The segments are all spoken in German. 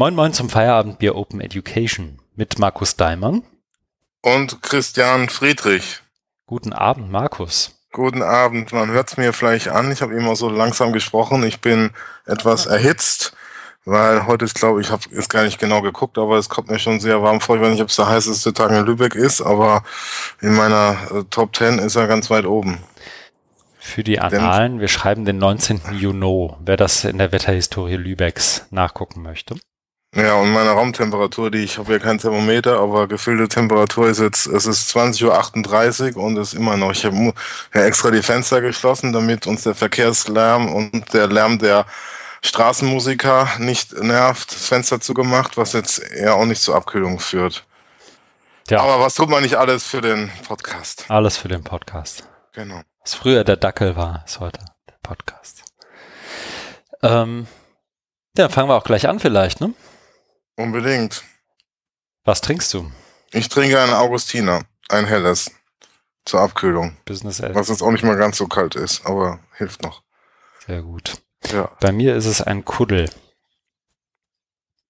Moin Moin zum Feierabendbier Open Education mit Markus Daimann. Und Christian Friedrich. Guten Abend, Markus. Guten Abend. Man hört es mir vielleicht an. Ich habe immer so langsam gesprochen. Ich bin etwas erhitzt, weil heute ist, glaube ich, habe jetzt gar nicht genau geguckt, aber es kommt mir schon sehr warm vor. Ich weiß nicht, ob es der heißeste Tag in Lübeck ist, aber in meiner äh, Top 10 ist er ganz weit oben. Für die Annalen, wir schreiben den 19. Juni, wer das in der Wetterhistorie Lübecks nachgucken möchte. Ja, und meine Raumtemperatur, die ich habe ja kein Thermometer, aber gefüllte Temperatur ist jetzt, es ist 20.38 Uhr und ist immer noch. Ich habe extra die Fenster geschlossen, damit uns der Verkehrslärm und der Lärm der Straßenmusiker nicht nervt, das Fenster zugemacht, was jetzt eher auch nicht zur Abkühlung führt. Ja. Aber was tut man nicht alles für den Podcast? Alles für den Podcast. Genau. Was früher der Dackel war, ist heute der Podcast. Ähm, ja, fangen wir auch gleich an vielleicht, ne? Unbedingt. Was trinkst du? Ich trinke ein Augustiner, ein helles, zur Abkühlung. Business Ale. Was jetzt auch nicht mal ganz so kalt ist, aber hilft noch. Sehr gut. Ja. Bei mir ist es ein Kuddel.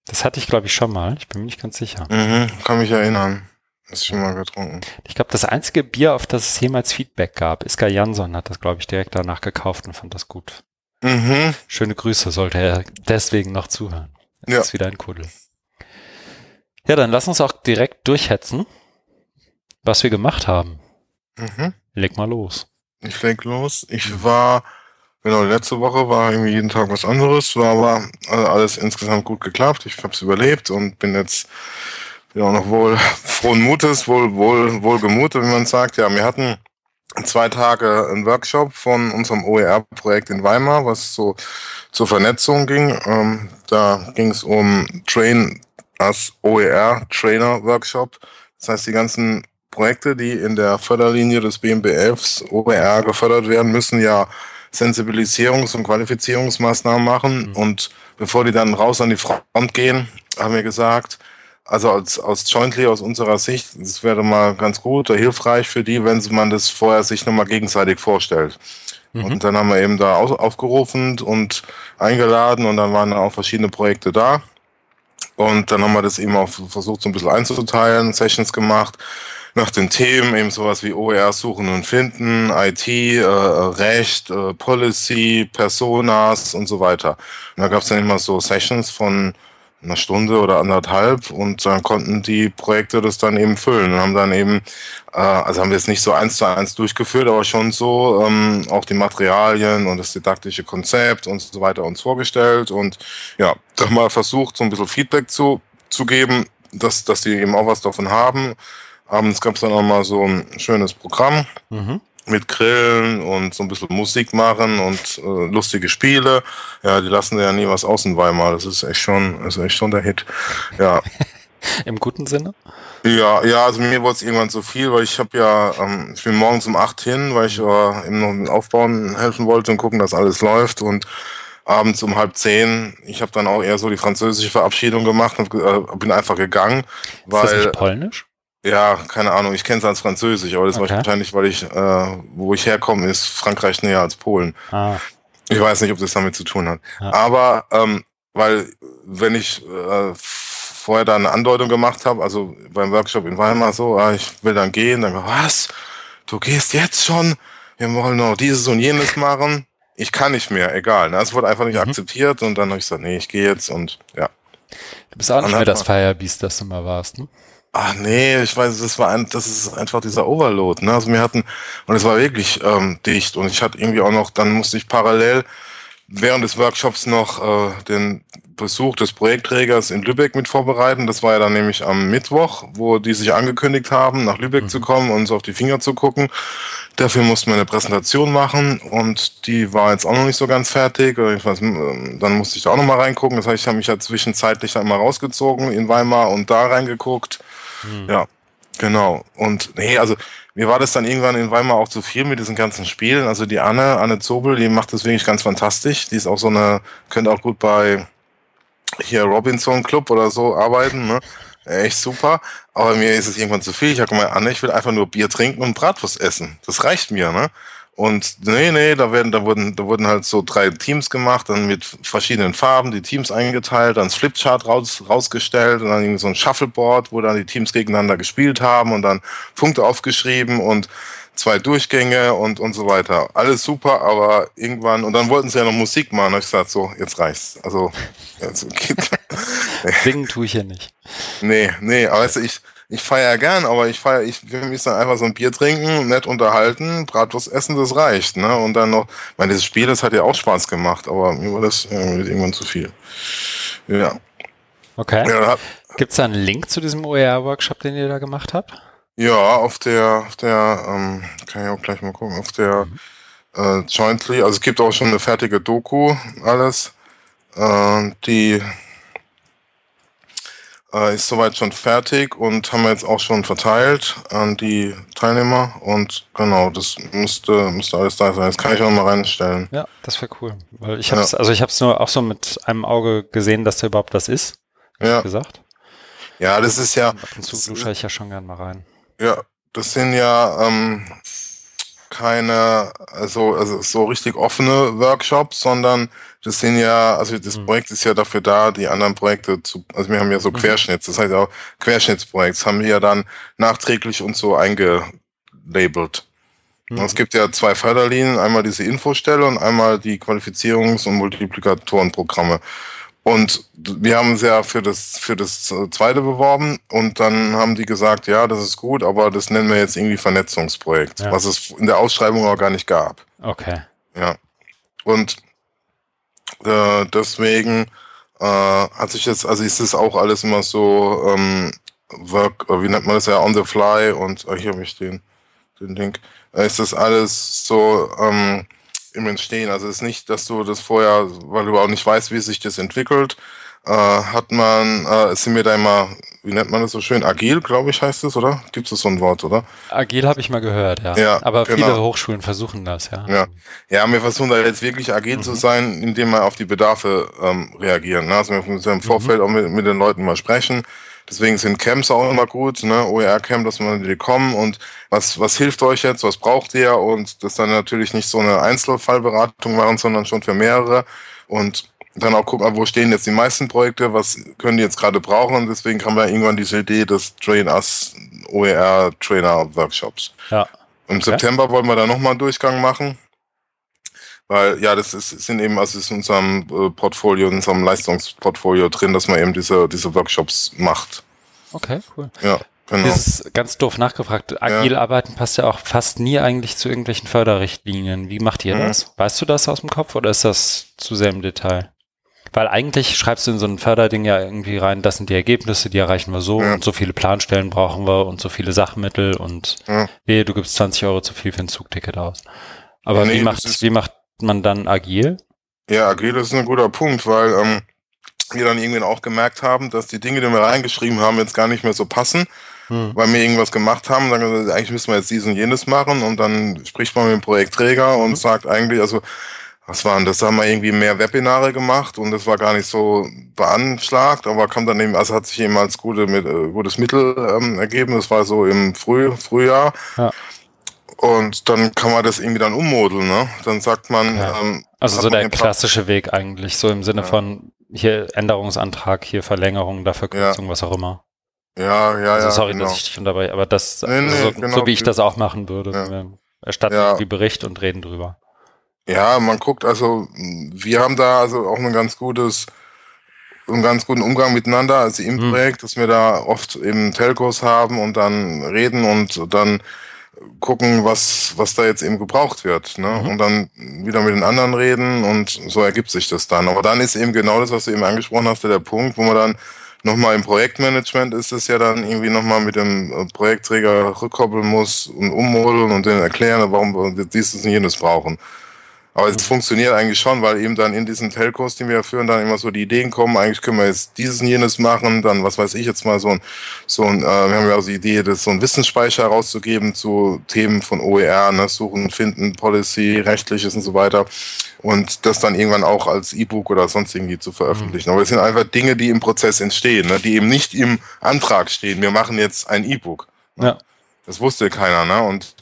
Das hatte ich, glaube ich, schon mal. Ich bin mir nicht ganz sicher. Mhm, kann mich erinnern. Hast du schon mal getrunken? Ich glaube, das einzige Bier, auf das es jemals Feedback gab, Iska Jansson hat das, glaube ich, direkt danach gekauft und fand das gut. Mhm. Schöne Grüße, sollte er deswegen noch zuhören. Das ja. ist wieder ein Kuddel. Ja, dann lass uns auch direkt durchhetzen, was wir gemacht haben. Mhm. Leg mal los. Ich leg los. Ich war, genau, letzte Woche war irgendwie jeden Tag was anderes, war aber alles insgesamt gut geklappt. Ich habe es überlebt und bin jetzt bin auch noch wohl frohen Mutes, wohl, wohl, wohl gemutet, wie man sagt. Ja, wir hatten zwei Tage einen Workshop von unserem OER-Projekt in Weimar, was so zur Vernetzung ging. Ähm, da ging es um Train as OER Trainer Workshop. Das heißt, die ganzen Projekte, die in der Förderlinie des BMBFs OER gefördert werden, müssen ja Sensibilisierungs- und Qualifizierungsmaßnahmen machen. Mhm. Und bevor die dann raus an die Front gehen, haben wir gesagt, also aus, aus Jointly, aus unserer Sicht, das wäre mal ganz gut oder hilfreich für die, wenn man das vorher sich nochmal gegenseitig vorstellt. Mhm. Und dann haben wir eben da aufgerufen und eingeladen und dann waren auch verschiedene Projekte da. Und dann haben wir das eben auch versucht, so ein bisschen einzuteilen, Sessions gemacht nach den Themen, eben sowas wie OER suchen und finden, IT, äh, Recht, äh, Policy, Personas und so weiter. Und da gab es dann immer so Sessions von einer Stunde oder anderthalb und dann konnten die Projekte das dann eben füllen und haben dann eben, äh, also haben wir es nicht so eins zu eins durchgeführt, aber schon so ähm, auch die Materialien und das didaktische Konzept und so weiter uns vorgestellt und ja, dann mal versucht, so ein bisschen Feedback zu, zu geben, dass, dass die eben auch was davon haben. Abends gab es dann auch mal so ein schönes Programm. Mhm mit Grillen und so ein bisschen Musik machen und äh, lustige Spiele. Ja, die lassen ja nie was außen Weimar. Das ist echt schon, ist echt schon der Hit. Ja. Im guten Sinne? Ja, ja, also mir wurde es irgendwann zu viel, weil ich habe ja, ähm, ich bin morgens um acht hin, weil ich äh, eben noch mit Aufbauen helfen wollte und gucken, dass alles läuft und abends um halb zehn, ich habe dann auch eher so die französische Verabschiedung gemacht und äh, bin einfach gegangen. Weil, ist das nicht polnisch? Ja, keine Ahnung, ich kenne es als Französisch, aber das okay. war wahrscheinlich, weil ich, äh, wo ich herkomme, ist Frankreich näher als Polen. Ah. Ich weiß nicht, ob das damit zu tun hat. Ja. Aber ähm, weil, wenn ich äh, vorher da eine Andeutung gemacht habe, also beim Workshop in Weimar so, ah, ich will dann gehen, dann was? Du gehst jetzt schon? Wir wollen noch dieses und jenes machen. Ich kann nicht mehr, egal. Ne? Es wurde einfach nicht mhm. akzeptiert und dann habe ich gesagt, nee, ich gehe jetzt und ja. Du bist auch nicht mehr das Firebeast, das du mal warst, ne? Ach nee, ich weiß, das war ein, das ist einfach dieser Overload. Ne? Also wir hatten, und es war wirklich ähm, dicht. Und ich hatte irgendwie auch noch, dann musste ich parallel während des Workshops noch äh, den Besuch des Projektträgers in Lübeck mit vorbereiten. Das war ja dann nämlich am Mittwoch, wo die sich angekündigt haben, nach Lübeck mhm. zu kommen und uns auf die Finger zu gucken. Dafür mussten wir eine Präsentation machen und die war jetzt auch noch nicht so ganz fertig. Weiß, ähm, dann musste ich da auch noch mal reingucken. Das heißt, ich habe mich ja zwischenzeitlich dann mal rausgezogen in Weimar und da reingeguckt. Mhm. Ja, genau. Und nee, also mir war das dann irgendwann in Weimar auch zu viel mit diesen ganzen Spielen. Also die Anne, Anne Zobel, die macht das wirklich ganz fantastisch. Die ist auch so eine, könnte auch gut bei hier Robinson Club oder so arbeiten, ne? Echt super. Aber mir ist es irgendwann zu viel. Ich habe gemeint, Anne, ich will einfach nur Bier trinken und Bratwurst essen. Das reicht mir, ne? Und nee, nee, da werden, da wurden, da wurden halt so drei Teams gemacht, dann mit verschiedenen Farben die Teams eingeteilt, dann das Flipchart raus, rausgestellt und dann irgendwie so ein Shuffleboard, wo dann die Teams gegeneinander gespielt haben und dann Punkte aufgeschrieben und zwei Durchgänge und, und so weiter. Alles super, aber irgendwann, und dann wollten sie ja noch Musik machen, und ich gesagt, so, jetzt reicht's. Also, jetzt geht. Singen tue ich ja nicht. Nee, nee, aber weißt du, ich, ich feiere gern, aber ich feiere, ich will mich dann einfach so ein Bier trinken, nett unterhalten, Bratwurst essen, das reicht, ne? Und dann noch, ich meine, dieses Spiel, das hat ja auch Spaß gemacht, aber mir war das irgendwann zu viel. Ja. Okay. Ja, Gibt es da einen Link zu diesem OER-Workshop, den ihr da gemacht habt? Ja, auf der, auf der, ähm, kann ich auch gleich mal gucken, auf der mhm. äh, Jointly, also es gibt auch schon eine fertige Doku, alles. Äh, die äh, ist soweit schon fertig und haben wir jetzt auch schon verteilt an die Teilnehmer. Und genau, das müsste, müsste alles da sein. Das kann ich auch mal reinstellen. Ja, das wäre cool. Weil ich habe es, ja. also ich habe es nur auch so mit einem Auge gesehen, dass da überhaupt was ist. Ja. Gesagt. Ja, das ist ja. Ab und zu lusche ich ja schon gern mal rein. Ja, das sind ja ähm, keine, also, also so richtig offene Workshops, sondern das sind ja, also das mhm. Projekt ist ja dafür da, die anderen Projekte zu, also wir haben ja so mhm. Querschnitts, das heißt auch Querschnittsprojekt, das haben wir ja dann nachträglich und so eingelabelt. Mhm. Es gibt ja zwei Förderlinien, einmal diese Infostelle und einmal die Qualifizierungs- und Multiplikatorenprogramme. Und wir haben uns ja für das, für das zweite beworben und dann haben die gesagt, ja, das ist gut, aber das nennen wir jetzt irgendwie Vernetzungsprojekt, ja. was es in der Ausschreibung auch gar nicht gab. Okay. Ja. Und äh, deswegen äh, hat sich jetzt, also ist es auch alles immer so, ähm, Work, wie nennt man das ja, on the fly und äh, hier habe ich den, den Link. Äh, ist das alles so, ähm, im Entstehen. Also es ist nicht, dass du das vorher, weil du auch nicht weißt, wie sich das entwickelt, äh, hat man, äh, sind wir da immer, wie nennt man das so schön, agil, glaube ich, heißt es, oder? Gibt es so ein Wort, oder? Agil habe ich mal gehört, ja. ja Aber genau. viele Hochschulen versuchen das, ja. Ja, ja wir versuchen da jetzt wirklich agil mhm. zu sein, indem wir auf die Bedarfe ähm, reagieren. Ne? Also wir müssen im mhm. Vorfeld mhm. auch mit, mit den Leuten mal sprechen Deswegen sind Camps auch immer gut, ne? OER-Camp, dass man die kommen und was, was hilft euch jetzt, was braucht ihr und das dann natürlich nicht so eine Einzelfallberatung machen, sondern schon für mehrere und dann auch gucken, wo stehen jetzt die meisten Projekte, was können die jetzt gerade brauchen und deswegen kam da irgendwann diese Idee des Train Us OER Trainer Workshops. Ja. Im okay. September wollen wir da nochmal einen Durchgang machen. Weil ja, das ist, sind eben, also ist in unserem äh, Portfolio, in unserem Leistungsportfolio drin, dass man eben diese, diese Workshops macht. Okay, cool. Ja. Genau. Das ist ganz doof nachgefragt. Agil ja. arbeiten passt ja auch fast nie eigentlich zu irgendwelchen Förderrichtlinien. Wie macht ihr mhm. das? Weißt du das aus dem Kopf oder ist das zu sehr im Detail? Weil eigentlich schreibst du in so ein Förderding ja irgendwie rein, das sind die Ergebnisse, die erreichen wir so ja. und so viele Planstellen brauchen wir und so viele Sachmittel und ja. wehe, du gibst 20 Euro zu viel für ein Zugticket aus. Aber nee, wie, macht, wie macht man dann agil? Ja, agil ist ein guter Punkt, weil ähm, wir dann irgendwann auch gemerkt haben, dass die Dinge, die wir reingeschrieben haben, jetzt gar nicht mehr so passen, hm. weil wir irgendwas gemacht haben. Dann eigentlich müssen wir jetzt dies und jenes machen und dann spricht man mit dem Projektträger und hm. sagt eigentlich, also was waren das? Da haben wir irgendwie mehr Webinare gemacht und das war gar nicht so beanschlagt, aber kam dann eben, also hat sich eben als gute, mit, äh, gutes Mittel ähm, ergeben. Das war so im Früh, Frühjahr. Ja. Und dann kann man das irgendwie dann ummodeln, ne? Dann sagt man. Ja. Ähm, also so der klassische Weg eigentlich, so im Sinne ja. von hier Änderungsantrag, hier Verlängerung, da Verkürzung, was auch immer. Ja, ja, also ja. Sorry, genau. dass ich dich unterbreche, aber das, nee, nee, so, genau, so, wie ich das auch machen würde. Wir erstatten die Bericht und reden drüber. Ja, man guckt, also wir haben da also auch ein ganz gutes, einen ganz guten Umgang miteinander, also im hm. Projekt, dass wir da oft eben Telcos haben und dann reden und dann gucken, was, was da jetzt eben gebraucht wird. Ne? Mhm. Und dann wieder mit den anderen reden und so ergibt sich das dann. Aber dann ist eben genau das, was du eben angesprochen hast, der Punkt, wo man dann nochmal im Projektmanagement ist es ja dann irgendwie nochmal mit dem äh, Projektträger rückkoppeln muss und ummodeln und denen erklären, warum wir dieses und jenes brauchen. Aber es funktioniert eigentlich schon, weil eben dann in diesen Telcos, die wir führen, dann immer so die Ideen kommen, eigentlich können wir jetzt dieses und jenes machen, dann, was weiß ich jetzt mal, so ein, so ein, äh, wir haben ja auch die Idee, das so einen Wissensspeicher herauszugeben zu Themen von OER, ne, Suchen, Finden, Policy, Rechtliches und so weiter. Und das dann irgendwann auch als E-Book oder sonst irgendwie zu veröffentlichen. Mhm. Aber es sind einfach Dinge, die im Prozess entstehen, ne, die eben nicht im Antrag stehen. Wir machen jetzt ein E-Book. Ne? Ja. Das wusste keiner, ne? Und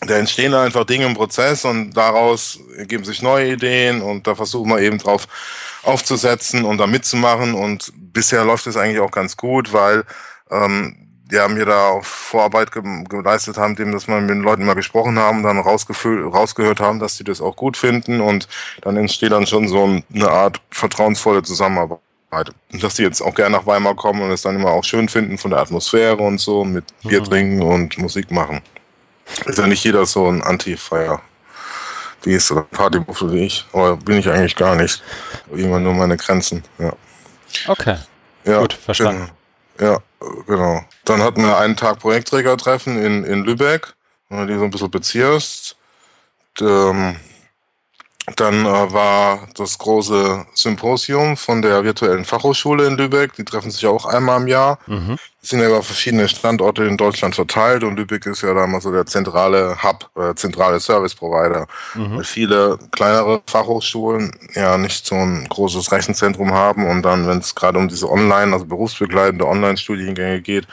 da entstehen einfach Dinge im Prozess und daraus ergeben sich neue Ideen und da versuchen wir eben drauf aufzusetzen und da mitzumachen und bisher läuft es eigentlich auch ganz gut, weil ähm, die haben hier da auch Vorarbeit ge geleistet haben, dem, dass wir mit den Leuten mal gesprochen haben, dann rausgehört haben, dass sie das auch gut finden und dann entsteht dann schon so eine Art vertrauensvolle Zusammenarbeit. Und dass die jetzt auch gerne nach Weimar kommen und es dann immer auch schön finden von der Atmosphäre und so, mit Bier mhm. trinken und Musik machen. Ist ja nicht jeder so ein Anti-Feier. Wie ist oder Partymuffel wie ich, aber bin ich eigentlich gar nicht. Irgendwann nur meine Grenzen, ja. Okay. Ja, Gut, verstanden. Genau. Ja, genau. Dann hatten wir einen Tag Projektträgertreffen in, in Lübeck, die so ein bisschen beziehst. Ähm, dann äh, war das große Symposium von der virtuellen Fachhochschule in Lübeck. Die treffen sich auch einmal im Jahr. Mhm. Es sind ja über verschiedene Standorte in Deutschland verteilt und Lübeck ist ja da mal so der zentrale Hub, äh, zentrale Service Provider. Mhm. Weil viele kleinere Fachhochschulen ja nicht so ein großes Rechenzentrum haben und dann, wenn es gerade um diese Online, also berufsbegleitende Online-Studiengänge geht,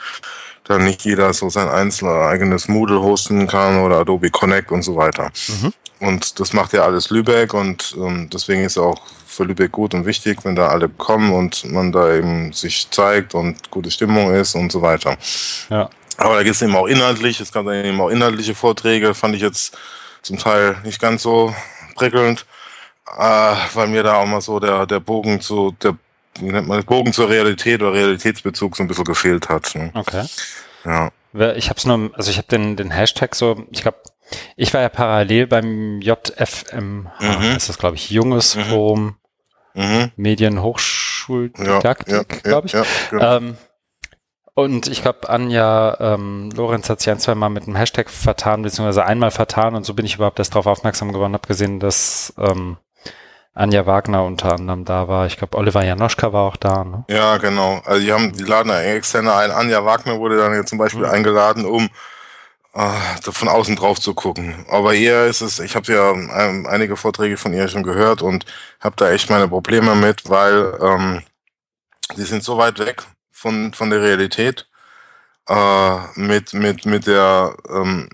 dann nicht jeder so sein einzelnes eigenes Moodle hosten kann oder Adobe Connect und so weiter. Mhm. Und das macht ja alles Lübeck und ähm, deswegen ist auch für Lübeck gut und wichtig, wenn da alle kommen und man da eben sich zeigt und gute Stimmung ist und so weiter. Ja. Aber da gibt es eben auch inhaltlich, es gab eben auch inhaltliche Vorträge, fand ich jetzt zum Teil nicht ganz so prickelnd, äh, weil mir da auch mal so der, der Bogen zu, der, wie nennt man das, Bogen zur Realität oder Realitätsbezug so ein bisschen gefehlt hat. Ne? Okay. Ja. Ich hab's nur, also ich habe den, den Hashtag so, ich glaube, ich war ja parallel beim JFM, mhm. ist das glaube ich, Junges mhm. Forum mhm. Medienhochschuldidaktik, ja, ja, glaube ich. Ja, genau. ähm, und ich glaube, Anja ähm, Lorenz hat sich ein, zwei Mal mit einem Hashtag vertan, beziehungsweise einmal vertan und so bin ich überhaupt erst darauf aufmerksam geworden, habe gesehen, dass ähm, Anja Wagner unter anderem da war. Ich glaube, Oliver Janoschka war auch da. Ne? Ja, genau. Also die haben, die laden da externe ein. Anja Wagner wurde dann jetzt zum Beispiel mhm. eingeladen, um von außen drauf zu gucken. Aber eher ist es, ich habe ja ähm, einige Vorträge von ihr schon gehört und habe da echt meine Probleme mit, weil ähm, die sind so weit weg von, von der Realität. Äh, mit, mit, mit der ähm,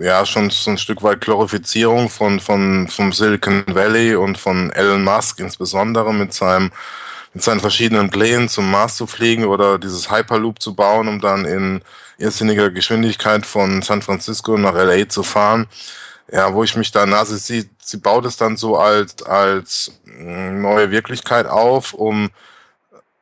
ja schon so ein Stück weit Glorifizierung von, von vom Silicon Valley und von Elon Musk insbesondere mit seinem mit seinen verschiedenen Plänen zum Mars zu fliegen oder dieses Hyperloop zu bauen, um dann in irrsinniger Geschwindigkeit von San Francisco nach LA zu fahren. Ja, wo ich mich dann, also sie, sie baut es dann so als, als mm, neue Wirklichkeit auf, um,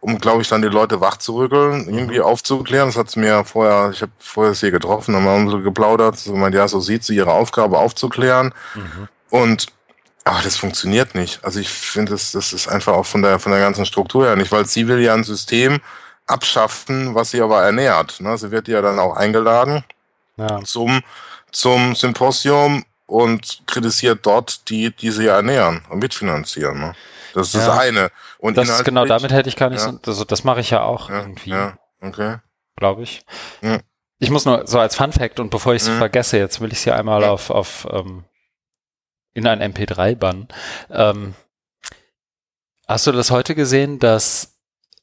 um, glaube ich, dann die Leute wach zu rütteln, irgendwie mhm. aufzuklären. Das hat sie mir vorher, ich habe vorher sie getroffen, haben wir so geplaudert, so meint, ja, so sieht sie ihre Aufgabe aufzuklären. Mhm. Und aber das funktioniert nicht. Also ich finde, das, das ist einfach auch von der, von der ganzen Struktur her nicht, weil sie will ja ein System abschaffen, was sie aber ernährt. Ne? Sie wird ja dann auch eingeladen ja. zum, zum Symposium und kritisiert dort die, die sie ernähren und mitfinanzieren. Ne? Das ist ja. das eine. Und das ist genau damit hätte ich gar nicht ja. so, also das mache ich ja auch irgendwie. Ja, okay. Glaube ich. Ich muss nur so als Fun Fact und bevor ich es mhm. vergesse, jetzt will ich es hier einmal auf, auf ähm, in ein MP3 bannen. Ähm, hast du das heute gesehen, dass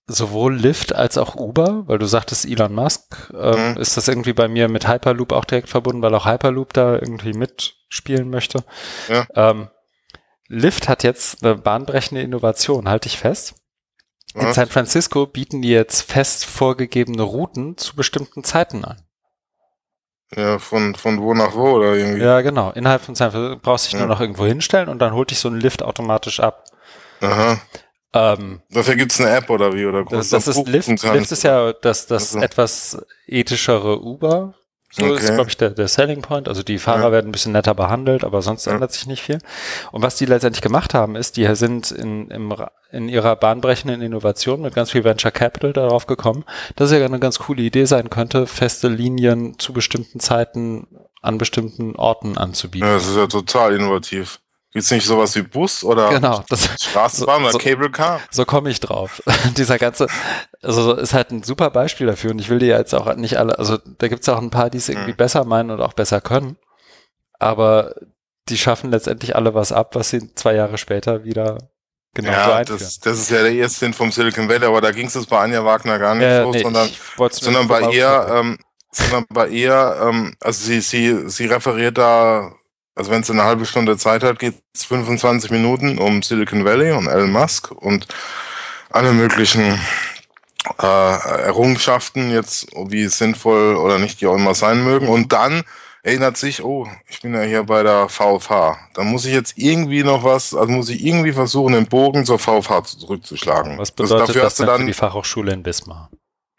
sowohl Lyft als auch Uber, weil du sagtest Elon Musk, ähm, mhm. ist das irgendwie bei mir mit Hyperloop auch direkt verbunden, weil auch Hyperloop da irgendwie mitspielen möchte. Ja. Ähm, Lyft hat jetzt eine bahnbrechende Innovation, halte ich fest. In Was? San Francisco bieten die jetzt fest vorgegebene Routen zu bestimmten Zeiten an. Ja, von, von wo nach wo oder irgendwie. Ja, genau. Innerhalb von San Francisco brauchst du dich ja. nur noch irgendwo hinstellen und dann holt dich so ein Lift automatisch ab. Aha. Ähm, Dafür gibt's eine App oder wie? Oder das, das ist Lift. Lift ist ja das, das also. etwas ethischere Uber. So okay. ist, glaube ich, der, der Selling Point. Also die Fahrer ja. werden ein bisschen netter behandelt, aber sonst ja. ändert sich nicht viel. Und was die letztendlich gemacht haben, ist, die sind in, im, in ihrer bahnbrechenden Innovation mit ganz viel Venture Capital darauf gekommen, dass es ja eine ganz coole Idee sein könnte, feste Linien zu bestimmten Zeiten an bestimmten Orten anzubieten. Ja, das ist ja total innovativ. Gibt's nicht sowas wie Bus oder genau, das, Straßenbahn so, oder Cable Car? So komme ich drauf. Dieser ganze, also ist halt ein super Beispiel dafür und ich will dir jetzt auch nicht alle, also da gibt's auch ein paar, die es irgendwie mhm. besser meinen und auch besser können, aber die schaffen letztendlich alle was ab, was sie zwei Jahre später wieder genau ja, so einführen. Das, das ist ja der erste Sinn vom Silicon Valley, aber da ging es bei Anja Wagner gar nicht äh, so, nee, sondern, sondern bei ihr, ähm, sondern aber eher, ähm, also sie, sie, sie referiert da, also wenn es eine halbe Stunde Zeit hat, geht es 25 Minuten um Silicon Valley und Elon Musk und alle möglichen äh, Errungenschaften jetzt, wie sinnvoll oder nicht die auch immer sein mögen. Und dann erinnert sich, oh, ich bin ja hier bei der VFH. Da muss ich jetzt irgendwie noch was, also muss ich irgendwie versuchen, den Bogen zur VFH zurückzuschlagen. Was bedeutet das, dafür das hast du dann die Fachhochschule in Wismar?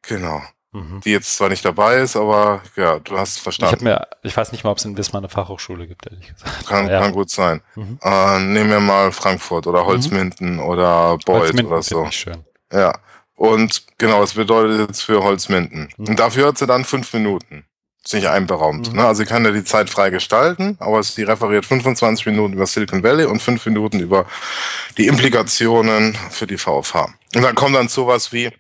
Genau. Mhm. Die jetzt zwar nicht dabei ist, aber ja, du hast verstanden. Ich, mir, ich weiß nicht mal, ob es in Wismar eine Fachhochschule gibt, ehrlich gesagt. Kann, ja. kann gut sein. Mhm. Äh, nehmen wir mal Frankfurt oder mhm. Holzminden oder Beuth Holzminden oder so. Schön. Ja. Und genau, das bedeutet jetzt für Holzminden. Mhm. Und dafür hat sie dann fünf Minuten sich einberaumt. Mhm. Ne? Also sie kann ja die Zeit frei gestalten, aber sie referiert 25 Minuten über Silicon Valley und fünf Minuten über die Implikationen für die VfH. Und dann kommt dann sowas wie,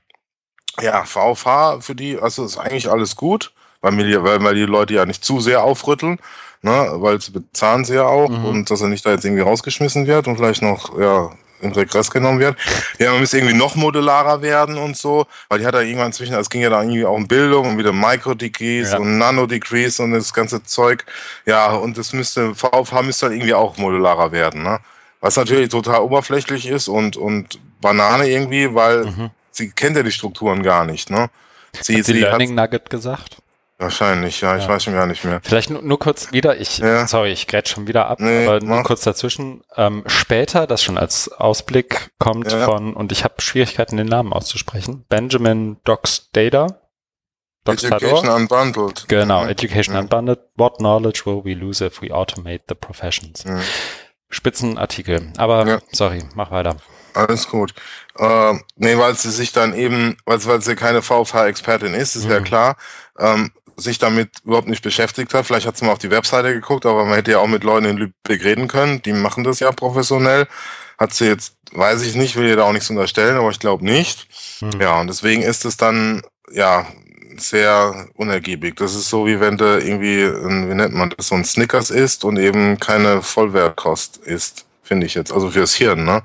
ja, VfH für die, also ist eigentlich alles gut, weil, mir, weil, weil die Leute ja nicht zu sehr aufrütteln, ne? weil sie bezahlen sie ja auch mhm. und dass er nicht da jetzt irgendwie rausgeschmissen wird und vielleicht noch, ja, in Regress genommen wird. Ja, man muss irgendwie noch modularer werden und so, weil die hat da irgendwann zwischen, es ging ja da irgendwie auch um Bildung und wieder Micro-Degrees ja. und Nano-Degrees und das ganze Zeug. Ja, und das müsste, VfH müsste halt irgendwie auch modularer werden, ne? Was natürlich total oberflächlich ist und, und Banane irgendwie, weil mhm. Sie kennt ja die Strukturen gar nicht, ne? Sie, hat sie, sie Learning hat, Nugget gesagt? Wahrscheinlich, ja, ich weiß schon gar nicht mehr. Vielleicht nur, nur kurz wieder, ich, ja. sorry, ich grätsch schon wieder ab, nee, aber nur mach. kurz dazwischen. Ähm, später, das schon als Ausblick kommt ja. von, und ich habe Schwierigkeiten, den Namen auszusprechen, Benjamin Doxdata. Education Unbundled. Genau, Education ja. Unbundled. What knowledge will we lose if we automate the professions? Spitzenartikel. Aber, sorry, mach weiter. Alles gut. Äh, nee, weil sie sich dann eben, weil, weil sie keine VFH-Expertin ist, ist mhm. ja klar. Ähm, sich damit überhaupt nicht beschäftigt hat. Vielleicht hat sie mal auf die Webseite geguckt, aber man hätte ja auch mit Leuten in Lübeck reden können. Die machen das ja professionell. Hat sie jetzt, weiß ich nicht, will ihr da auch nichts unterstellen, aber ich glaube nicht. Hm. Ja, und deswegen ist es dann, ja, sehr unergiebig. Das ist so, wie wenn du irgendwie, wie nennt man das, so ein Snickers isst und eben keine Vollwertkost isst, finde ich jetzt. Also fürs Hirn, ne?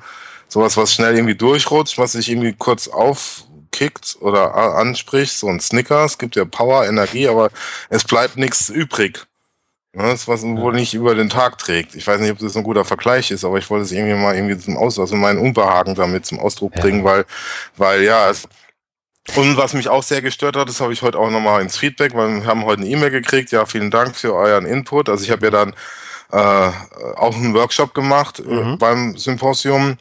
Sowas, was schnell irgendwie durchrutscht, was sich irgendwie kurz auf, kickt oder anspricht, so ein Snickers, gibt ja Power, Energie, aber es bleibt nichts übrig. Das, was wohl nicht über den Tag trägt. Ich weiß nicht, ob das ein guter Vergleich ist, aber ich wollte es irgendwie mal irgendwie zum Ausdruck, also meinen Unbehagen damit zum Ausdruck ja. bringen, weil, weil ja, es, und was mich auch sehr gestört hat, das habe ich heute auch nochmal ins Feedback, weil wir haben heute eine E-Mail gekriegt. Ja, vielen Dank für euren Input. Also ich habe ja dann äh, auch einen Workshop gemacht äh, mhm. beim Symposium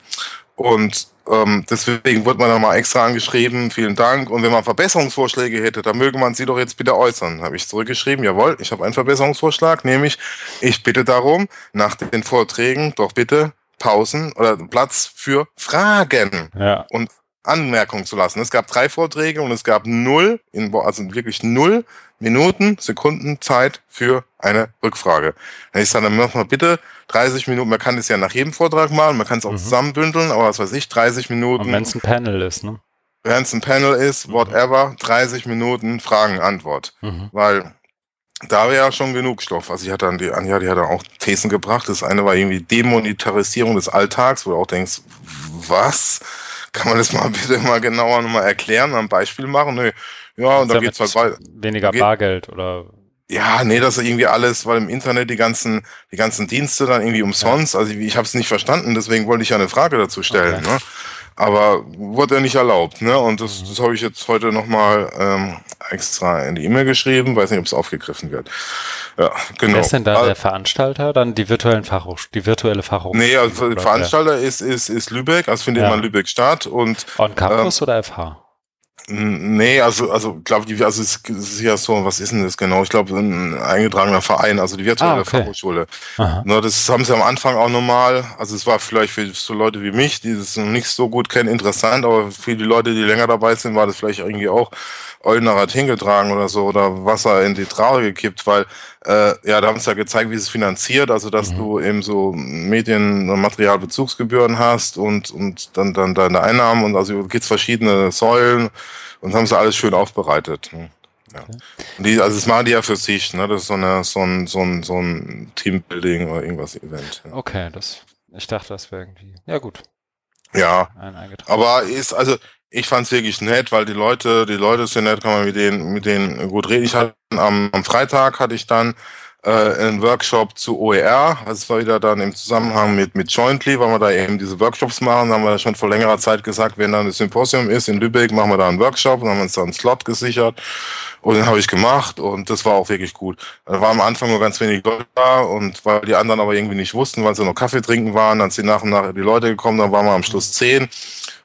und ähm, deswegen wurde man dann mal extra angeschrieben, vielen Dank. Und wenn man Verbesserungsvorschläge hätte, dann möge man sie doch jetzt bitte äußern. Habe ich zurückgeschrieben, jawohl, ich habe einen Verbesserungsvorschlag, nämlich ich bitte darum, nach den Vorträgen doch bitte Pausen oder Platz für Fragen ja. und Anmerkungen zu lassen. Es gab drei Vorträge und es gab null, also wirklich null Minuten, Sekunden Zeit für eine Rückfrage. Dann ich sage, dann mach mal bitte 30 Minuten, man kann es ja nach jedem Vortrag machen, man kann es auch mhm. zusammenbündeln, aber was weiß ich, 30 Minuten. Wenn es ein Panel ist, ne? Wenn es ein Panel ist, mhm. whatever, 30 Minuten Fragen, Antwort. Mhm. Weil da wäre ja schon genug Stoff. Also ich hatte dann die Anja, die hat dann auch Thesen gebracht. Das eine war irgendwie Demonetarisierung des Alltags, wo du auch denkst, was? Kann man das mal bitte mal genauer nochmal erklären, ein Beispiel machen? Nö. Ja, und dann geht's halt weiter. Weniger Bargeld oder ja, nee, das ist irgendwie alles, weil im Internet die ganzen, die ganzen Dienste dann irgendwie umsonst. Also ich, ich habe es nicht verstanden, deswegen wollte ich ja eine Frage dazu stellen. Okay. Ne? Aber wurde ja nicht erlaubt, ne? Und das, das habe ich jetzt heute nochmal ähm, extra in die E-Mail geschrieben, weiß nicht, ob es aufgegriffen wird. Ja, genau. Wer ist denn da also, der Veranstalter? Dann die virtuellen Fachhoch die virtuelle Fachhochschule? Nee, also der Veranstalter ist, ist, ist Lübeck, also findet ja. immer in Lübeck statt. Und, On Campus ähm, oder FH? Nee, also, also, glaube ich, also es ist ja so, was ist denn das genau? Ich glaube, ein eingetragener Verein, also die virtuelle ah, okay. Fachhochschule. Ne, das haben sie am Anfang auch nochmal, also es war vielleicht für so Leute wie mich, die das noch nicht so gut kennen, interessant, aber für die Leute, die länger dabei sind, war das vielleicht irgendwie auch Oldenrad hingetragen oder so oder Wasser in die Trauer gekippt, weil äh, ja, da haben sie ja gezeigt, wie es finanziert, also dass mhm. du eben so Medien- und Materialbezugsgebühren hast und, und dann, dann deine Einnahmen und also gibt's verschiedene Säulen und haben sie alles schön aufbereitet. Ne? Ja. Okay. Die, also das machen die ja für sich, ne? Das ist so, eine, so ein, so ein, so ein Teambuilding oder irgendwas Event. Ja. Okay, das, ich dachte, das wäre irgendwie. Ja, gut. Ja. Aber ist, also ich fand es wirklich nett, weil die Leute, die Leute sind nett, kann man mit denen, mit denen gut reden. Ich hatte am, am Freitag hatte ich dann äh, einen Workshop zu OER. Also es war wieder dann im Zusammenhang mit, mit Jointly, weil wir da eben diese Workshops machen. Da haben wir schon vor längerer Zeit gesagt, wenn dann das Symposium ist in Lübeck, machen wir da einen Workshop und haben uns da einen Slot gesichert. Und den habe ich gemacht und das war auch wirklich gut. Da war am Anfang nur ganz wenig Leute da und weil die anderen aber irgendwie nicht wussten, weil sie noch Kaffee trinken waren, dann sind nach und nach die Leute gekommen, dann waren wir am Schluss zehn.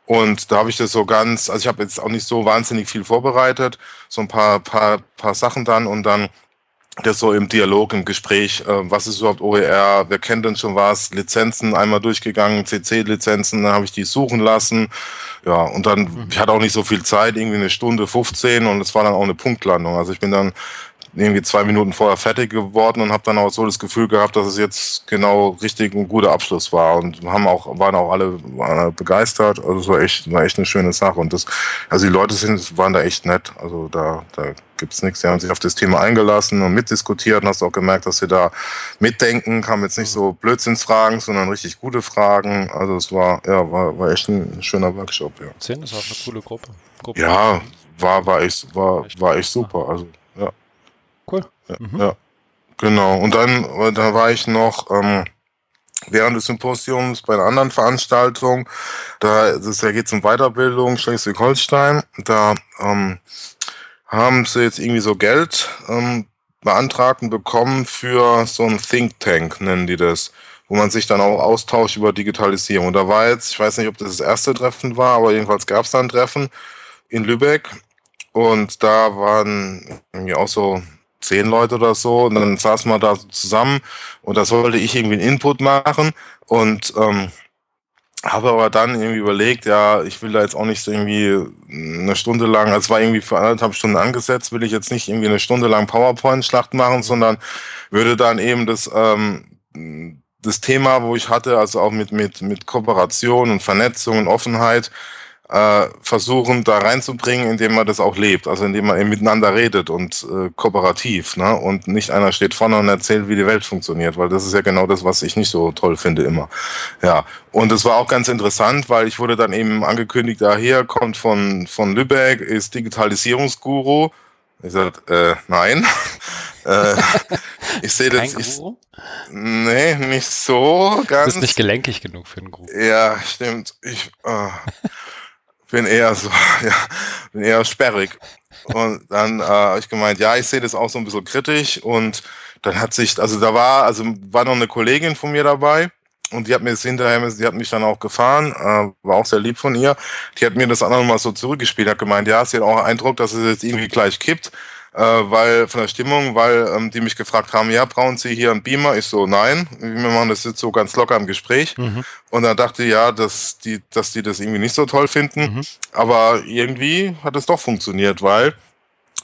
Und da habe ich das so ganz, also ich habe jetzt auch nicht so wahnsinnig viel vorbereitet, so ein paar, paar, paar Sachen dann und dann das so im Dialog, im Gespräch, äh, was ist überhaupt OER, wer kennt denn schon was, Lizenzen einmal durchgegangen, CC-Lizenzen, dann habe ich die suchen lassen. Ja, und dann, mhm. ich hatte auch nicht so viel Zeit, irgendwie eine Stunde 15 und es war dann auch eine Punktlandung. Also ich bin dann irgendwie zwei Minuten vorher fertig geworden und habe dann auch so das Gefühl gehabt, dass es jetzt genau richtig ein guter Abschluss war und haben auch waren auch alle begeistert. Also es war echt war echt eine schöne Sache und das also die Leute sind waren da echt nett. Also da da gibt's nichts. Die haben sich auf das Thema eingelassen und mitdiskutiert und hast auch gemerkt, dass sie da mitdenken. Kamen jetzt nicht so Blödsinnsfragen, sondern richtig gute Fragen. Also es war ja war, war echt ein schöner Workshop. Ja. Zehn ist auch eine coole Gruppe. Gruppe. Ja, war war echt war war echt super. Also. Cool. Ja, mhm. ja, genau. Und dann, da war ich noch ähm, während des Symposiums bei einer anderen Veranstaltung. Da, das, da geht es um Weiterbildung Schleswig-Holstein. Da ähm, haben sie jetzt irgendwie so Geld ähm, beantragt und bekommen für so ein Think Tank, nennen die das wo man sich dann auch austauscht über Digitalisierung. Und da war jetzt, ich weiß nicht, ob das das erste Treffen war, aber jedenfalls gab es da ein Treffen in Lübeck und da waren irgendwie auch so zehn Leute oder so. Und dann saßen wir da zusammen. Und da sollte ich irgendwie einen Input machen. Und ähm, habe aber dann irgendwie überlegt, ja, ich will da jetzt auch nicht irgendwie eine Stunde lang, also es war irgendwie für anderthalb Stunden angesetzt, will ich jetzt nicht irgendwie eine Stunde lang PowerPoint-Schlacht machen, sondern würde dann eben das, ähm, das Thema, wo ich hatte, also auch mit, mit, mit Kooperation und Vernetzung und Offenheit, äh, versuchen da reinzubringen, indem man das auch lebt, also indem man eben miteinander redet und äh, kooperativ, ne? Und nicht einer steht vorne und erzählt, wie die Welt funktioniert, weil das ist ja genau das, was ich nicht so toll finde immer. Ja, und es war auch ganz interessant, weil ich wurde dann eben angekündigt, da hier kommt von von Lübeck, ist Digitalisierungsguru. Ich sagte, äh, nein. äh, ich sehe das. Ich, nee, nicht so ganz. Du bist nicht gelenkig genug für einen Guru. Ja, stimmt. Ich, äh, bin eher so, ja, bin eher sperrig. Und dann äh, habe ich gemeint, ja, ich sehe das auch so ein bisschen kritisch. Und dann hat sich, also da war, also war noch eine Kollegin von mir dabei und die hat mir das hinterher, die hat mich dann auch gefahren, äh, war auch sehr lieb von ihr. Die hat mir das auch nochmal so zurückgespielt, hat gemeint, ja, sie hat auch Eindruck, dass es jetzt irgendwie gleich kippt äh, weil von der Stimmung, weil ähm, die mich gefragt haben, ja, brauchen Sie hier einen Beamer? Ich so, nein, wir machen das jetzt so ganz locker im Gespräch. Mhm. Und dann dachte ich, ja, dass die, dass die das irgendwie nicht so toll finden. Mhm. Aber irgendwie hat es doch funktioniert, weil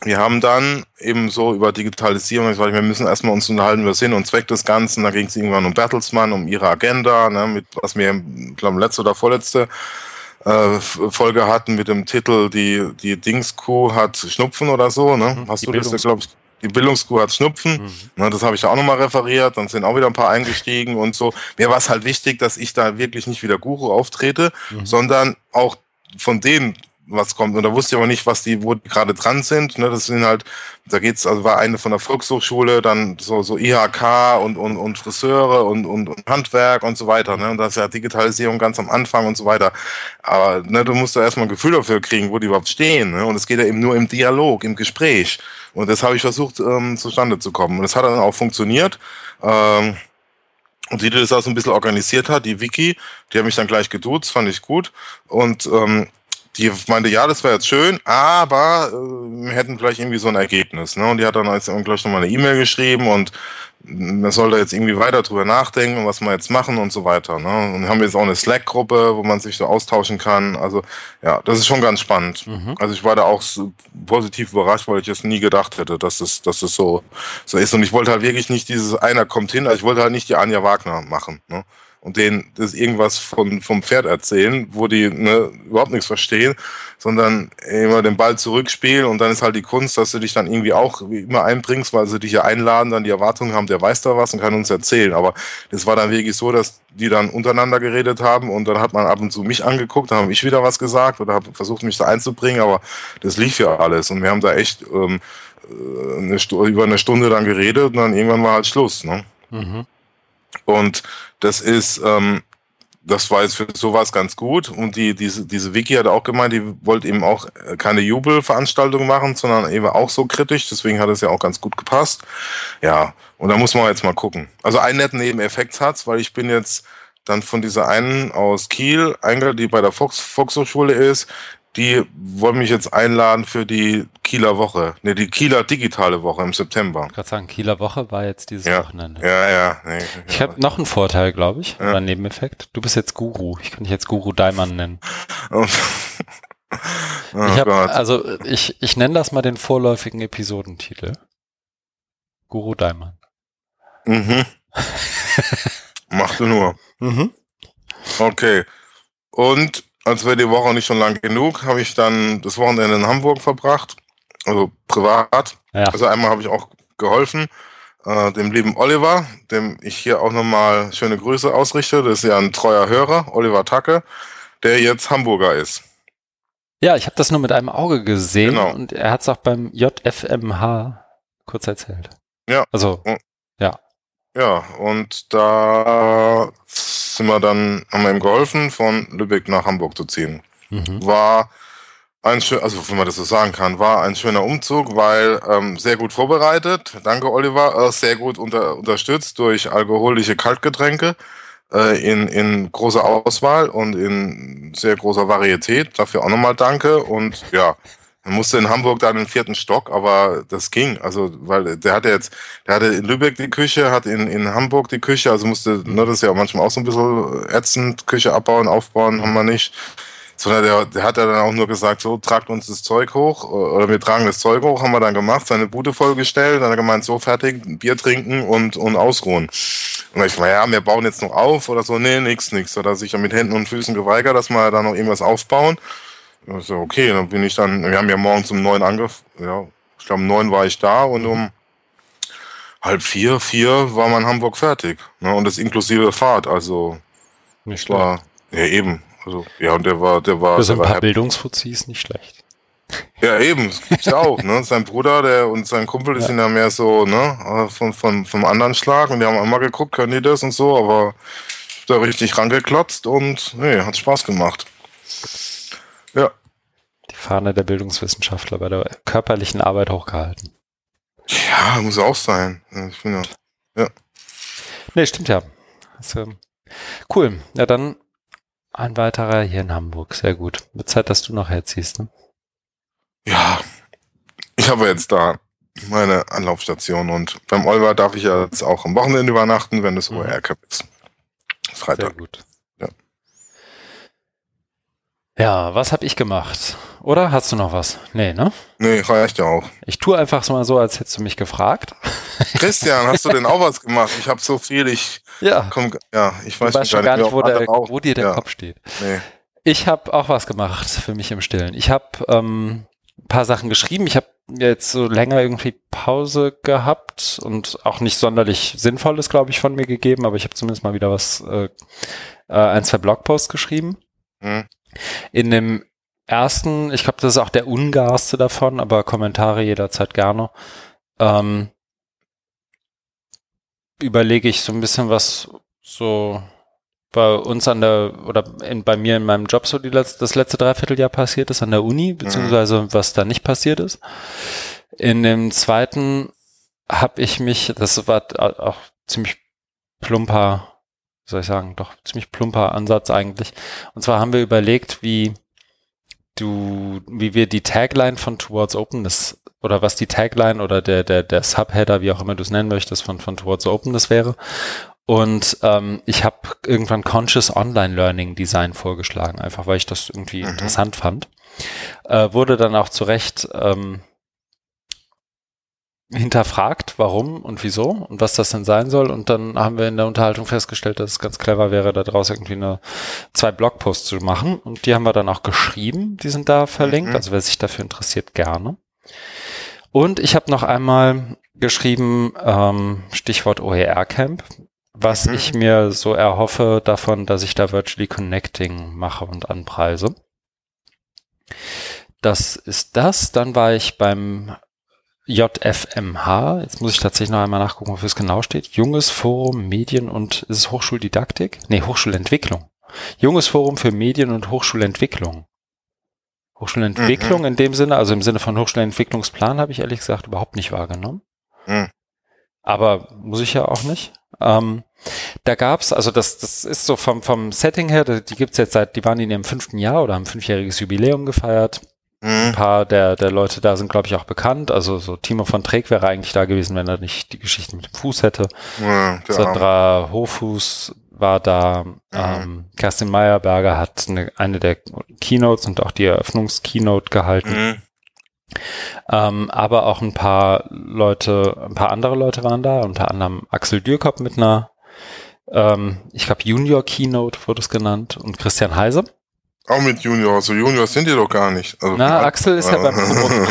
wir haben dann eben so über Digitalisierung, ich weiß, wir müssen erstmal uns unterhalten über Sinn und Zweck des Ganzen. Da ging es irgendwann um Bertelsmann, um ihre Agenda, ne, mit was mir, glaube, letzte oder vorletzte äh, Folge hatten mit dem Titel Die, die Dingskuh hat Schnupfen oder so. Ne? Mhm. Hast die du das, glaube ich? Die Bildungskuh hat Schnupfen. Mhm. Ne, das habe ich ja auch nochmal referiert. Dann sind auch wieder ein paar eingestiegen und so. Mir war es halt wichtig, dass ich da wirklich nicht wieder Guru auftrete, mhm. sondern auch von denen was kommt. Und da wusste ich aber nicht, was die, wo die gerade dran sind. Ne, das sind halt, da geht's, also war eine von der Volkshochschule, dann so, so IHK und, und, und Friseure und, und, und Handwerk und so weiter. Ne? Und das ist ja Digitalisierung ganz am Anfang und so weiter. Aber ne, du musst da erstmal ein Gefühl dafür kriegen, wo die überhaupt stehen. Ne? Und es geht ja eben nur im Dialog, im Gespräch. Und das habe ich versucht, ähm, zustande zu kommen. Und das hat dann auch funktioniert. Ähm, und die, die das auch so ein bisschen organisiert hat, die Vicky, die hat mich dann gleich geduzt, fand ich gut. Und ähm, die meinte, ja, das wäre jetzt schön, aber äh, wir hätten vielleicht irgendwie so ein Ergebnis. Ne? Und die hat dann jetzt gleich nochmal eine E-Mail geschrieben und man soll da jetzt irgendwie weiter drüber nachdenken, was wir jetzt machen und so weiter. Ne? Und wir haben jetzt auch eine Slack-Gruppe, wo man sich so austauschen kann. Also ja, das ist schon ganz spannend. Mhm. Also ich war da auch so positiv überrascht, weil ich es nie gedacht hätte, dass es, dass es so, so ist. Und ich wollte halt wirklich nicht dieses einer kommt hin, also ich wollte halt nicht die Anja Wagner machen. Ne? Und denen das irgendwas von, vom Pferd erzählen, wo die ne, überhaupt nichts verstehen, sondern immer den Ball zurückspielen und dann ist halt die Kunst, dass du dich dann irgendwie auch immer einbringst, weil sie dich ja einladen, dann die Erwartungen haben, der weiß da was und kann uns erzählen. Aber das war dann wirklich so, dass die dann untereinander geredet haben und dann hat man ab und zu mich angeguckt, dann habe ich wieder was gesagt oder habe versucht, mich da einzubringen, aber das lief ja alles und wir haben da echt ähm, äh, eine über eine Stunde dann geredet und dann irgendwann war halt Schluss. Ne? Mhm. Und das ist, ähm, das war jetzt für sowas ganz gut. Und die, diese, diese Wiki hat auch gemeint, die wollte eben auch äh, keine Jubelveranstaltung machen, sondern eben auch so kritisch. Deswegen hat es ja auch ganz gut gepasst. Ja, und da muss man jetzt mal gucken. Also einen netten Nebeneffekt hat's, weil ich bin jetzt dann von dieser einen aus Kiel, die bei der Volks Volkshochschule ist, die wollen mich jetzt einladen für die Kieler Woche. Ne, die Kieler digitale Woche im September. Ich gerade sagen, Kieler Woche war jetzt dieses ja. Wochenende. Ja, ja. Nee, ich habe noch einen Vorteil, glaube ich, ja. oder einen Nebeneffekt. Du bist jetzt Guru. Ich kann dich jetzt Guru Daimann nennen. oh, ich hab, also ich, ich nenne das mal den vorläufigen Episodentitel. Guru Daimann. Mhm. Mach du nur. Mhm. Okay. Und als wäre die Woche nicht schon lang genug, habe ich dann das Wochenende in Hamburg verbracht, also privat. Ja. Also einmal habe ich auch geholfen, äh, dem lieben Oliver, dem ich hier auch nochmal schöne Grüße ausrichte. Das ist ja ein treuer Hörer, Oliver Tacke, der jetzt Hamburger ist. Ja, ich habe das nur mit einem Auge gesehen genau. und er hat es auch beim JFMH kurz erzählt. Ja. Also, ja. Ja, und da sind wir dann, haben wir ihm geholfen, von Lübeck nach Hamburg zu ziehen. Mhm. War ein schön, also wenn man das so sagen kann, war ein schöner Umzug, weil ähm, sehr gut vorbereitet. Danke, Oliver. Äh, sehr gut unter, unterstützt durch alkoholische Kaltgetränke äh, in, in großer Auswahl und in sehr großer Varietät. Dafür auch nochmal danke. Und ja, er musste in Hamburg dann den vierten Stock, aber das ging. Also, weil der hatte jetzt, der hatte in Lübeck die Küche, hat in, in Hamburg die Küche, also musste, ne, das ist ja manchmal auch so ein bisschen ätzend, Küche abbauen, aufbauen, haben wir nicht. Sondern der, der hat ja dann auch nur gesagt, so, tragt uns das Zeug hoch, oder wir tragen das Zeug hoch, haben wir dann gemacht, seine Bude vollgestellt, dann hat er gemeint, so fertig, Bier trinken und, und ausruhen. Und ich war, ja, wir bauen jetzt noch auf oder so, nee, nix, nix. Oder sich mit Händen und Füßen geweigert, dass wir da noch irgendwas aufbauen. Also okay, dann bin ich dann, wir haben ja morgens um neun angefangen, ja, ich glaube um neun war ich da und um halb vier, vier war man in Hamburg fertig. Ne? Und das inklusive Fahrt, also nicht war, ja eben, also ja und der war, der war. Für so ein paar Bildungsfuzis nicht schlecht. Ja, eben, das gibt's ja auch, ne? Sein Bruder, der und sein Kumpel, die ja. sind ja mehr so, ne, von, von, vom anderen Schlag und die haben immer geguckt, können die das und so, aber da richtig rangeklotzt und nee, hat Spaß gemacht. Ja. Die Fahne der Bildungswissenschaftler bei der körperlichen Arbeit hochgehalten. Ja, muss auch sein. Ich finde, ja. Nee, stimmt ja. Also, cool. Ja, dann ein weiterer hier in Hamburg. Sehr gut. Wird Zeit, dass du noch herziehst, ne? Ja. Ich habe jetzt da meine Anlaufstation und beim Oliver darf ich ja jetzt auch am Wochenende übernachten, wenn das OER-Cup ist. Freitag. Sehr gut. Ja, was habe ich gemacht? Oder hast du noch was? Nee, ne? Nee, reicht ja auch. Ich tue einfach mal so, als hättest du mich gefragt. Christian, hast du denn auch was gemacht? Ich habe so viel, ich ja, komm, ja ich weiß schon gar nicht, wo, der, wo dir der ja. Kopf steht. Nee. Ich habe auch was gemacht für mich im Stillen. Ich habe ähm, ein paar Sachen geschrieben. Ich habe jetzt so länger irgendwie Pause gehabt und auch nicht sonderlich Sinnvolles, glaube ich, von mir gegeben, aber ich habe zumindest mal wieder was, äh, äh, ein, zwei Blogposts geschrieben. Hm. In dem ersten, ich glaube, das ist auch der ungarste davon, aber Kommentare jederzeit gerne. Ähm, überlege ich so ein bisschen, was so bei uns an der, oder in, bei mir in meinem Job so die letzte, das letzte Dreivierteljahr passiert ist an der Uni, mhm. beziehungsweise mhm. was da nicht passiert ist. In dem zweiten habe ich mich, das war auch ziemlich plumper soll ich sagen, doch ziemlich plumper Ansatz eigentlich. Und zwar haben wir überlegt, wie du, wie wir die Tagline von Towards Openness oder was die Tagline oder der, der, der Subheader, wie auch immer du es nennen möchtest, von, von Towards Openness wäre. Und ähm, ich habe irgendwann Conscious Online Learning Design vorgeschlagen, einfach weil ich das irgendwie mhm. interessant fand. Äh, wurde dann auch zu Recht ähm, hinterfragt, warum und wieso und was das denn sein soll. Und dann haben wir in der Unterhaltung festgestellt, dass es ganz clever wäre, da draus irgendwie eine, zwei Blogposts zu machen. Und die haben wir dann auch geschrieben. Die sind da verlinkt. Mhm. Also wer sich dafür interessiert, gerne. Und ich habe noch einmal geschrieben, ähm, Stichwort OER Camp, was mhm. ich mir so erhoffe davon, dass ich da Virtually Connecting mache und anpreise. Das ist das. Dann war ich beim JFMH, jetzt muss ich tatsächlich noch einmal nachgucken, wofür es genau steht. Junges Forum Medien und ist es Hochschuldidaktik? Nee, Hochschulentwicklung. Junges Forum für Medien und Hochschulentwicklung. Hochschulentwicklung mhm. in dem Sinne, also im Sinne von Hochschulentwicklungsplan habe ich ehrlich gesagt überhaupt nicht wahrgenommen. Mhm. Aber muss ich ja auch nicht. Ähm, da gab's, also das, das ist so vom, vom Setting her, die gibt's jetzt seit, die waren in ihrem fünften Jahr oder haben fünfjähriges Jubiläum gefeiert. Ein mhm. paar der, der Leute da sind, glaube ich, auch bekannt. Also so Timo von Treck wäre eigentlich da gewesen, wenn er nicht die Geschichte mit dem Fuß hätte. Ja, Sandra Hoffuß war da. Mhm. Ähm, Kerstin Meyerberger hat eine, eine der Keynotes und auch die Eröffnungskeynote gehalten. Mhm. Ähm, aber auch ein paar Leute, ein paar andere Leute waren da, unter anderem Axel Dürkop mit einer, ähm, ich glaube Junior Keynote wurde es genannt und Christian Heise. Auch mit Junior, also Junior sind die doch gar nicht. Also Na, Axel ist ja beim Promoten.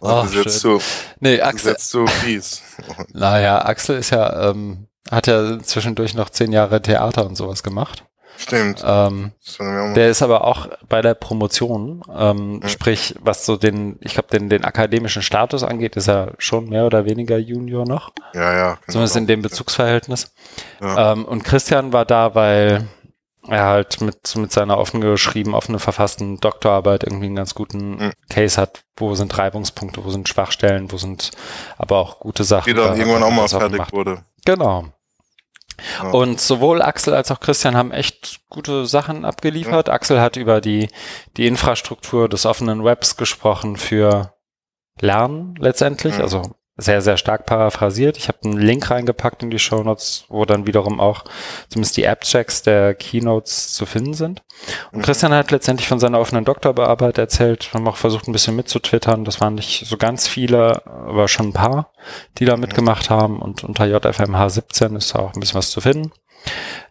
oh, du, nee, Axel. Du fies. Naja, Axel ist ja, ähm, hat ja zwischendurch noch zehn Jahre Theater und sowas gemacht. Stimmt. Ähm, der ist aber auch bei der Promotion, ähm, mhm. sprich, was so den, ich glaube, den, den akademischen Status angeht, ist er schon mehr oder weniger Junior noch. Ja, ja. Genau. Zumindest in dem Bezugsverhältnis. Ja. Ähm, und Christian war da, weil er halt mit, mit seiner offen geschrieben, offene verfassten Doktorarbeit irgendwie einen ganz guten mhm. Case hat, wo sind Reibungspunkte, wo sind Schwachstellen, wo sind aber auch gute Sachen. Die dann irgendwann auch mal fertig gemacht. wurde. Genau. Ja. Und sowohl Axel als auch Christian haben echt gute Sachen abgeliefert. Ja. Axel hat über die, die Infrastruktur des offenen Webs gesprochen für Lernen letztendlich. Ja. Also sehr, sehr stark paraphrasiert. Ich habe einen Link reingepackt in die Show Notes, wo dann wiederum auch zumindest die App-Checks der Keynotes zu finden sind. Und mhm. Christian hat letztendlich von seiner offenen Doktorbearbeit erzählt. Wir haben auch versucht, ein bisschen mitzutwittern. Das waren nicht so ganz viele, aber schon ein paar, die da mhm. mitgemacht haben. Und unter JFMH 17 ist da auch ein bisschen was zu finden.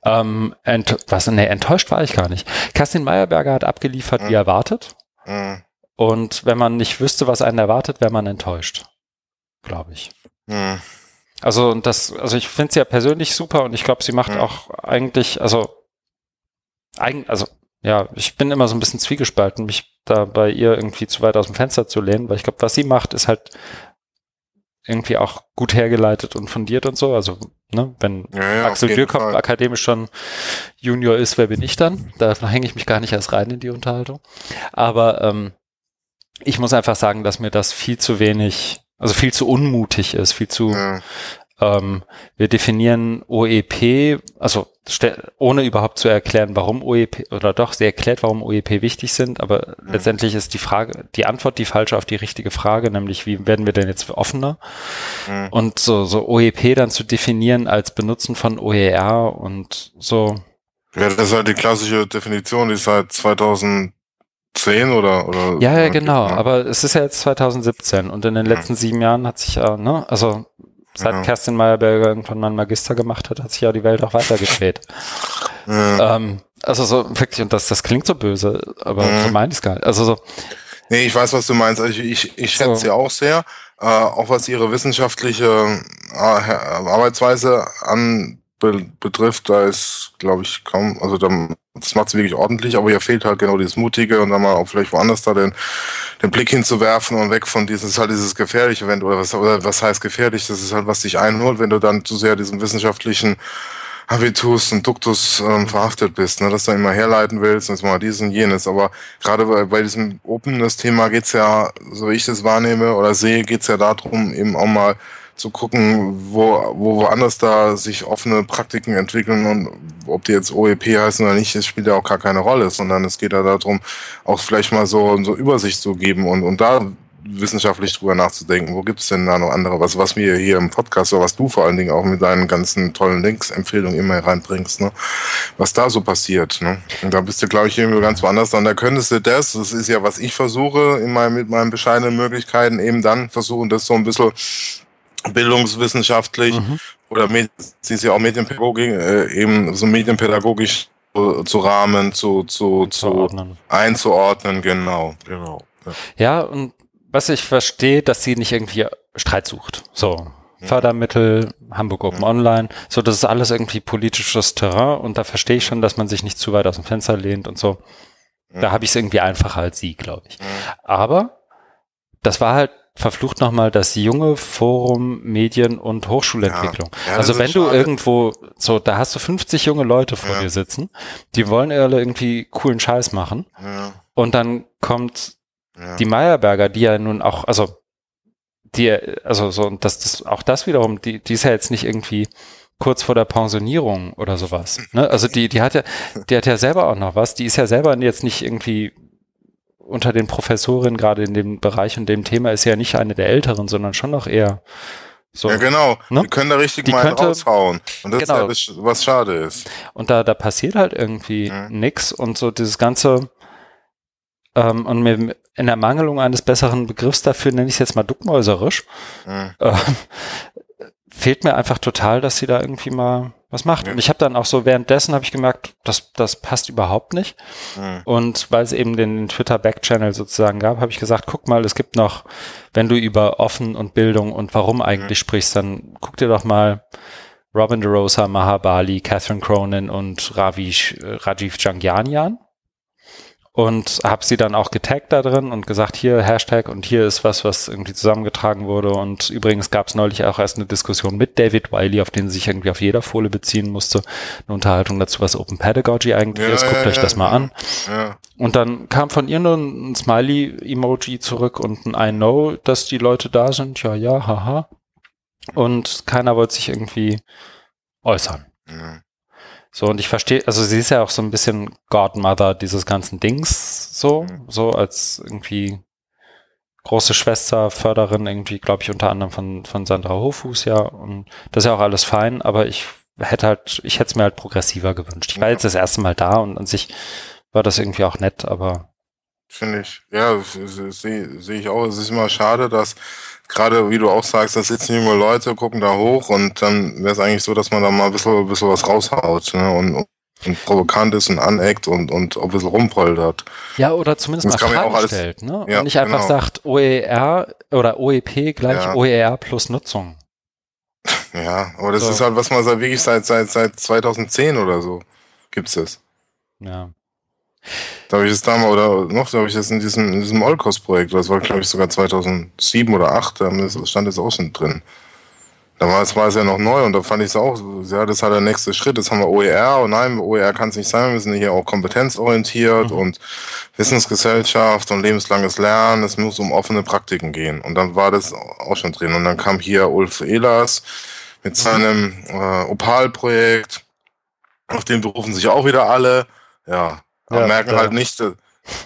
Ähm, ent was, nee, enttäuscht war ich gar nicht. Kerstin Meyerberger hat abgeliefert, mhm. wie erwartet. Mhm. Und wenn man nicht wüsste, was einen erwartet, wäre man enttäuscht glaube ich. Hm. Also und das, also ich finde sie ja persönlich super und ich glaube, sie macht hm. auch eigentlich, also eigen, also ja, ich bin immer so ein bisschen zwiegespalten, mich da bei ihr irgendwie zu weit aus dem Fenster zu lehnen, weil ich glaube, was sie macht, ist halt irgendwie auch gut hergeleitet und fundiert und so. Also, ne, wenn ja, ja, Axel Dürkopf akademisch schon Junior ist, wer bin ich dann? Da hänge ich mich gar nicht erst rein in die Unterhaltung. Aber ähm, ich muss einfach sagen, dass mir das viel zu wenig also viel zu unmutig ist, viel zu, ja. ähm, wir definieren OEP, also ohne überhaupt zu erklären, warum OEP, oder doch, sie erklärt, warum OEP wichtig sind, aber mhm. letztendlich ist die Frage, die Antwort die falsche auf die richtige Frage, nämlich wie werden wir denn jetzt offener? Mhm. Und so, so OEP dann zu definieren als Benutzen von OER und so. Ja, das ist halt die klassische Definition, die seit 2000 10 oder, oder Ja, ja, genau. Ja. Aber es ist ja jetzt 2017 und in den letzten ja. sieben Jahren hat sich ja, ne, also seit ja. Kerstin Meyerberger irgendwann mal einen Magister gemacht hat, hat sich ja die Welt auch weitergedreht. Ja. Ähm, also so wirklich, und das, das klingt so böse, aber mhm. so meine ich es gar nicht. Also so. Nee, ich weiß, was du meinst. Also ich, ich, ich schätze so. sie auch sehr, äh, auch was ihre wissenschaftliche äh, Arbeitsweise an be betrifft, da ist, glaube ich, kaum, also da, das macht sie wirklich ordentlich, aber ihr fehlt halt genau dieses Mutige und dann mal auch vielleicht woanders da den, den Blick hinzuwerfen und weg von diesem, ist halt dieses gefährliche, wenn du, oder was, oder was heißt gefährlich, das ist halt, was dich einholt, wenn du dann zu sehr diesem wissenschaftlichen Habitus und Duktus ähm, verhaftet bist, ne, dass du immer herleiten willst und mal dies und jenes. Aber gerade bei, bei diesem Openness-Thema geht's ja, so wie ich das wahrnehme oder sehe, geht's ja darum, eben auch mal zu gucken, wo, wo woanders da sich offene Praktiken entwickeln und ob die jetzt OEP heißen oder nicht, das spielt ja auch gar keine Rolle, sondern es geht ja darum, auch vielleicht mal so, so Übersicht zu geben und, und da wissenschaftlich drüber nachzudenken. Wo gibt es denn da noch andere, was, was wir hier im Podcast oder was du vor allen Dingen auch mit deinen ganzen tollen Links-Empfehlungen immer reinbringst, ne? was da so passiert. Ne? Und da bist du, glaube ich, irgendwie ganz woanders. Dann da könntest du das, das ist ja, was ich versuche, in meinem, mit meinen bescheidenen Möglichkeiten, eben dann versuchen, das so ein bisschen bildungswissenschaftlich mhm. oder sie ist ja auch Medienpädagogik, äh, eben so medienpädagogisch zu, zu rahmen, zu, zu, zu einzuordnen, genau, genau. Ja. ja, und was ich verstehe, dass sie nicht irgendwie Streit sucht. So, mhm. Fördermittel, Hamburg Open mhm. Online, so das ist alles irgendwie politisches Terrain und da verstehe ich schon, dass man sich nicht zu weit aus dem Fenster lehnt und so. Da mhm. habe ich es irgendwie einfacher als sie, glaube ich. Aber das war halt verflucht nochmal das junge Forum Medien- und Hochschulentwicklung. Ja, ja, also wenn du irgendwo, so, da hast du 50 junge Leute vor ja. dir sitzen, die wollen alle irgendwie coolen Scheiß machen. Und dann kommt die Meyerberger, die ja nun auch, also die, also so, und das, das, auch das wiederum, die, die ist ja jetzt nicht irgendwie kurz vor der Pensionierung oder sowas. Ne? Also die, die hat ja, die hat ja selber auch noch was. Die ist ja selber jetzt nicht irgendwie unter den Professorinnen gerade in dem Bereich und dem Thema ist ja nicht eine der älteren, sondern schon noch eher so. Ja, genau. Ne? Die können da richtig die mal könnte, raushauen. Und das genau. ist ja das, was schade ist. Und da, da passiert halt irgendwie mhm. nix und so dieses ganze, ähm, und mir in der Mangelung eines besseren Begriffs dafür nenne ich es jetzt mal duckmäuserisch, mhm. äh, fehlt mir einfach total, dass sie da irgendwie mal was macht. Und ich habe dann auch so währenddessen habe ich gemerkt, das, das passt überhaupt nicht. Mhm. Und weil es eben den Twitter Backchannel sozusagen gab, habe ich gesagt, guck mal, es gibt noch, wenn du über offen und Bildung und warum eigentlich mhm. sprichst, dann guck dir doch mal Robin DeRosa, Mahabali, Catherine Cronin und Ravi, Rajiv Jangiani an und habe sie dann auch getaggt da drin und gesagt, hier Hashtag und hier ist was, was irgendwie zusammengetragen wurde. Und übrigens gab es neulich auch erst eine Diskussion mit David Wiley, auf den sie sich irgendwie auf jeder Folie beziehen musste. Eine Unterhaltung dazu, was Open Pedagogy eigentlich ja, ist. Guckt ja, euch ja, das mal an. Und dann kam von ihr nur ein Smiley-Emoji zurück und ein I know, dass die Leute da sind. Ja, ja, haha. Und keiner wollte sich irgendwie äußern. So, und ich verstehe, also sie ist ja auch so ein bisschen Godmother dieses ganzen Dings, so, mhm. so als irgendwie große Schwester, Förderin, irgendwie, glaube ich, unter anderem von, von Sandra Hofus, ja, und das ist ja auch alles fein, aber ich hätte halt, ich hätte es mir halt progressiver gewünscht. Ich war jetzt das erste Mal da und an sich war das irgendwie auch nett, aber. Finde ich, ja, sehe seh ich auch. Es ist immer schade, dass gerade wie du auch sagst, da sitzen junge Leute, gucken da hoch und dann wäre es eigentlich so, dass man da mal ein bisschen, ein bisschen was raushaut ne? und, und provokant ist und aneckt und, und ein bisschen rumpoltert. Ja, oder zumindest das mal Fragen alles, stellt, ne? Ja, und nicht einfach genau. sagt OER oder OEP gleich ja. OER plus Nutzung. Ja, aber das so. ist halt, was man seit wirklich seit, seit, seit 2010 oder so gibt's das. Ja. Da habe ich das damals, oder noch, da habe ich das in diesem, in diesem Olkos-Projekt, das war glaube ich sogar 2007 oder 2008, da stand es auch schon drin. Damals war es ja noch neu und da fand ich es auch, ja, das ist halt der nächste Schritt. Jetzt haben wir OER und nein, OER kann es nicht sein, wir sind hier auch kompetenzorientiert mhm. und Wissensgesellschaft und lebenslanges Lernen, es muss um offene Praktiken gehen. Und dann war das auch schon drin. Und dann kam hier Ulf Ehlers mit seinem äh, Opal-Projekt, auf dem berufen sich auch wieder alle. Ja, aber ja, merken ja. halt nicht, äh,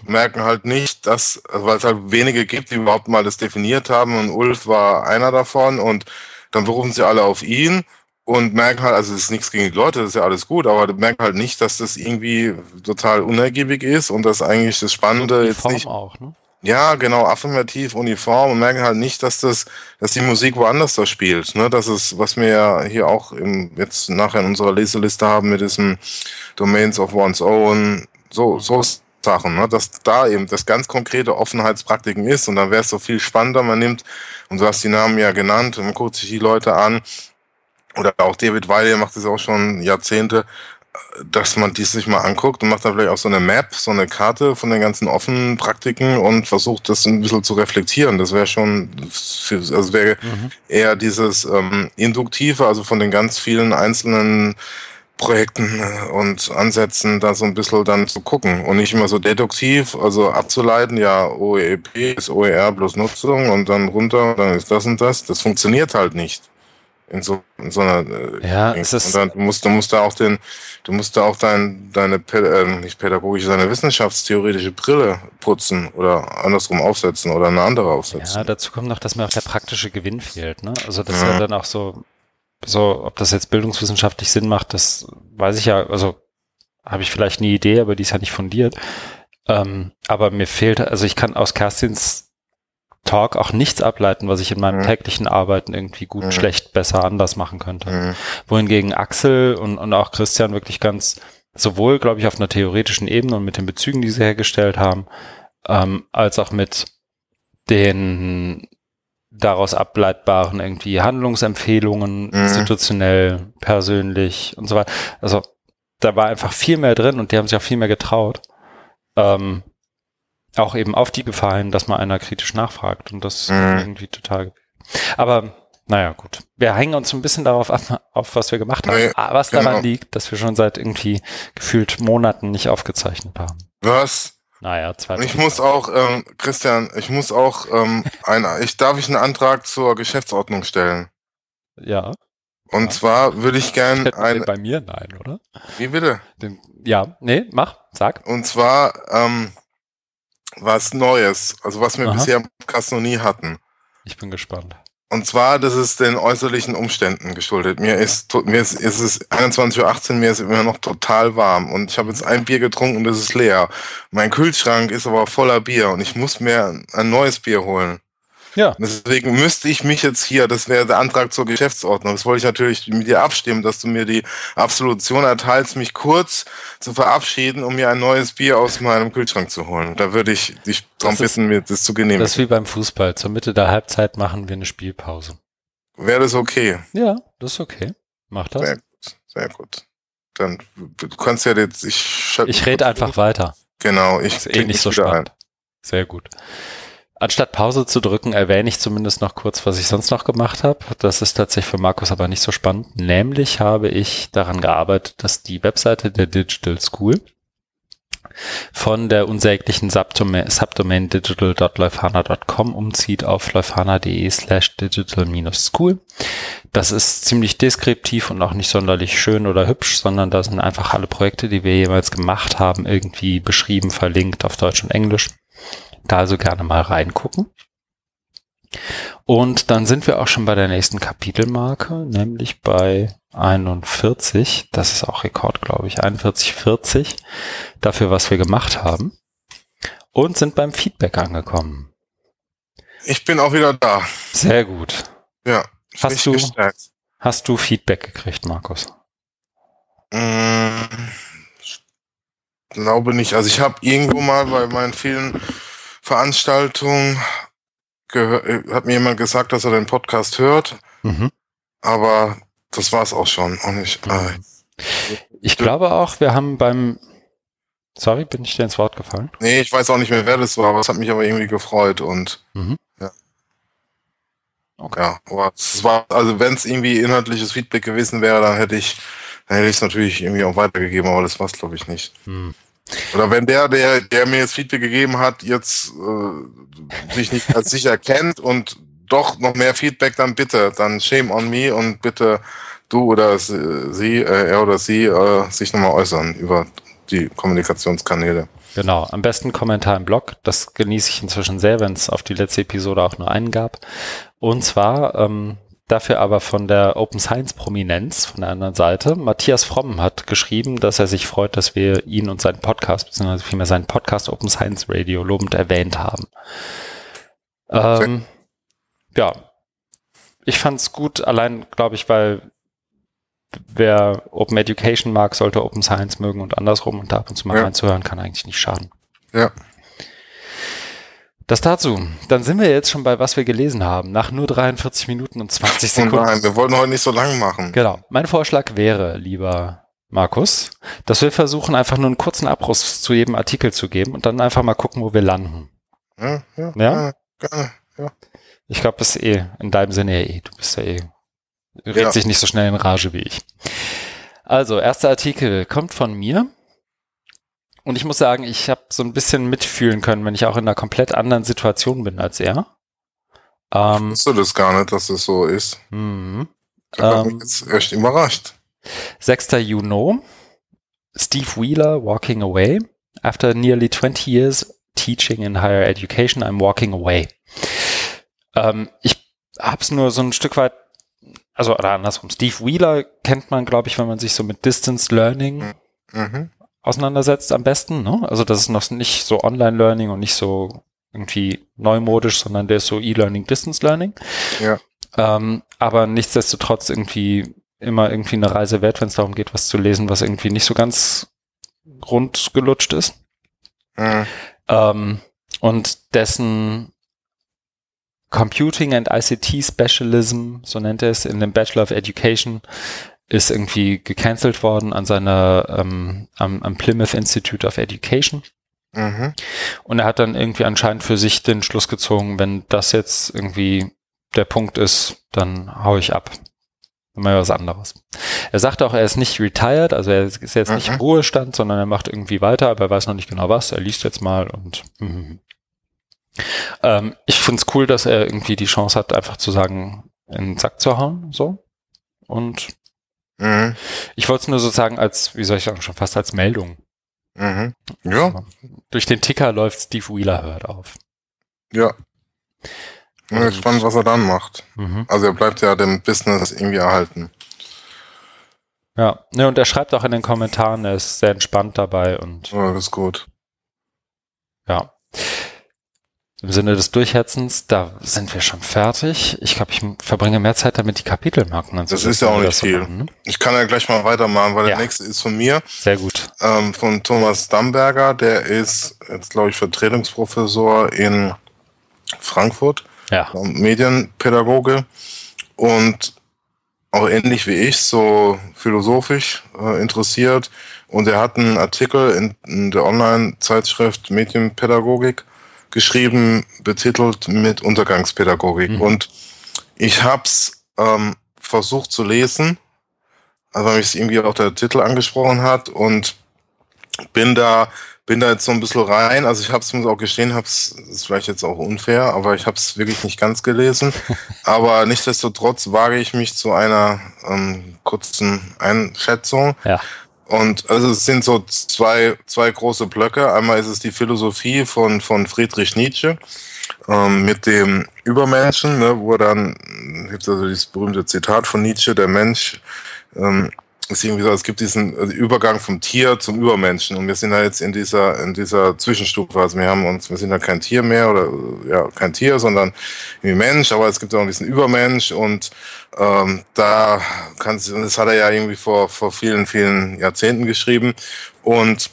merken halt nicht, dass, weil es halt wenige gibt, die überhaupt mal das definiert haben und Ulf war einer davon und dann berufen sie alle auf ihn und merken halt, also es ist nichts gegen die Leute, das ist ja alles gut, aber merken halt nicht, dass das irgendwie total unergiebig ist und das eigentlich das Spannende jetzt nicht. Auch, ne? Ja, genau, affirmativ, uniform und merken halt nicht, dass das, dass die Musik woanders da spielt. Ne? Das ist, was wir ja hier auch im, jetzt nachher in unserer Leseliste haben mit diesem Domains of One's Own, so, so Sachen, ne? dass da eben das ganz konkrete Offenheitspraktiken ist und dann wäre es so viel spannender, man nimmt, und du hast die Namen ja genannt, man guckt sich die Leute an, oder auch David Weil macht das auch schon Jahrzehnte, dass man dies sich mal anguckt und macht da vielleicht auch so eine Map, so eine Karte von den ganzen offenen Praktiken und versucht das ein bisschen zu reflektieren. Das wäre schon, also wäre mhm. eher dieses ähm, Induktive, also von den ganz vielen einzelnen Projekten äh, und Ansätzen da so ein bisschen dann zu gucken und nicht immer so deduktiv, also abzuleiten, ja, OEP ist OER plus Nutzung und dann runter, dann ist das und das. Das funktioniert halt nicht. in so, in so einer äh, ja, es ist und dann du musst du musst da auch den du musst da auch dein deine äh, nicht pädagogische deine wissenschaftstheoretische Brille putzen oder andersrum aufsetzen oder eine andere aufsetzen. Ja, dazu kommt noch, dass mir auch der praktische Gewinn fehlt, ne? Also das ja. ja dann auch so so ob das jetzt bildungswissenschaftlich Sinn macht, das weiß ich ja, also habe ich vielleicht eine Idee, aber die ist ja nicht fundiert. Ähm, aber mir fehlt, also ich kann aus Kerstins Talk auch nichts ableiten, was ich in meinem mhm. täglichen Arbeiten irgendwie gut, mhm. schlecht, besser, anders machen könnte. Mhm. Wohingegen Axel und, und auch Christian wirklich ganz, sowohl, glaube ich, auf einer theoretischen Ebene und mit den Bezügen, die sie hergestellt haben, ähm, als auch mit den daraus ableitbaren irgendwie Handlungsempfehlungen, mhm. institutionell, persönlich und so weiter. Also da war einfach viel mehr drin und die haben sich auch viel mehr getraut. Ähm, auch eben auf die gefallen, dass mal einer kritisch nachfragt und das mhm. irgendwie total. Aber naja, gut. Wir hängen uns ein bisschen darauf ab, auf was wir gemacht haben. Nee, was genau. daran liegt, dass wir schon seit irgendwie gefühlt Monaten nicht aufgezeichnet haben. Was? Naja, zwei. Ich muss auch, ähm, Christian, ich muss auch, ähm, ein, ich darf ich einen Antrag zur Geschäftsordnung stellen. Ja. Und ja. zwar würde ich gern ein. Bei mir nein, oder? Wie bitte? Den, ja, nee, mach, sag. Und zwar, ähm, was Neues, also was wir Aha. bisher im Podcast noch nie hatten. Ich bin gespannt. Und zwar, das ist den äußerlichen Umständen geschuldet. Mir ist, mir ist, ist es 21.18 Uhr, mir ist immer noch total warm und ich habe jetzt ein Bier getrunken und das ist leer. Mein Kühlschrank ist aber voller Bier und ich muss mir ein neues Bier holen. Ja. Deswegen müsste ich mich jetzt hier, das wäre der Antrag zur Geschäftsordnung, das wollte ich natürlich mit dir abstimmen, dass du mir die Absolution erteilst, mich kurz zu verabschieden, um mir ein neues Bier aus meinem Kühlschrank zu holen. Da würde ich dich darum bitten, mir das zu genehmigen. Das ist wie beim Fußball. Zur Mitte der Halbzeit machen wir eine Spielpause. Wäre das okay? Ja, das ist okay. Mach das. Sehr gut. Sehr gut. Dann du kannst ja jetzt, ich Ich rede einfach weiter. Genau, ich ist eh nicht so spannend. Ein. Sehr gut. Anstatt Pause zu drücken, erwähne ich zumindest noch kurz, was ich sonst noch gemacht habe. Das ist tatsächlich für Markus aber nicht so spannend. Nämlich habe ich daran gearbeitet, dass die Webseite der Digital School von der unsäglichen Subdomain, digital.leufhana.com umzieht auf leufhana.de slash digital-school. Das ist ziemlich deskriptiv und auch nicht sonderlich schön oder hübsch, sondern da sind einfach alle Projekte, die wir jemals gemacht haben, irgendwie beschrieben, verlinkt auf Deutsch und Englisch. Da also gerne mal reingucken. Und dann sind wir auch schon bei der nächsten Kapitelmarke, nämlich bei 41. Das ist auch Rekord, glaube ich. 41,40 dafür, was wir gemacht haben. Und sind beim Feedback angekommen. Ich bin auch wieder da. Sehr gut. Ja. Hast du, gestärkt. hast du Feedback gekriegt, Markus? Mm, glaube nicht. Also ich habe irgendwo mal bei meinen vielen Veranstaltung äh, hat mir jemand gesagt, dass er den Podcast hört. Mhm. Aber das war es auch schon. Und ich, äh, ich glaube auch, wir haben beim Sorry, bin ich dir ins Wort gefallen? Nee, ich weiß auch nicht mehr, wer das war, aber es hat mich aber irgendwie gefreut und mhm. ja. Okay. Ja, aber es war, also wenn es irgendwie inhaltliches Feedback gewesen wäre, dann hätte ich, dann hätte ich es natürlich irgendwie auch weitergegeben, aber das war es glaube ich nicht. Mhm. Oder wenn der, der, der mir jetzt Feedback gegeben hat, jetzt äh, sich nicht als sicher kennt und doch noch mehr Feedback, dann bitte, dann shame on me und bitte du oder sie, äh, er oder sie äh, sich nochmal äußern über die Kommunikationskanäle. Genau, am besten Kommentar im Blog. Das genieße ich inzwischen sehr, wenn es auf die letzte Episode auch nur einen gab. Und zwar ähm, Dafür aber von der Open Science Prominenz von der anderen Seite. Matthias Fromm hat geschrieben, dass er sich freut, dass wir ihn und seinen Podcast, beziehungsweise vielmehr seinen Podcast Open Science Radio lobend erwähnt haben. Ähm, ja, ich fand's gut, allein glaube ich, weil wer Open Education mag, sollte Open Science mögen und andersrum und da ab und zu mal ja. reinzuhören, kann eigentlich nicht schaden. Ja. Das dazu. Dann sind wir jetzt schon bei was wir gelesen haben, nach nur 43 Minuten und 20 Sekunden. Oh nein, wir wollten heute nicht so lang machen. Genau. Mein Vorschlag wäre, lieber Markus, dass wir versuchen, einfach nur einen kurzen Abriss zu jedem Artikel zu geben und dann einfach mal gucken, wo wir landen. Ja, ja, ja? Gerne, ja. Ich glaube, das ist eh in deinem Sinne ja eh. Du bist ja eh, redet ja. sich nicht so schnell in Rage wie ich. Also, erster Artikel kommt von mir. Und ich muss sagen, ich habe so ein bisschen mitfühlen können, wenn ich auch in einer komplett anderen Situation bin als er. Ähm, ich wusste das gar nicht, dass das so ist. Mh. Das hat mich jetzt echt überrascht. 6. Juni. Steve Wheeler, Walking Away. After nearly 20 years teaching in higher education, I'm walking away. Ähm, ich habe es nur so ein Stück weit, also oder andersrum. Steve Wheeler kennt man, glaube ich, wenn man sich so mit Distance Learning mhm. Auseinandersetzt, am besten. Ne? Also das ist noch nicht so Online-Learning und nicht so irgendwie neumodisch, sondern der ist so E-Learning, Distance Learning. Ja. Ähm, aber nichtsdestotrotz irgendwie immer irgendwie eine Reise wert, wenn es darum geht, was zu lesen, was irgendwie nicht so ganz rund gelutscht ist. Mhm. Ähm, und dessen Computing and ICT Specialism, so nennt er es, in dem Bachelor of Education, ist irgendwie gecancelt worden an seiner, ähm, am, am Plymouth Institute of Education. Mhm. Und er hat dann irgendwie anscheinend für sich den Schluss gezogen, wenn das jetzt irgendwie der Punkt ist, dann hau ich ab. Mal was anderes. Er sagt auch, er ist nicht retired, also er ist jetzt nicht im mhm. Ruhestand, sondern er macht irgendwie weiter, aber er weiß noch nicht genau was. Er liest jetzt mal und mm. ähm, ich finde es cool, dass er irgendwie die Chance hat, einfach zu sagen, in den Sack zu hauen, so. Und mhm. ich wollte es nur sozusagen als, wie soll ich sagen, schon fast als Meldung. Mhm. Ja. Also, durch den Ticker läuft Steve Wheeler hört auf. Ja. Ich bin gespannt, was er dann macht. Mhm. Also er bleibt ja dem Business irgendwie erhalten. Ja, ne, und er schreibt auch in den Kommentaren, er ist sehr entspannt dabei und. Ja, das ist gut. Ja. Im Sinne des Durchhetzens, da sind wir schon fertig. Ich glaube, ich verbringe mehr Zeit damit, die Kapitelmarken anzusetzen. Das ist ja auch nicht viel. Machen, ne? Ich kann ja gleich mal weitermachen, weil ja. der nächste ist von mir. Sehr gut. Ähm, von Thomas Damberger, der ist jetzt, glaube ich, Vertretungsprofessor in Frankfurt ja. Medienpädagoge und auch ähnlich wie ich, so philosophisch äh, interessiert. Und er hat einen Artikel in, in der Online-Zeitschrift Medienpädagogik geschrieben, betitelt mit Untergangspädagogik. Mhm. Und ich habe es ähm, versucht zu lesen, also weil mich irgendwie auch der Titel angesprochen hat und bin da bin da jetzt so ein bisschen rein. Also ich habe es mir auch gestehen, habe es ist vielleicht jetzt auch unfair, aber ich habe es wirklich nicht ganz gelesen. aber nichtsdestotrotz wage ich mich zu einer ähm, kurzen Einschätzung. Ja. Und also es sind so zwei, zwei große Blöcke. Einmal ist es die Philosophie von, von Friedrich Nietzsche ähm, mit dem Übermenschen, ne, wo dann gibt also dieses berühmte Zitat von Nietzsche, der Mensch ähm, ist irgendwie so, es gibt diesen also Übergang vom Tier zum Übermenschen. Und wir sind da jetzt in dieser in dieser Zwischenstufe. Also wir haben uns, wir sind da kein Tier mehr oder ja kein Tier, sondern wie Mensch, aber es gibt auch diesen Übermensch. Und ähm, da kann das hat er ja irgendwie vor vor vielen vielen Jahrzehnten geschrieben. Und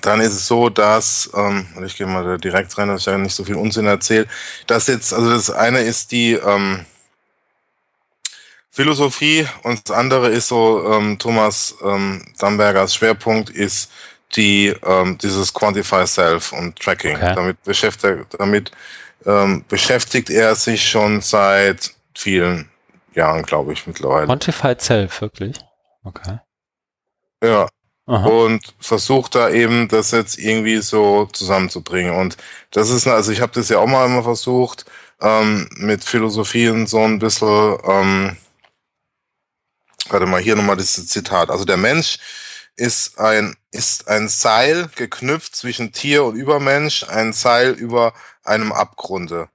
dann ist es so, dass, ähm, ich gehe mal da direkt rein, dass ich ja nicht so viel Unsinn erzähle, dass jetzt, also das eine ist die, ähm, Philosophie und das andere ist so, ähm, Thomas ähm, Dambergers Schwerpunkt ist die ähm, dieses Quantify Self und Tracking. Okay. Damit beschäftigt, damit ähm, beschäftigt er sich schon seit vielen Jahren, glaube ich, mittlerweile. Quantified Self, wirklich? Okay. Ja. Aha. Und versucht da eben das jetzt irgendwie so zusammenzubringen. Und das ist, also ich habe das ja auch mal immer versucht, ähm, mit Philosophien so ein bisschen ähm, Warte mal, hier nochmal dieses Zitat. Also der Mensch ist ein, ist ein Seil geknüpft zwischen Tier und Übermensch, ein Seil über einem Abgrunde.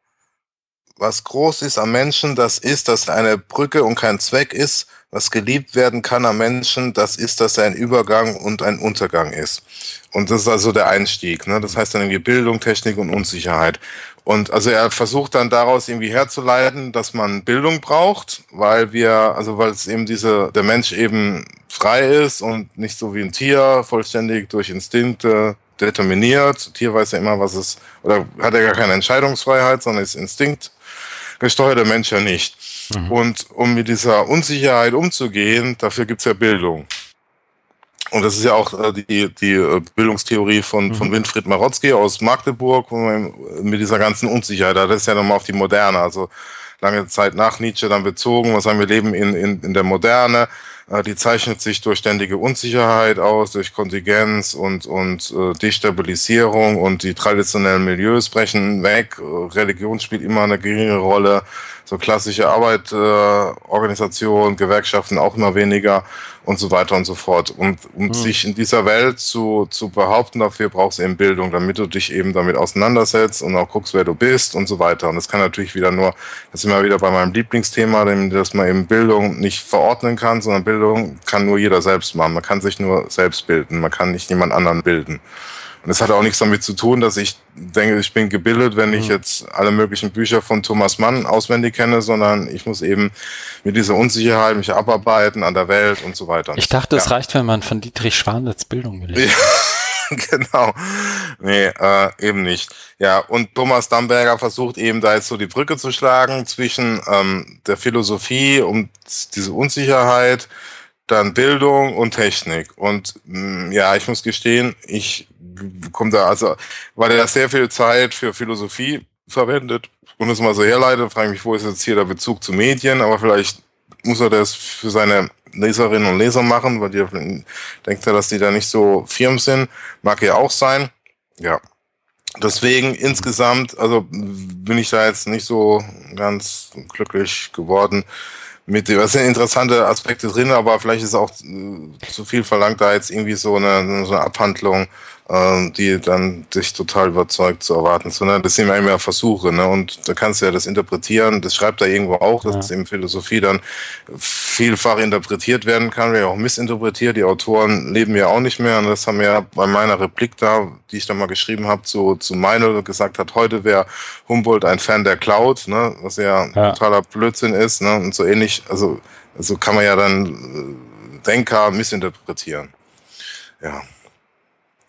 Was groß ist am Menschen, das ist, dass er eine Brücke und kein Zweck ist. Was geliebt werden kann am Menschen, das ist, dass er ein Übergang und ein Untergang ist. Und das ist also der Einstieg. Ne? Das heißt dann irgendwie Bildung, Technik und Unsicherheit. Und also er versucht dann daraus irgendwie herzuleiten, dass man Bildung braucht, weil wir, also weil es eben diese, der Mensch eben frei ist und nicht so wie ein Tier, vollständig durch Instinkte determiniert. Tier weiß ja immer, was es, oder hat er ja gar keine Entscheidungsfreiheit, sondern ist Instinkt gesteuert, der Mensch ja nicht. Mhm. Und um mit dieser Unsicherheit umzugehen, dafür gibt's ja Bildung. Und das ist ja auch äh, die, die äh, Bildungstheorie von, mhm. von Winfried Marotzki aus Magdeburg, mit dieser ganzen Unsicherheit, das ist ja nochmal auf die Moderne, also lange Zeit nach Nietzsche dann bezogen, was sagen wir leben in, in, in der Moderne, äh, die zeichnet sich durch ständige Unsicherheit aus, durch Kontingenz und, und äh, Destabilisierung. Und die traditionellen Milieus brechen weg, Religion spielt immer eine geringe Rolle, so klassische Arbeit, äh, Organisation, Gewerkschaften auch immer weniger und so weiter und so fort. Und um mhm. sich in dieser Welt zu, zu behaupten, dafür brauchst du eben Bildung, damit du dich eben damit auseinandersetzt und auch guckst, wer du bist und so weiter. Und das kann natürlich wieder nur, das sind wir wieder bei meinem Lieblingsthema, dass man eben Bildung nicht verordnen kann, sondern Bildung kann nur jeder selbst machen. Man kann sich nur selbst bilden, man kann nicht jemand anderen bilden. Und das hat auch nichts damit zu tun, dass ich denke, ich bin gebildet, wenn ich mhm. jetzt alle möglichen Bücher von Thomas Mann auswendig kenne, sondern ich muss eben mit dieser Unsicherheit mich abarbeiten an der Welt und so weiter. Ich dachte, ja. es reicht, wenn man von Dietrich Schwanitz Bildung gelesen hat. genau. Nee, äh, eben nicht. Ja, und Thomas Damberger versucht eben da jetzt so die Brücke zu schlagen zwischen ähm, der Philosophie und diese Unsicherheit, dann Bildung und Technik. Und mh, mm, ja, ich muss gestehen, ich kommt da, also, weil er sehr viel Zeit für Philosophie verwendet und es mal so herleitet, frage ich mich, wo ist jetzt hier der Bezug zu Medien, aber vielleicht muss er das für seine Leserinnen und Leser machen, weil die denkt er, dass die da nicht so firm sind. Mag ja auch sein. Ja. Deswegen insgesamt, also bin ich da jetzt nicht so ganz glücklich geworden mit dem, es sind interessante Aspekte drin, aber vielleicht ist auch zu viel verlangt, da jetzt irgendwie so eine, so eine Abhandlung die dann dich total überzeugt zu erwarten, sondern das sind ja immer Versuche, ne? Und da kannst du ja das interpretieren, das schreibt er irgendwo auch, dass ja. eben Philosophie dann vielfach interpretiert werden kann, wie auch missinterpretiert. Die Autoren leben ja auch nicht mehr und das haben wir ja bei meiner Replik da, die ich da mal geschrieben habe, zu, zu Meinl gesagt hat, heute wäre Humboldt ein Fan der Cloud, ne? Was ja, ja. totaler Blödsinn ist, ne? Und so ähnlich, also, also kann man ja dann äh, Denker missinterpretieren. Ja.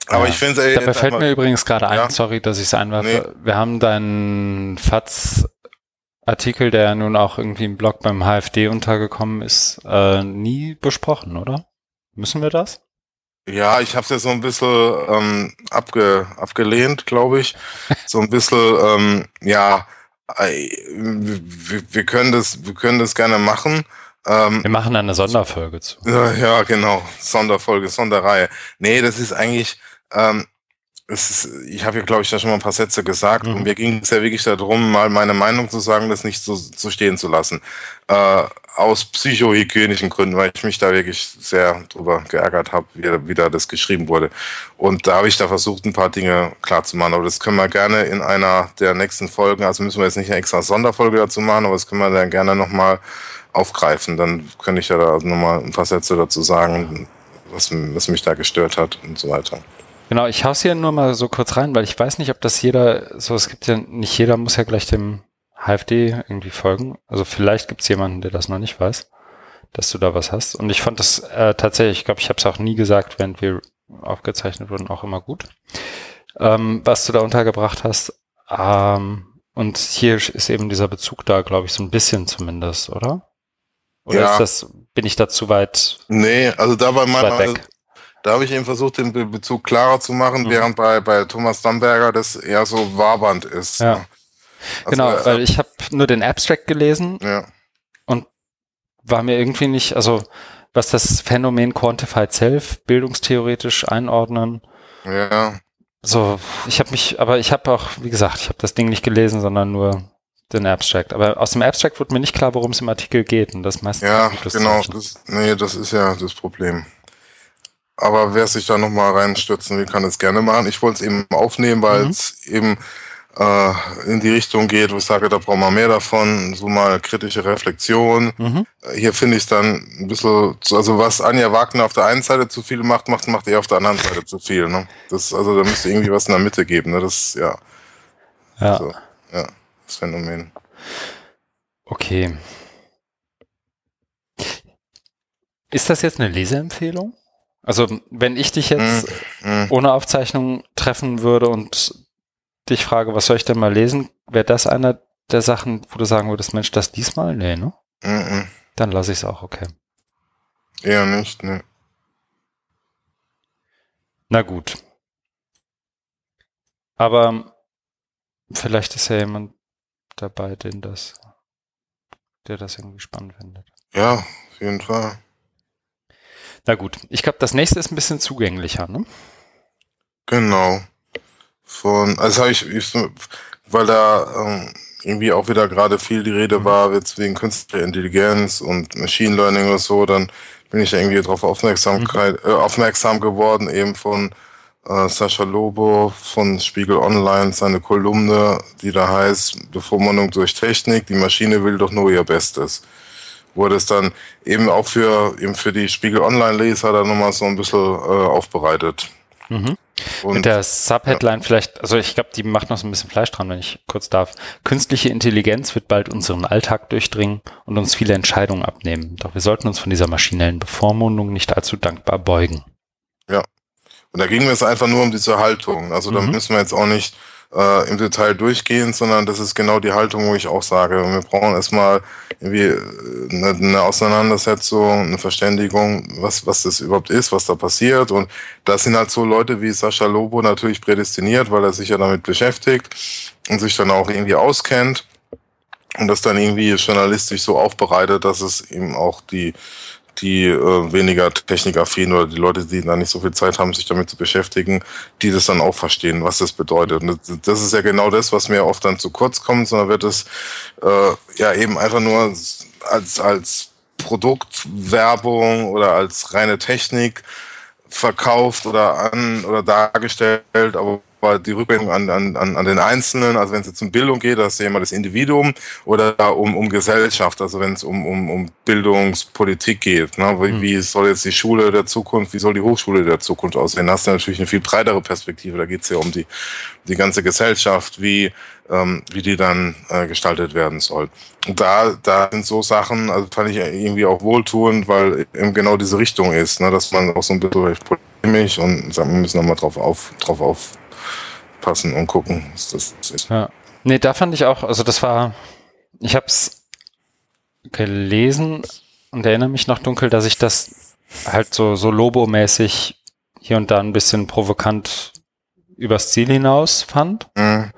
Aber ja. ich finde es Dabei fällt mir übrigens gerade ein, ja. sorry, dass ich es einwerfe. Nee. Wir haben deinen FATS-Artikel, der ja nun auch irgendwie im Blog beim HFD untergekommen ist, äh, nie besprochen, oder? Müssen wir das? Ja, ich habe es ja so ein bisschen ähm, abge, abgelehnt, glaube ich. So ein bisschen, ähm, ja, wir, wir, können das, wir können das gerne machen. Ähm, wir machen eine Sonderfolge zu. Ja, genau. Sonderfolge, Sonderreihe. Nee, das ist eigentlich, ähm, ist, ich habe ja, glaube ich, da schon mal ein paar Sätze gesagt mhm. und mir ging es ja wirklich darum, mal meine Meinung zu sagen, das nicht so, so stehen zu lassen. Äh, aus psychohygienischen Gründen, weil ich mich da wirklich sehr drüber geärgert habe, wie, wie da das geschrieben wurde. Und da habe ich da versucht, ein paar Dinge klar zu machen. Aber das können wir gerne in einer der nächsten Folgen, also müssen wir jetzt nicht eine extra Sonderfolge dazu machen, aber das können wir dann gerne nochmal aufgreifen. Dann könnte ich ja da nochmal ein paar Sätze dazu sagen, was, was mich da gestört hat und so weiter. Genau, ich hau's hier nur mal so kurz rein, weil ich weiß nicht, ob das jeder, so es gibt ja, nicht jeder muss ja gleich dem HFD irgendwie folgen. Also vielleicht gibt's jemanden, der das noch nicht weiß, dass du da was hast. Und ich fand das äh, tatsächlich, ich glaube, ich habe es auch nie gesagt, während wir aufgezeichnet wurden, auch immer gut, ähm, was du da untergebracht hast. Ähm, und hier ist eben dieser Bezug da, glaube ich, so ein bisschen zumindest, oder? Oder ja. ist das, bin ich da zu weit? Nee, also da war mein, da habe ich eben versucht, den Be Bezug klarer zu machen, mhm. während bei, bei Thomas Damberger das eher so wabernd ist. Ja. Also, genau, äh, weil ich habe nur den Abstract gelesen ja. und war mir irgendwie nicht, also was das Phänomen Quantified Self bildungstheoretisch einordnen. Ja. So, ich habe mich, aber ich habe auch, wie gesagt, ich habe das Ding nicht gelesen, sondern nur den Abstract. Aber aus dem Abstract wurde mir nicht klar, worum es im Artikel geht und das meistens. Ja, genau. Das, nee, das ist ja das Problem. Aber wer sich da nochmal reinstürzen will, kann es gerne machen. Ich wollte es eben aufnehmen, weil mhm. es eben äh, in die Richtung geht, wo ich sage, da brauchen wir mehr davon, so mal kritische Reflexion. Mhm. Hier finde ich dann ein bisschen, also was Anja Wagner auf der einen Seite zu viel macht, macht, macht er auf der anderen Seite zu viel. Ne? Das, also da müsste irgendwie was in der Mitte geben. Ne? Das, ja. Ja. So, ja, das Phänomen. Okay. Ist das jetzt eine Leseempfehlung? Also wenn ich dich jetzt mm, mm. ohne Aufzeichnung treffen würde und dich frage, was soll ich denn mal lesen, wäre das einer der Sachen, wo du sagen würdest, Mensch, das diesmal? Nee, ne? Mm, Dann lasse ich es auch, okay. Eher nicht, ne. Na gut. Aber vielleicht ist ja jemand dabei, den das, der das irgendwie spannend findet. Ja, auf jeden Fall. Na gut, ich glaube, das nächste ist ein bisschen zugänglicher, ne? Genau. Von, also habe ich, ich, weil da ähm, irgendwie auch wieder gerade viel die Rede mhm. war, jetzt wegen künstlicher Intelligenz und Machine Learning oder so, dann bin ich irgendwie darauf Aufmerksamkeit, mhm. äh, aufmerksam geworden, eben von äh, Sascha Lobo von Spiegel Online, seine Kolumne, die da heißt, Bevormundung durch Technik, die Maschine will doch nur ihr Bestes. Wurde es dann eben auch für, eben für die Spiegel Online-Leser dann nochmal so ein bisschen äh, aufbereitet. Mhm. Und, Mit der Subheadline ja. vielleicht, also ich glaube, die macht noch so ein bisschen Fleisch dran, wenn ich kurz darf. Künstliche Intelligenz wird bald unseren Alltag durchdringen und uns viele Entscheidungen abnehmen. Doch wir sollten uns von dieser maschinellen Bevormundung nicht allzu dankbar beugen. Ja. Und da ging es einfach nur um diese Haltung. Also da mhm. müssen wir jetzt auch nicht äh, im Detail durchgehen, sondern das ist genau die Haltung, wo ich auch sage, wir brauchen erstmal irgendwie eine, äh, eine Auseinandersetzung, eine Verständigung, was, was das überhaupt ist, was da passiert. Und da sind halt so Leute wie Sascha Lobo natürlich prädestiniert, weil er sich ja damit beschäftigt und sich dann auch irgendwie auskennt und das dann irgendwie journalistisch so aufbereitet, dass es ihm auch die die äh, weniger technikaffin oder die Leute, die da nicht so viel Zeit haben, sich damit zu beschäftigen, die das dann auch verstehen, was das bedeutet. Und das, ist ja genau das, was mir oft dann zu kurz kommt, sondern wird es äh, ja eben einfach nur als, als Produktwerbung oder als reine Technik verkauft oder an oder dargestellt, aber war die Rückmeldung an, an, an den Einzelnen, also wenn es jetzt um Bildung geht, da ist ja immer das Individuum oder um, um Gesellschaft, also wenn es um, um, um Bildungspolitik geht. Ne? Wie, mhm. wie soll jetzt die Schule der Zukunft, wie soll die Hochschule der Zukunft aussehen? Da hast du natürlich eine viel breitere Perspektive, da geht es ja um die, die ganze Gesellschaft, wie, ähm, wie die dann äh, gestaltet werden soll. Und da, da sind so Sachen, also fand ich irgendwie auch wohltuend, weil eben genau diese Richtung ist, ne? dass man auch so ein bisschen polemisch und sagen, wir müssen nochmal drauf auf, drauf auf passen und gucken, was das ist. Ja. Nee, da fand ich auch, also das war, ich habe es gelesen und erinnere mich noch dunkel, dass ich das halt so, so Lobo-mäßig hier und da ein bisschen provokant übers Ziel hinaus fand. Mhm.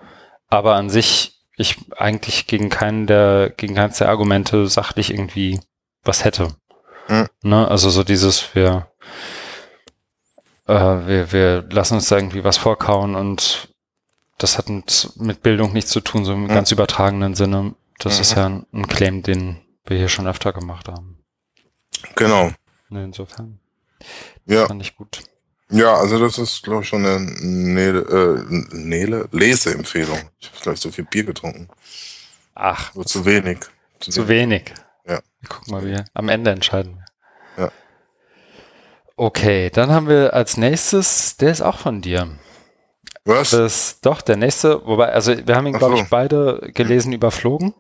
Aber an sich ich eigentlich gegen keinen der, gegen keins der Argumente sachlich irgendwie was hätte. Mhm. Ne? Also so dieses, wir, äh, wir, wir lassen uns da irgendwie was vorkauen und das hat mit Bildung nichts zu tun, so im mhm. ganz übertragenen Sinne. Das mhm. ist ja ein, ein, Claim, den wir hier schon öfter gemacht haben. Genau. Nee, insofern. Ja. Fand ich gut. Ja, also das ist, glaube ich, schon eine Nele, äh, Nele Leseempfehlung. Ich habe vielleicht so viel Bier getrunken. Ach. Nur zu wenig. Zu, zu wenig. Ja. Guck mal, wir am Ende entscheiden. Ja. Okay, dann haben wir als nächstes, der ist auch von dir. Was? Das, doch, der nächste, wobei, also wir haben ihn, glaube ich, beide gelesen, überflogen.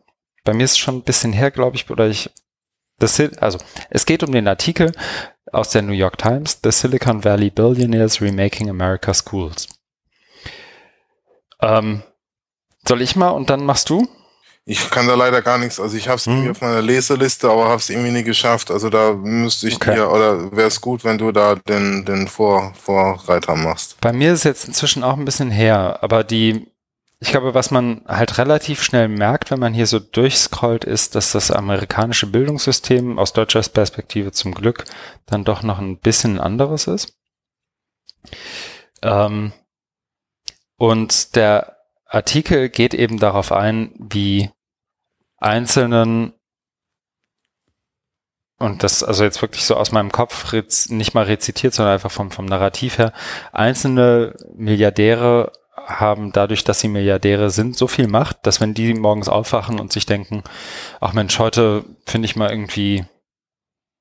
Bei mir ist es schon ein bisschen her, glaube ich, oder ich. Das, also, es geht um den Artikel aus der New York Times, The Silicon Valley Billionaires Remaking America's Schools. Ähm, soll ich mal und dann machst du? Ich kann da leider gar nichts. Also ich habe es hm. irgendwie auf meiner Leseliste, aber habe es irgendwie nie geschafft. Also da müsste ich okay. dir, oder wäre es gut, wenn du da den, den Vor, Vorreiter machst. Bei mir ist es jetzt inzwischen auch ein bisschen her, aber die, ich glaube, was man halt relativ schnell merkt, wenn man hier so durchscrollt, ist, dass das amerikanische Bildungssystem aus deutscher Perspektive zum Glück dann doch noch ein bisschen anderes ist. Ähm, und der Artikel geht eben darauf ein, wie einzelnen und das also jetzt wirklich so aus meinem Kopf nicht mal rezitiert, sondern einfach vom, vom Narrativ her, einzelne Milliardäre haben dadurch, dass sie Milliardäre sind, so viel Macht, dass wenn die morgens aufwachen und sich denken, ach Mensch, heute finde ich mal irgendwie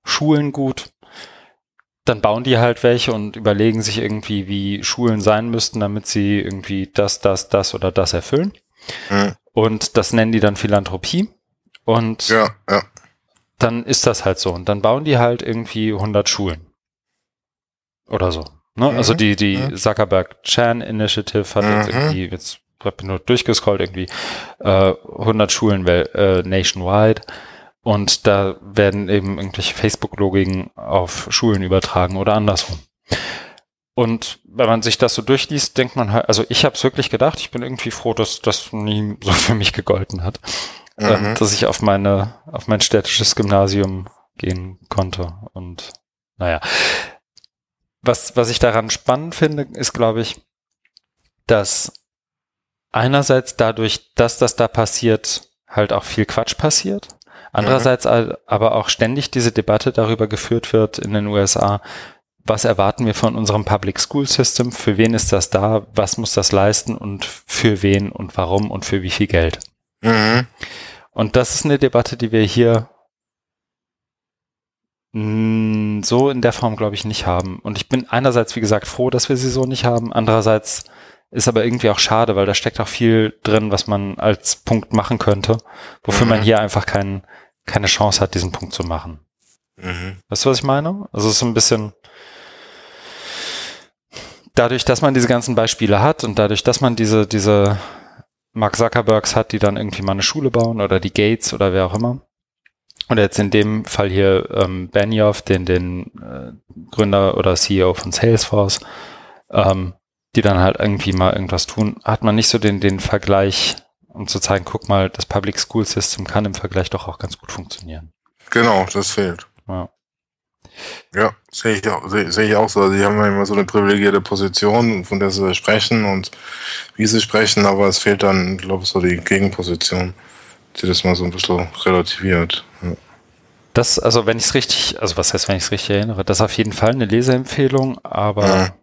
Schulen gut, dann bauen die halt welche und überlegen sich irgendwie, wie Schulen sein müssten, damit sie irgendwie das, das, das oder das erfüllen. Mhm. Und das nennen die dann Philanthropie. Und ja, ja. dann ist das halt so. Und dann bauen die halt irgendwie 100 Schulen. Oder so. Ne? Mhm. Also die, die mhm. Zuckerberg-Chan Initiative hat jetzt mhm. irgendwie, jetzt habe ich nur durchgescrollt, irgendwie äh, 100 Schulen äh, nationwide. Und da werden eben irgendwelche Facebook-Logiken auf Schulen übertragen oder andersrum. Und wenn man sich das so durchliest, denkt man halt, also ich habe es wirklich gedacht, ich bin irgendwie froh, dass das nie so für mich gegolten hat, ähm, mhm. dass ich auf meine, auf mein städtisches Gymnasium gehen konnte. Und naja, was, was ich daran spannend finde, ist, glaube ich, dass einerseits dadurch, dass das da passiert, halt auch viel Quatsch passiert. Andererseits mhm. aber auch ständig diese Debatte darüber geführt wird in den USA, was erwarten wir von unserem Public School System, für wen ist das da, was muss das leisten und für wen und warum und für wie viel Geld. Mhm. Und das ist eine Debatte, die wir hier so in der Form, glaube ich, nicht haben. Und ich bin einerseits, wie gesagt, froh, dass wir sie so nicht haben. Andererseits ist aber irgendwie auch schade, weil da steckt auch viel drin, was man als Punkt machen könnte, wofür mhm. man hier einfach kein, keine Chance hat, diesen Punkt zu machen. Mhm. Weißt du, was ich meine? Also es ist so ein bisschen dadurch, dass man diese ganzen Beispiele hat und dadurch, dass man diese, diese Mark Zuckerbergs hat, die dann irgendwie mal eine Schule bauen oder die Gates oder wer auch immer. Und jetzt in dem Fall hier ähm, Benioff, den, den äh, Gründer oder CEO von Salesforce, ähm, die dann halt irgendwie mal irgendwas tun, hat man nicht so den, den Vergleich, um zu zeigen, guck mal, das Public School System kann im Vergleich doch auch ganz gut funktionieren. Genau, das fehlt. Ja. Ja, sehe ich, auch, sehe, sehe ich auch so. Sie haben ja immer so eine privilegierte Position, von der sie sprechen und wie sie sprechen, aber es fehlt dann, glaube ich, so die Gegenposition, die das mal so ein bisschen relativiert. Ja. Das, also wenn ich es richtig, also was heißt, wenn ich es richtig erinnere, das ist auf jeden Fall eine Leseempfehlung, aber ja.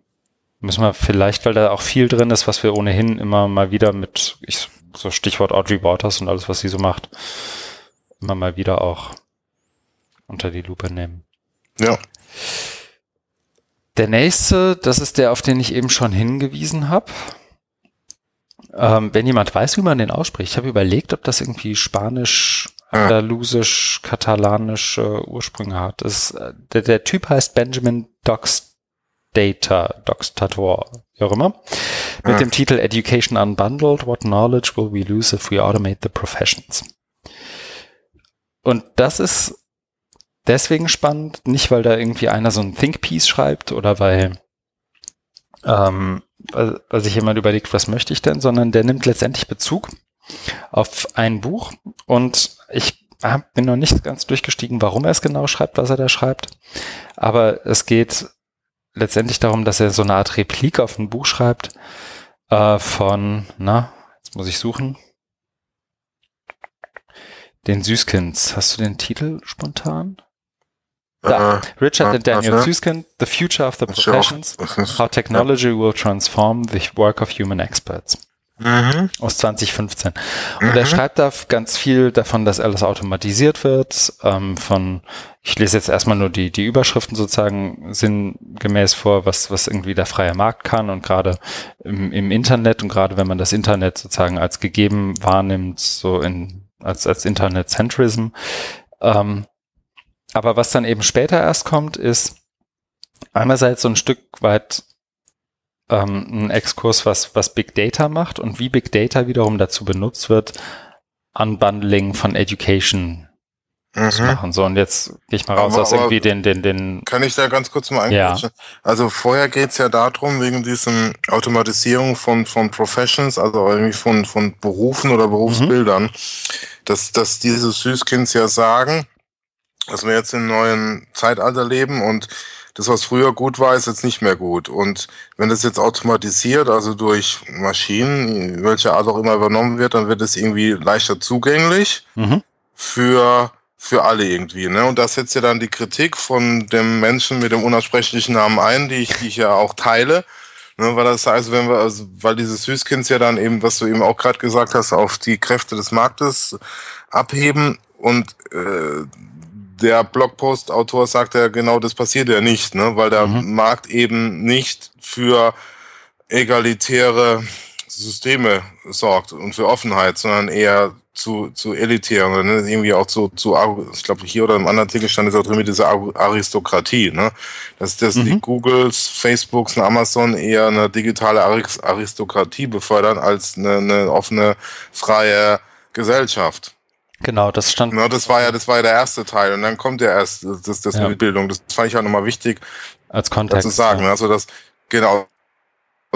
Müssen wir vielleicht, weil da auch viel drin ist, was wir ohnehin immer mal wieder mit, ich, so Stichwort Audrey Waters und alles, was sie so macht, immer mal wieder auch unter die Lupe nehmen. Ja. Der nächste, das ist der, auf den ich eben schon hingewiesen habe. Ähm, wenn jemand weiß, wie man den ausspricht, ich habe überlegt, ob das irgendwie Spanisch, Andalusisch, Katalanisch äh, Ursprünge hat. Das, äh, der, der Typ heißt Benjamin Doxdata, Doxtator, wie auch immer, mit ja. dem Titel Education Unbundled, What Knowledge Will We Lose If We Automate the Professions? Und das ist deswegen spannend, nicht weil da irgendwie einer so ein Think Piece schreibt oder weil, ähm, weil sich jemand überlegt, was möchte ich denn, sondern der nimmt letztendlich Bezug auf ein Buch und ich hab, bin noch nicht ganz durchgestiegen, warum er es genau schreibt, was er da schreibt, aber es geht letztendlich darum, dass er so eine Art Replik auf ein Buch schreibt äh, von, na, jetzt muss ich suchen, den Süßkinds. Hast du den Titel spontan? Da. Richard and Daniel Süskind, The Future of the Professions, How Technology Will Transform the Work of Human Experts. Mhm. Aus 2015. Und mhm. er schreibt da ganz viel davon, dass alles automatisiert wird. Ähm, von, ich lese jetzt erstmal nur die, die Überschriften sozusagen sinngemäß vor, was, was irgendwie der freie Markt kann. Und gerade im, im Internet und gerade wenn man das Internet sozusagen als gegeben wahrnimmt, so in, als, als Internet-Centrism, ähm, aber was dann eben später erst kommt, ist einerseits so ein Stück weit ähm, ein Exkurs, was, was Big Data macht und wie Big Data wiederum dazu benutzt wird, Unbundling von Education mhm. zu machen. So, und jetzt gehe ich mal raus aber, aus irgendwie den, den, den. Kann ich da ganz kurz mal eingreifen? Ja. Also vorher geht's ja darum, wegen diesem Automatisierung von, von Professions, also irgendwie von, von Berufen oder Berufsbildern, mhm. dass, dass diese Süßkinds ja sagen, dass wir jetzt im neuen Zeitalter leben und das, was früher gut war, ist jetzt nicht mehr gut. Und wenn das jetzt automatisiert, also durch Maschinen, welche Art auch immer übernommen wird, dann wird es irgendwie leichter zugänglich mhm. für, für alle irgendwie. Ne? Und da setzt ja dann die Kritik von dem Menschen mit dem unaussprechlichen Namen ein, die ich, die ich ja auch teile. Ne, weil das heißt, wenn wir, also, weil dieses Süßkinds ja dann eben, was du eben auch gerade gesagt hast, auf die Kräfte des Marktes abheben und äh, der Blogpost-Autor sagt ja genau, das passiert ja nicht, ne? weil der mhm. Markt eben nicht für egalitäre Systeme sorgt und für Offenheit, sondern eher zu, zu elitären, ne? irgendwie auch zu, zu ich glaube hier oder im anderen Artikel stand es auch drin mit dieser Aristokratie, ne? dass, dass mhm. die Googles, Facebooks und Amazon eher eine digitale Aristokratie befördern als eine, eine offene, freie Gesellschaft. Genau, das stand. Ja, das war ja, das war ja der erste Teil und dann kommt ja erst das, das ja. mit Bildung. Das fand ich auch nochmal wichtig, als Kontext zu sagen. Ja. Also das, genau,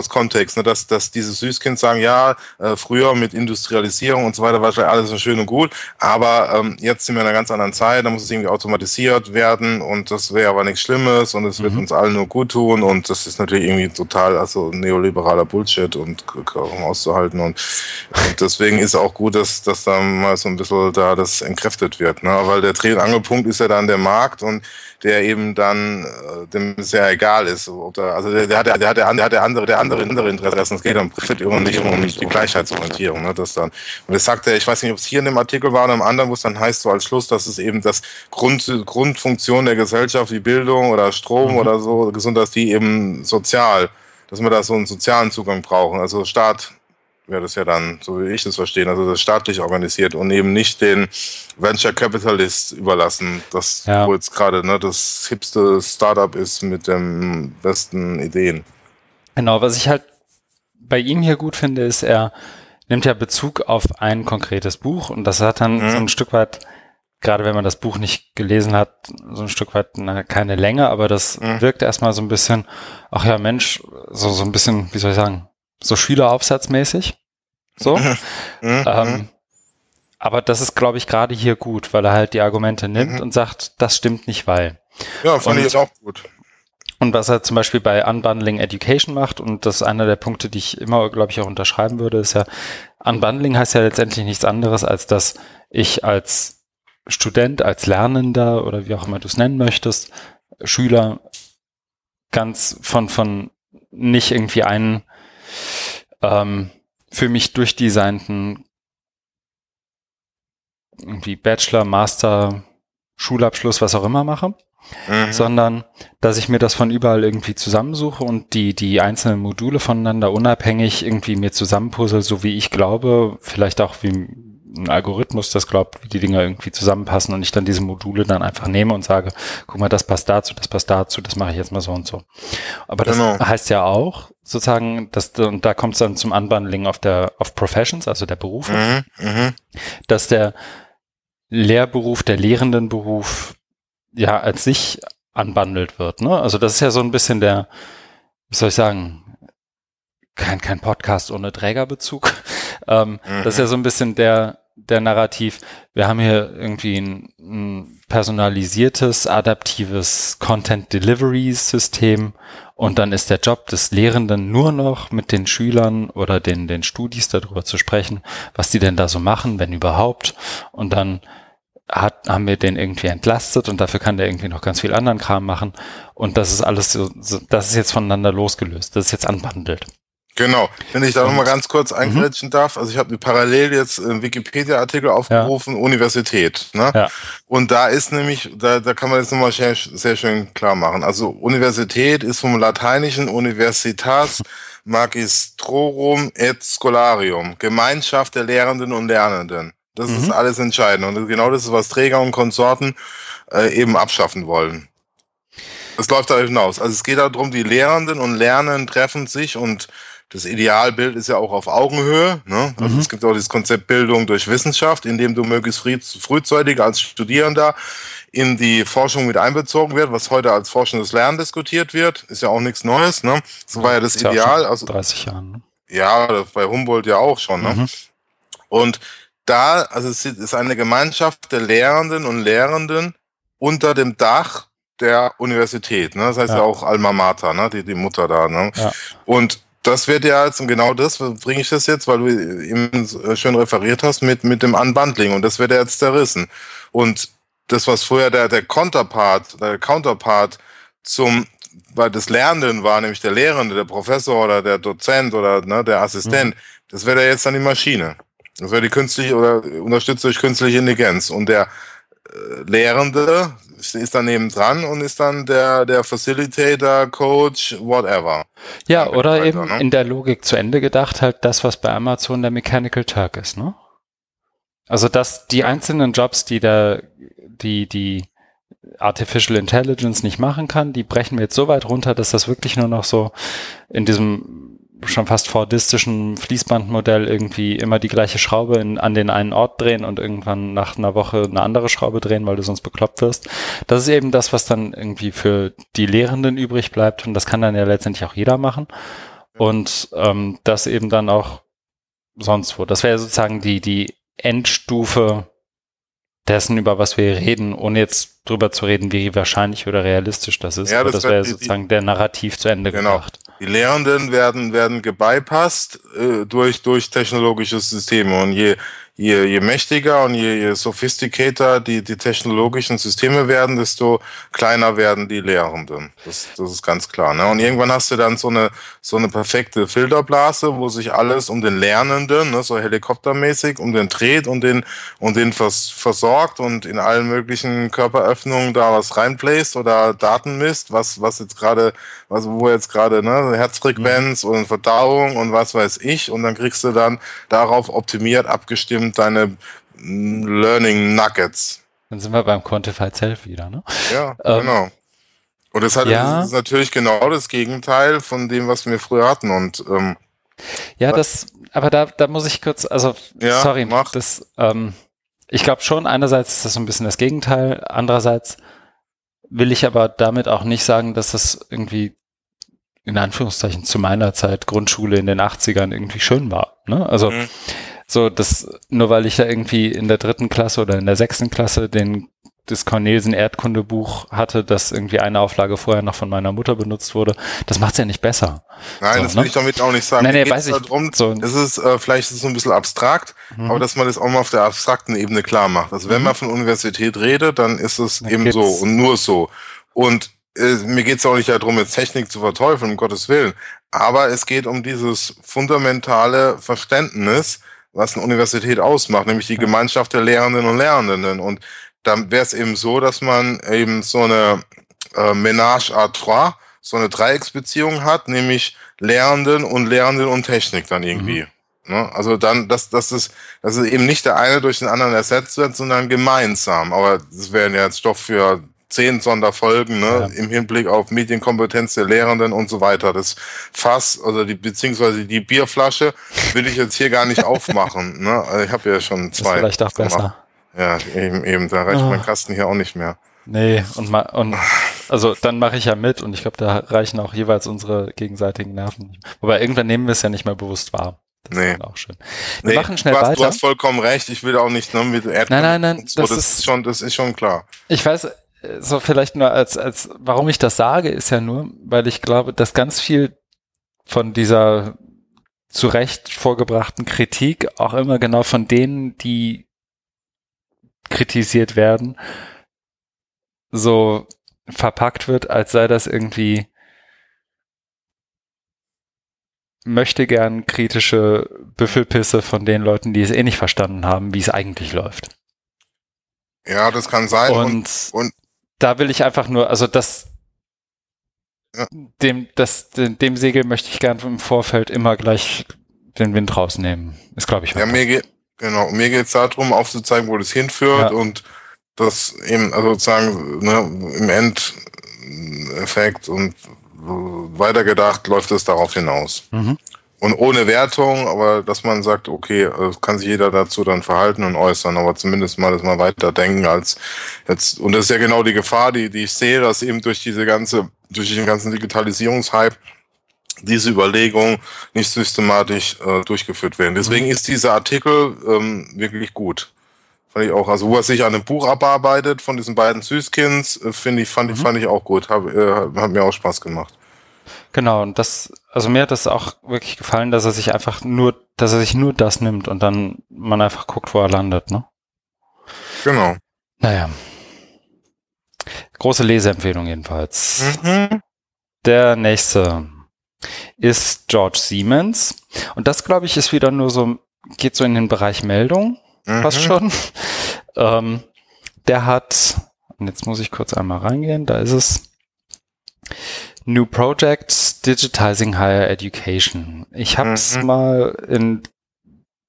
aus Kontext, ne, dass, dass diese Süßkind sagen, ja, äh, früher mit Industrialisierung und so weiter war alles so schön und gut, aber ähm, jetzt sind wir in einer ganz anderen Zeit, da muss es irgendwie automatisiert werden und das wäre aber nichts Schlimmes und es wird mhm. uns allen nur gut tun und das ist natürlich irgendwie total, also neoliberaler Bullshit und kaum auszuhalten und, und deswegen ist auch gut, dass, dass da mal so ein bisschen da das entkräftet wird, ne, weil der Dreh- und Angelpunkt ist ja dann der Markt und der eben dann äh, dem sehr egal ist. Da, also der, der, hat, der, hat, der, hat der andere, der andere, andere Interessen. Es geht um Profit und nicht um die Gleichheitsorientierung. Ne, das dann. Und das sagt er, ich weiß nicht, ob es hier in dem Artikel war oder im anderen, wo es dann heißt so als Schluss, dass es eben das Grund, Grundfunktion der Gesellschaft wie Bildung oder Strom mhm. oder so, gesund, dass die eben sozial, dass wir da so einen sozialen Zugang brauchen. Also Staat wäre das ja dann, so wie ich das verstehe, also das staatlich organisiert und eben nicht den Venture Capitalist überlassen, das ja. wo jetzt gerade ne, das hipste Startup ist mit den besten Ideen. Genau, was ich halt bei ihm hier gut finde, ist, er nimmt ja Bezug auf ein konkretes Buch und das hat dann mhm. so ein Stück weit, gerade wenn man das Buch nicht gelesen hat, so ein Stück weit na, keine Länge, aber das mhm. wirkt erstmal so ein bisschen, ach ja, Mensch, so, so ein bisschen, wie soll ich sagen, so Schüleraufsatzmäßig. So. Mhm. mhm. ähm, aber das ist, glaube ich, gerade hier gut, weil er halt die Argumente nimmt mhm. und sagt, das stimmt nicht, weil. Ja, fand und, ich jetzt auch gut. Und was er zum Beispiel bei Unbundling Education macht, und das ist einer der Punkte, die ich immer, glaube ich, auch unterschreiben würde, ist ja, Unbundling heißt ja letztendlich nichts anderes, als dass ich als Student, als Lernender oder wie auch immer du es nennen möchtest, Schüler ganz von, von nicht irgendwie einen ähm, für mich durchdesignten irgendwie Bachelor, Master, Schulabschluss, was auch immer mache, mhm. sondern dass ich mir das von überall irgendwie zusammensuche und die, die einzelnen Module voneinander unabhängig irgendwie mir zusammenpuzzle, so wie ich glaube, vielleicht auch wie ein Algorithmus das glaubt, wie die Dinger irgendwie zusammenpassen und ich dann diese Module dann einfach nehme und sage, guck mal, das passt dazu, das passt dazu, das mache ich jetzt mal so und so. Aber das genau. heißt ja auch sozusagen, dass, und da kommt es dann zum Unbundling auf der, auf Professions, also der Berufe, mhm, mhm, dass der Lehrberuf, der Lehrendenberuf ja als sich anbandelt wird. Ne? Also das ist ja so ein bisschen der, wie soll ich sagen, kein, kein Podcast ohne Trägerbezug. Ähm, mhm. Das ist ja so ein bisschen der, der Narrativ. Wir haben hier irgendwie ein, ein personalisiertes, adaptives Content Delivery System und dann ist der Job des Lehrenden nur noch mit den Schülern oder den, den Studis darüber zu sprechen, was die denn da so machen, wenn überhaupt. Und dann hat, haben wir den irgendwie entlastet und dafür kann der irgendwie noch ganz viel anderen Kram machen. Und das ist alles so, so das ist jetzt voneinander losgelöst. Das ist jetzt anbandelt. Genau, wenn ich da nochmal ganz kurz eingrätschen mhm. darf, also ich habe parallel jetzt einen Wikipedia-Artikel aufgerufen, ja. Universität. Ne? Ja. Und da ist nämlich, da, da kann man jetzt nochmal sehr, sehr schön klar machen. Also Universität ist vom lateinischen Universitas Magistrorum et Scholarium, Gemeinschaft der Lehrenden und Lernenden. Das mhm. ist alles entscheidend. Und genau das ist, was Träger und Konsorten äh, eben abschaffen wollen. Es läuft da hinaus. Also es geht darum, die Lehrenden und Lernenden treffen sich und das Idealbild ist ja auch auf Augenhöhe. Ne? Also mhm. es gibt auch dieses Konzept Bildung durch Wissenschaft, in dem du möglichst frühzeitig als Studierender in die Forschung mit einbezogen wird, was heute als forschendes Lernen diskutiert wird, ist ja auch nichts Neues. Ne? Das war ja das ja Ideal. Also 30 Jahren. Ne? Ja, bei Humboldt ja auch schon. Ne? Mhm. Und da, also es ist eine Gemeinschaft der Lehrenden und Lehrenden unter dem Dach der Universität. Ne? Das heißt ja, ja auch Alma Mater, ne? die, die Mutter da. Ne? Ja. Und das wird ja jetzt, und genau das bringe ich das jetzt, weil du eben schön referiert hast, mit, mit dem Unbundling. Und das wird ja jetzt zerrissen. Und das, was vorher der, der Counterpart, der Counterpart zum, weil das Lernenden war, nämlich der Lehrende, der Professor oder der Dozent oder ne, der Assistent, mhm. das wird ja jetzt dann die Maschine. Das wäre die künstliche oder unterstützt durch künstliche Intelligenz. Und der äh, Lehrende ist daneben dran und ist dann der, der Facilitator, Coach, whatever. Ja, oder weiter, eben ne? in der Logik zu Ende gedacht, halt das, was bei Amazon der Mechanical Turk ist, ne? Also, dass die einzelnen Jobs, die da, die, die Artificial Intelligence nicht machen kann, die brechen wir jetzt so weit runter, dass das wirklich nur noch so in diesem schon fast fordistischen Fließbandmodell irgendwie immer die gleiche Schraube in, an den einen Ort drehen und irgendwann nach einer Woche eine andere Schraube drehen, weil du sonst bekloppt wirst. Das ist eben das, was dann irgendwie für die Lehrenden übrig bleibt und das kann dann ja letztendlich auch jeder machen. und ähm, das eben dann auch sonst wo. Das wäre sozusagen die, die Endstufe dessen, über was wir reden, ohne jetzt drüber zu reden, wie wahrscheinlich oder realistisch das ist. Ja, das, das wäre sozusagen die, der Narrativ zu Ende genau. gebracht. Die Lehrenden werden, werden gebypasst äh, durch, durch technologische Systeme. Und je, je, je mächtiger und je, je sophisticater die, die technologischen Systeme werden, desto kleiner werden die Lehrenden. Das, das ist ganz klar. Ne? Und irgendwann hast du dann so eine, so eine perfekte Filterblase, wo sich alles um den Lernenden, ne, so helikoptermäßig, um den dreht und den, und den vers, versorgt und in allen möglichen Körperöffnungen da was reinbläst oder Daten misst, was, was jetzt gerade, was, wo jetzt gerade, ne, Herzfrequenz und Verdauung und was weiß ich. Und dann kriegst du dann darauf optimiert, abgestimmt, sind deine Learning Nuggets. Dann sind wir beim Quantified Self wieder, ne? Ja, ähm, genau. Und das, hat, ja. das ist natürlich genau das Gegenteil von dem, was wir früher hatten. Und ähm, ja, das, aber da, da muss ich kurz, also ja, sorry, mach. das, ähm, ich glaube schon, einerseits ist das so ein bisschen das Gegenteil, andererseits will ich aber damit auch nicht sagen, dass das irgendwie in Anführungszeichen zu meiner Zeit Grundschule in den 80ern irgendwie schön war. Ne? Also mhm. So, das, nur weil ich da irgendwie in der dritten Klasse oder in der sechsten Klasse den das Cornelsen Erdkundebuch hatte, das irgendwie eine Auflage vorher noch von meiner Mutter benutzt wurde. Das macht es ja nicht besser. Nein, so, das will ne? ich damit auch nicht sagen. Nein, nee, weiß ich. Darum, so. Das ist, äh, vielleicht ist es so ein bisschen abstrakt, mhm. aber dass man das auch mal auf der abstrakten Ebene klar macht. Also wenn mhm. man von Universität redet, dann ist es dann eben so und nur so. Und äh, mir geht es auch nicht darum, jetzt Technik zu verteufeln, um Gottes Willen. Aber es geht um dieses fundamentale Verständnis, was eine Universität ausmacht, nämlich die Gemeinschaft der Lehrenden und Lernenden. Und dann wäre es eben so, dass man eben so eine äh, Ménage à trois, so eine Dreiecksbeziehung hat, nämlich Lehrenden und Lehrenden und Technik dann irgendwie. Mhm. Ne? Also dann, dass, dass, es, dass es eben nicht der eine durch den anderen ersetzt wird, sondern gemeinsam. Aber das wäre ja jetzt Stoff für zehn Sonderfolgen ne, ja. im Hinblick auf Medienkompetenz der Lehrenden und so weiter. Das Fass, also die beziehungsweise die Bierflasche, will ich jetzt hier gar nicht aufmachen. Ne? Also ich habe ja schon zwei. Ist vielleicht auch besser. Ja, eben, eben, da reicht oh. mein Kasten hier auch nicht mehr. Nee, und, ma und also dann mache ich ja mit und ich glaube, da reichen auch jeweils unsere gegenseitigen Nerven. Wobei irgendwann nehmen wir es ja nicht mehr bewusst wahr. Das nee. auch schön. Wir nee, machen schnell du hast, weiter. Du hast vollkommen recht. Ich will auch nicht ne, mit Erdbeeren. Nein, nein, nein. So. Das, das, ist schon, das ist schon klar. Ich weiß, so vielleicht nur als, als, warum ich das sage, ist ja nur, weil ich glaube, dass ganz viel von dieser zu Recht vorgebrachten Kritik auch immer genau von denen, die kritisiert werden, so verpackt wird, als sei das irgendwie möchte gern kritische Büffelpisse von den Leuten, die es eh nicht verstanden haben, wie es eigentlich läuft. Ja, das kann sein. Und, und, und da will ich einfach nur, also das, ja. dem, das, dem Segel möchte ich gerne im Vorfeld immer gleich den Wind rausnehmen. Ist, glaube ich. Ja, mir geht, genau, mir geht es darum, aufzuzeigen, wo das hinführt ja. und das eben, also sozusagen, ne, im Endeffekt und weitergedacht läuft es darauf hinaus. Mhm und ohne Wertung, aber dass man sagt, okay, äh, kann sich jeder dazu dann verhalten und äußern, aber zumindest mal das mal weiterdenken als jetzt, und das ist ja genau die Gefahr, die, die ich sehe, dass eben durch diese ganze, durch den ganzen Digitalisierungshype diese Überlegungen nicht systematisch äh, durchgeführt werden. Deswegen mhm. ist dieser Artikel ähm, wirklich gut. Fand ich auch. Also wo er sich an einem Buch abarbeitet von diesen beiden Süßkinds, äh, finde ich, fand ich, mhm. fand ich auch gut. Hab, äh, hat mir auch Spaß gemacht. Genau, und das, also mir hat das auch wirklich gefallen, dass er sich einfach nur, dass er sich nur das nimmt und dann man einfach guckt, wo er landet, ne? Genau. Naja. Große Leseempfehlung jedenfalls. Mhm. Der nächste ist George Siemens. Und das, glaube ich, ist wieder nur so, geht so in den Bereich Meldung, mhm. fast schon. ähm, der hat, und jetzt muss ich kurz einmal reingehen, da ist es. New Projects Digitizing Higher Education. Ich habe es mhm. mal in,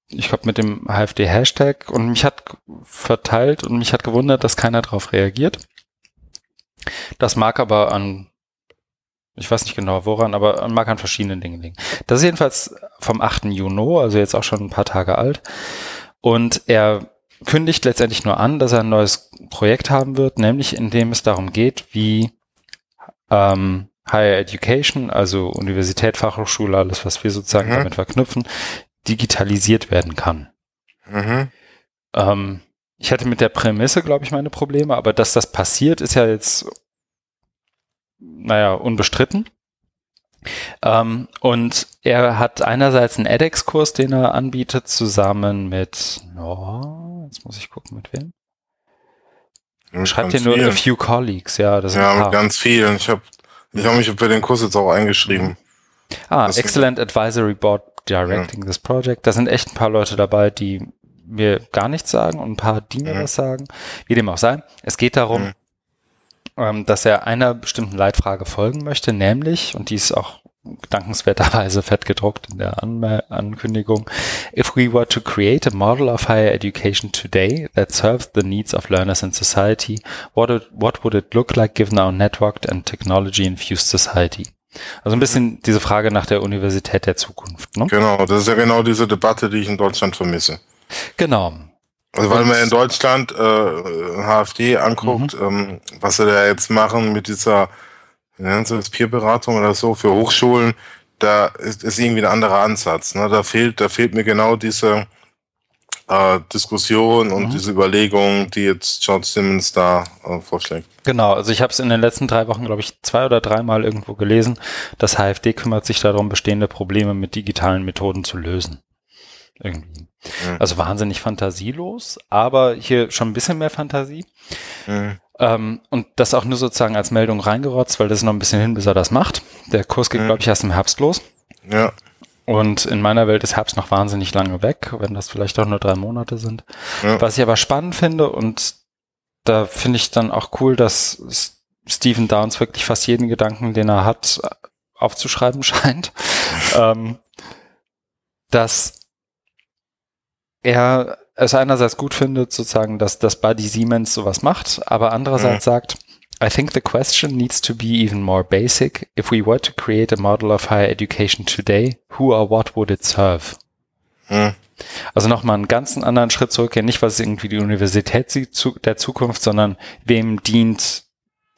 ich glaube mit dem HFD-Hashtag und mich hat verteilt und mich hat gewundert, dass keiner darauf reagiert. Das mag aber an, ich weiß nicht genau woran, aber mag an verschiedenen Dingen liegen. Das ist jedenfalls vom 8. Juni, also jetzt auch schon ein paar Tage alt. Und er kündigt letztendlich nur an, dass er ein neues Projekt haben wird, nämlich in dem es darum geht, wie ähm, Higher Education, also Universität, Fachhochschule, alles, was wir sozusagen mhm. damit verknüpfen, digitalisiert werden kann. Mhm. Ähm, ich hatte mit der Prämisse, glaube ich, meine Probleme, aber dass das passiert, ist ja jetzt, naja, unbestritten. Ähm, und er hat einerseits einen edX-Kurs, den er anbietet, zusammen mit, oh, jetzt muss ich gucken, mit wem? Mit Schreibt hier nur vielen. a few colleagues, ja. Das ja, mit ganz vielen. Ich habe ich hab mich für den Kurs jetzt auch eingeschrieben. Ah, das Excellent Advisory Board Directing ja. this Project. Da sind echt ein paar Leute dabei, die mir gar nichts sagen und ein paar, die mir mhm. was sagen. Wie dem auch sei. Es geht darum, mhm. ähm, dass er einer bestimmten Leitfrage folgen möchte, nämlich, und die ist auch dankenswerterweise fett gedruckt in der An Ankündigung. If we were to create a model of higher education today that serves the needs of learners in society, what, it, what would it look like given our networked and technology infused society? Also ein bisschen diese Frage nach der Universität der Zukunft. Ne? Genau, das ist ja genau diese Debatte, die ich in Deutschland vermisse. Genau. Also weil man in Deutschland äh, HFD anguckt, mhm. ähm, was sie da jetzt machen mit dieser nennen Sie das Peerberatung oder so für Hochschulen, da ist, ist irgendwie ein anderer Ansatz. Ne? Da fehlt, da fehlt mir genau diese äh, Diskussion und mhm. diese Überlegung, die jetzt George Simmons da äh, vorschlägt. Genau, also ich habe es in den letzten drei Wochen, glaube ich, zwei oder dreimal irgendwo gelesen. Das HFD kümmert sich darum, bestehende Probleme mit digitalen Methoden zu lösen. Irgendwie. Mhm. Also wahnsinnig fantasielos, aber hier schon ein bisschen mehr Fantasie. Mhm. Ähm, und das auch nur sozusagen als Meldung reingerotzt, weil das ist noch ein bisschen hin, bis er das macht. Der Kurs geht, mhm. glaube ich, erst im Herbst los. Ja. Und in meiner Welt ist Herbst noch wahnsinnig lange weg, wenn das vielleicht auch nur drei Monate sind. Ja. Was ich aber spannend finde und da finde ich dann auch cool, dass Stephen Downs wirklich fast jeden Gedanken, den er hat, aufzuschreiben scheint. ähm, dass er es einerseits gut findet, sozusagen, dass, dass Buddy Siemens sowas macht, aber andererseits mhm. sagt, I think the question needs to be even more basic. If we were to create a model of higher education today, who or what would it serve? Mhm. Also nochmal einen ganzen anderen Schritt zurück, ja nicht, was irgendwie die Universität der Zukunft, sondern wem dient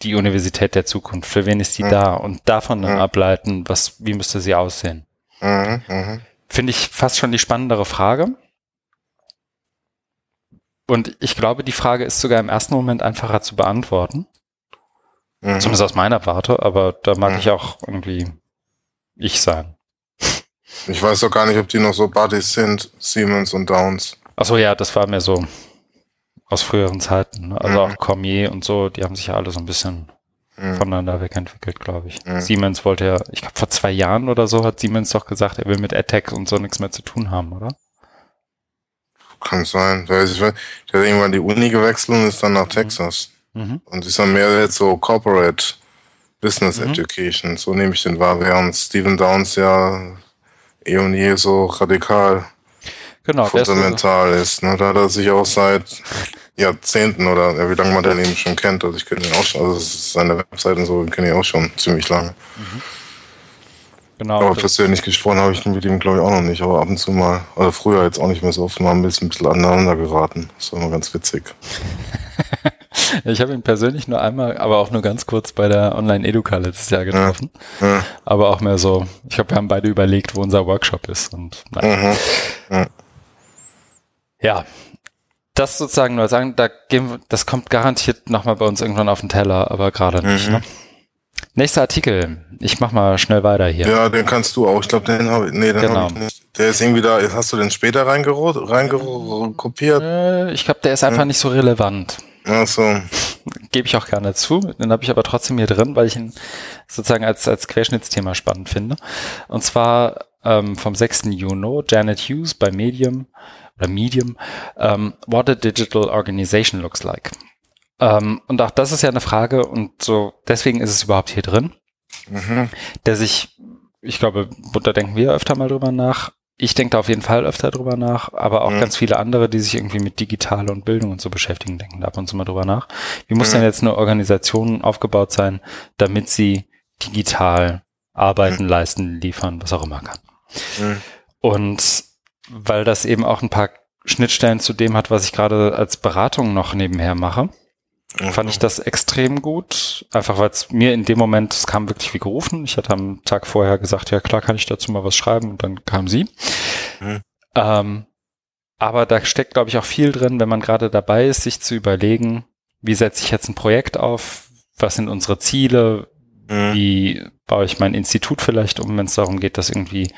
die Universität der Zukunft? Für wen ist die mhm. da? Und davon dann mhm. ableiten, was, wie müsste sie aussehen? Mhm. mhm. Finde ich fast schon die spannendere Frage. Und ich glaube, die Frage ist sogar im ersten Moment einfacher zu beantworten. Mhm. Zumindest aus meiner Warte, aber da mag mhm. ich auch irgendwie ich sein. Ich weiß doch gar nicht, ob die noch so Buddies sind, Siemens und Downs. Achso, ja, das war mir so aus früheren Zeiten. Ne? Also mhm. auch Cormier und so, die haben sich ja alle so ein bisschen mhm. voneinander wegentwickelt, glaube ich. Mhm. Siemens wollte ja, ich glaube vor zwei Jahren oder so hat Siemens doch gesagt, er will mit AdTech und so nichts mehr zu tun haben, oder? Kann sein. Der, ist, der hat irgendwann die Uni gewechselt und ist dann nach mhm. Texas. Mhm. Und ist dann mehr jetzt so Corporate Business mhm. Education. So nehme ich den wahr, während Stephen Downs ja eh und je so radikal genau, fundamental ist. ne? Da hat er sich auch seit Jahrzehnten oder wie lange man den eben schon kennt. Also ich kenne ihn auch schon, also seine Webseite und so kenne ich auch schon ziemlich lange. Mhm. Genau. Aber persönlich gesprochen habe ich mit ihm, glaube ich, auch noch nicht. Aber ab und zu mal, also früher jetzt auch nicht mehr so oft, mal ein bisschen, ein bisschen aneinander geraten. Das war immer ganz witzig. ich habe ihn persönlich nur einmal, aber auch nur ganz kurz bei der Online-Educa letztes Jahr getroffen. Ja, ja. Aber auch mehr so, ich glaube, wir haben beide überlegt, wo unser Workshop ist. Und mhm, ja. ja, das sozusagen nur sagen, da gehen wir, das kommt garantiert nochmal bei uns irgendwann auf den Teller, aber gerade nicht. Mhm. Ne? Nächster Artikel. Ich mach mal schnell weiter hier. Ja, den kannst du auch. Ich glaube, den habe ich. Nee, den genau. ich nicht. Der ist irgendwie da. Hast du den später reingekopiert? Äh, ich glaube, der ist einfach ja. nicht so relevant. Ach so. Gebe ich auch gerne zu. Den habe ich aber trotzdem hier drin, weil ich ihn sozusagen als, als Querschnittsthema spannend finde. Und zwar ähm, vom 6. Juni, Janet Hughes bei Medium oder Medium, ähm, What a Digital Organization Looks Like. Ähm, und auch das ist ja eine Frage und so, deswegen ist es überhaupt hier drin, mhm. der sich, ich glaube, da denken wir öfter mal drüber nach. Ich denke da auf jeden Fall öfter drüber nach, aber auch mhm. ganz viele andere, die sich irgendwie mit Digitale und Bildung und so beschäftigen, denken da ab und zu mal drüber nach. Wie muss mhm. denn jetzt eine Organisation aufgebaut sein, damit sie digital arbeiten, mhm. leisten, liefern, was auch immer kann? Mhm. Und weil das eben auch ein paar Schnittstellen zu dem hat, was ich gerade als Beratung noch nebenher mache. Fand ich das extrem gut. Einfach weil es mir in dem Moment, es kam wirklich wie gerufen. Ich hatte am Tag vorher gesagt, ja klar kann ich dazu mal was schreiben und dann kam sie. Mhm. Ähm, aber da steckt, glaube ich, auch viel drin, wenn man gerade dabei ist, sich zu überlegen, wie setze ich jetzt ein Projekt auf, was sind unsere Ziele, mhm. wie baue ich mein Institut vielleicht um, wenn es darum geht, dass irgendwie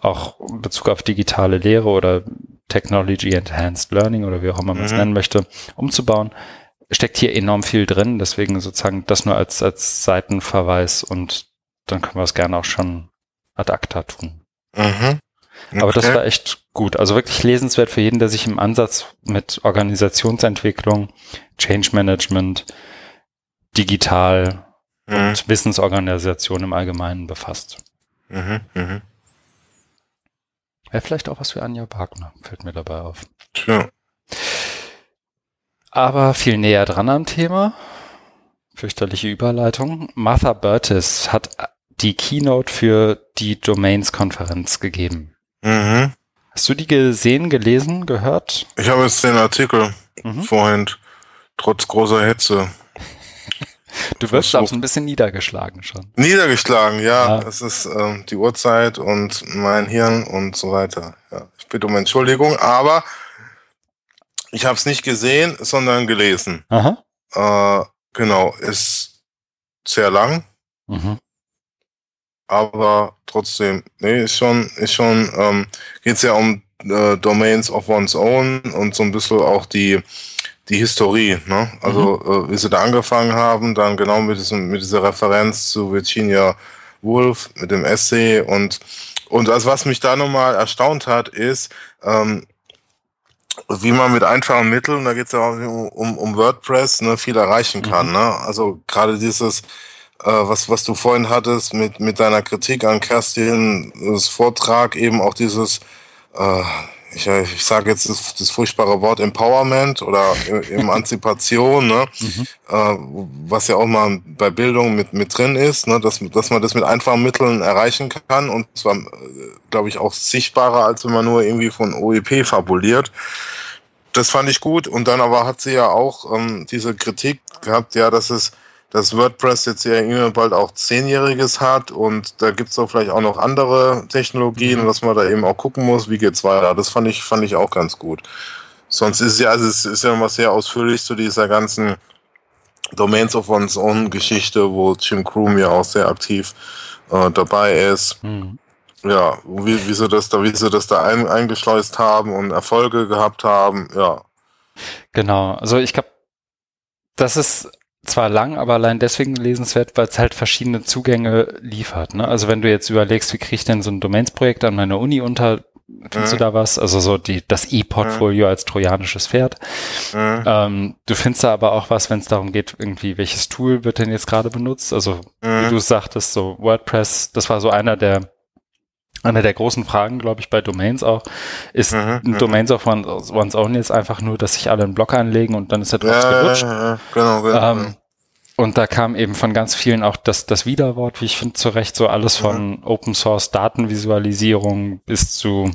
auch in Bezug auf digitale Lehre oder Technology Enhanced Learning oder wie auch immer man es mhm. nennen möchte, umzubauen, steckt hier enorm viel drin. Deswegen sozusagen das nur als, als Seitenverweis und dann können wir es gerne auch schon ad acta tun. Mhm. Okay. Aber das war echt gut. Also wirklich lesenswert für jeden, der sich im Ansatz mit Organisationsentwicklung, Change Management, digital mhm. und Wissensorganisation im Allgemeinen befasst. Mhm, mh. Wäre vielleicht auch was für Anja Wagner, fällt mir dabei auf. Tja. Aber viel näher dran am Thema, fürchterliche Überleitung. Martha Burtis hat die Keynote für die Domains-Konferenz gegeben. Mhm. Hast du die gesehen, gelesen, gehört? Ich habe jetzt den Artikel mhm. vorhin, trotz großer Hetze. Du wirst auch ein bisschen niedergeschlagen schon. Niedergeschlagen, ja. Es ist ähm, die Uhrzeit und mein Hirn und so weiter. Ja. Ich bitte um Entschuldigung, aber ich habe es nicht gesehen, sondern gelesen. Aha. Äh, genau, ist sehr lang. Mhm aber trotzdem, nee, ist schon, ist schon, ähm, geht ja um äh, Domains of one's own und so ein bisschen auch die, die Historie, ne? Also mhm. äh, wie sie da angefangen haben, dann genau mit diesem, mit dieser Referenz zu Virginia Woolf, mit dem Essay und und also was mich da nochmal erstaunt hat, ist, ähm, wie man mit einfachen Mitteln, da geht es ja auch um, um WordPress, ne, viel erreichen kann. Mhm. Ne? Also gerade dieses äh, was, was du vorhin hattest mit, mit deiner Kritik an Kerstin, das Vortrag, eben auch dieses, äh, ich, ich sage jetzt das, das furchtbare Wort Empowerment oder Emanzipation, ne? Mhm. Äh, was ja auch mal bei Bildung mit, mit drin ist, ne? dass, dass man das mit einfachen Mitteln erreichen kann und zwar, äh, glaube ich, auch sichtbarer, als wenn man nur irgendwie von OEP fabuliert. Das fand ich gut und dann aber hat sie ja auch ähm, diese Kritik gehabt, ja, dass es dass WordPress jetzt ja irgendwann bald auch Zehnjähriges hat und da gibt es doch vielleicht auch noch andere Technologien, mhm. dass man da eben auch gucken muss, wie geht's weiter. Das fand ich, fand ich auch ganz gut. Sonst ist ja, also es ist ja immer sehr ausführlich zu dieser ganzen Domains of One's Own Geschichte, wo Jim Croom ja auch sehr aktiv äh, dabei ist. Mhm. Ja, wie, wie sie das da, wie sie das da ein, eingeschleust haben und Erfolge gehabt haben, ja. Genau, also ich glaube, das ist zwar lang, aber allein deswegen lesenswert, weil es halt verschiedene Zugänge liefert. Ne? Also wenn du jetzt überlegst, wie kriege ich denn so ein Domains-Projekt an meiner Uni unter, findest mhm. du da was? Also so die, das E-Portfolio mhm. als trojanisches Pferd. Mhm. Ähm, du findest da aber auch was, wenn es darum geht, irgendwie, welches Tool wird denn jetzt gerade benutzt? Also wie du sagtest, so WordPress, das war so einer der eine der großen Fragen, glaube ich, bei Domains auch, ist mhm, mhm. Domains of One's Own jetzt einfach nur, dass sich alle einen Blog anlegen und dann ist der Drops ja, gelutscht. Ja, genau, genau. Ähm, und da kam eben von ganz vielen auch das, das Widerwort, wie ich finde, zurecht, so alles von mhm. Open Source Datenvisualisierung bis zu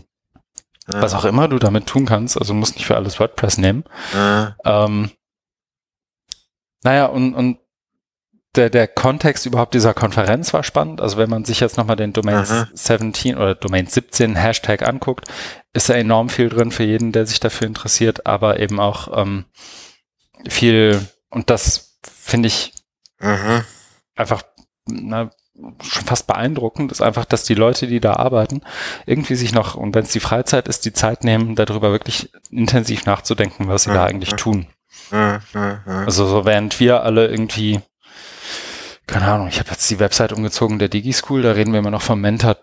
was auch immer du damit tun kannst. Also musst nicht für alles WordPress nehmen. Ähm, naja, und, und der, der Kontext überhaupt dieser Konferenz war spannend. Also wenn man sich jetzt nochmal den Domain Aha. 17 oder Domain 17 Hashtag anguckt, ist da enorm viel drin für jeden, der sich dafür interessiert, aber eben auch ähm, viel, und das finde ich Aha. einfach na, schon fast beeindruckend, ist einfach, dass die Leute, die da arbeiten, irgendwie sich noch, und wenn es die Freizeit ist, die Zeit nehmen, darüber wirklich intensiv nachzudenken, was sie Aha. da eigentlich tun. Also so während wir alle irgendwie keine Ahnung, ich habe jetzt die Website umgezogen der DigiSchool, da reden wir immer noch vom Mentor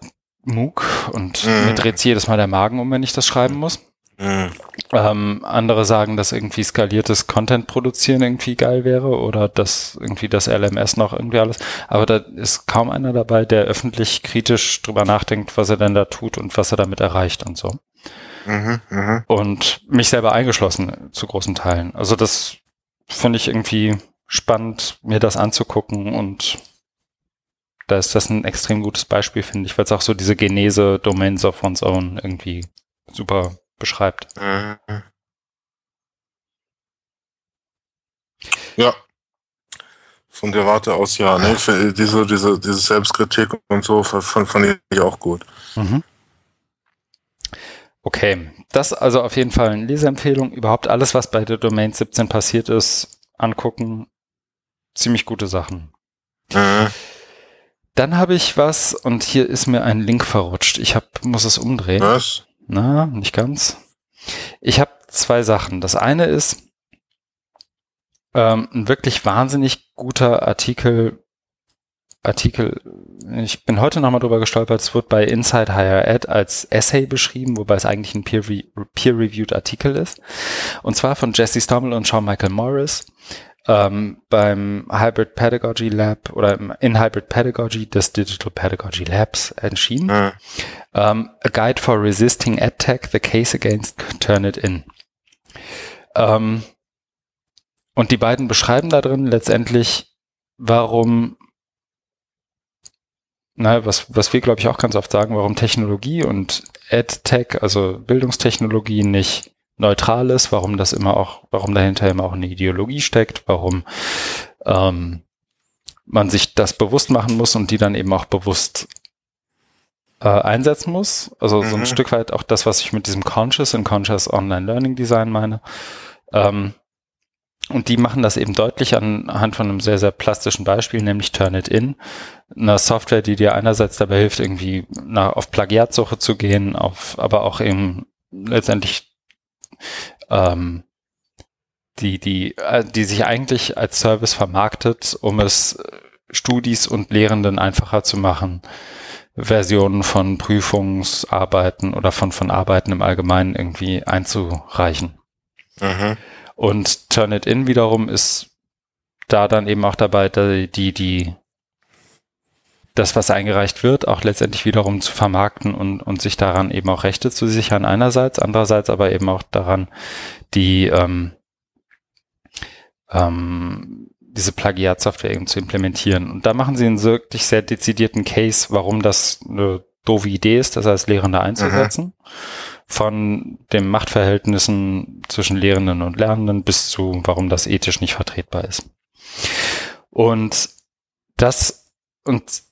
MOOC und mhm. mir dreht sich jedes Mal der Magen um, wenn ich das schreiben muss. Mhm. Ähm, andere sagen, dass irgendwie skaliertes Content produzieren irgendwie geil wäre oder dass irgendwie das LMS noch irgendwie alles. Aber da ist kaum einer dabei, der öffentlich kritisch drüber nachdenkt, was er denn da tut und was er damit erreicht und so. Mhm, mh. Und mich selber eingeschlossen zu großen Teilen. Also das finde ich irgendwie spannend, mir das anzugucken und da ist das ein extrem gutes Beispiel, finde ich, weil es auch so diese Genese Domains of One's Own irgendwie super beschreibt. Ja. Von der Warte aus ja, ne? Diese, diese, diese Selbstkritik und so fand, fand ich auch gut. Mhm. Okay, das also auf jeden Fall eine Leseempfehlung. Überhaupt alles, was bei der Domain 17 passiert ist, angucken. Ziemlich gute Sachen. Mhm. Dann habe ich was und hier ist mir ein Link verrutscht. Ich hab, muss es umdrehen. Was? Na, nicht ganz. Ich habe zwei Sachen. Das eine ist ähm, ein wirklich wahnsinnig guter Artikel. Artikel, ich bin heute nochmal drüber gestolpert, es wird bei Inside Higher Ed als Essay beschrieben, wobei es eigentlich ein peer-reviewed Artikel ist. Und zwar von Jesse Stommel und Sean Michael Morris ähm, beim Hybrid Pedagogy Lab oder in Hybrid Pedagogy des Digital Pedagogy Labs entschieden. Mhm. Ähm, A Guide for Resisting EdTech, The Case Against Turnitin. Ähm, und die beiden beschreiben da drin letztendlich, warum, na, was, was wir glaube ich auch ganz oft sagen, warum Technologie und EdTech, also Bildungstechnologie nicht neutral ist, warum das immer auch, warum dahinter immer auch eine Ideologie steckt, warum ähm, man sich das bewusst machen muss und die dann eben auch bewusst äh, einsetzen muss. Also so ein mhm. Stück weit auch das, was ich mit diesem Conscious und Conscious Online Learning Design meine. Ähm, und die machen das eben deutlich anhand von einem sehr, sehr plastischen Beispiel, nämlich Turnitin. Eine Software, die dir einerseits dabei hilft, irgendwie nach, auf Plagiatsuche zu gehen, auf, aber auch eben letztendlich ähm, die, die, äh, die sich eigentlich als Service vermarktet, um es Studis und Lehrenden einfacher zu machen, Versionen von Prüfungsarbeiten oder von, von Arbeiten im Allgemeinen irgendwie einzureichen. Mhm. Und Turnitin wiederum ist da dann eben auch dabei, die, die, das, was eingereicht wird, auch letztendlich wiederum zu vermarkten und, und sich daran eben auch Rechte zu sichern einerseits, andererseits aber eben auch daran, die ähm, ähm, diese Plagiatsoftware eben zu implementieren. Und da machen sie einen wirklich sehr dezidierten Case, warum das eine doofe Idee ist, das als Lehrende einzusetzen. Mhm. Von den Machtverhältnissen zwischen Lehrenden und Lernenden bis zu, warum das ethisch nicht vertretbar ist. Und das, und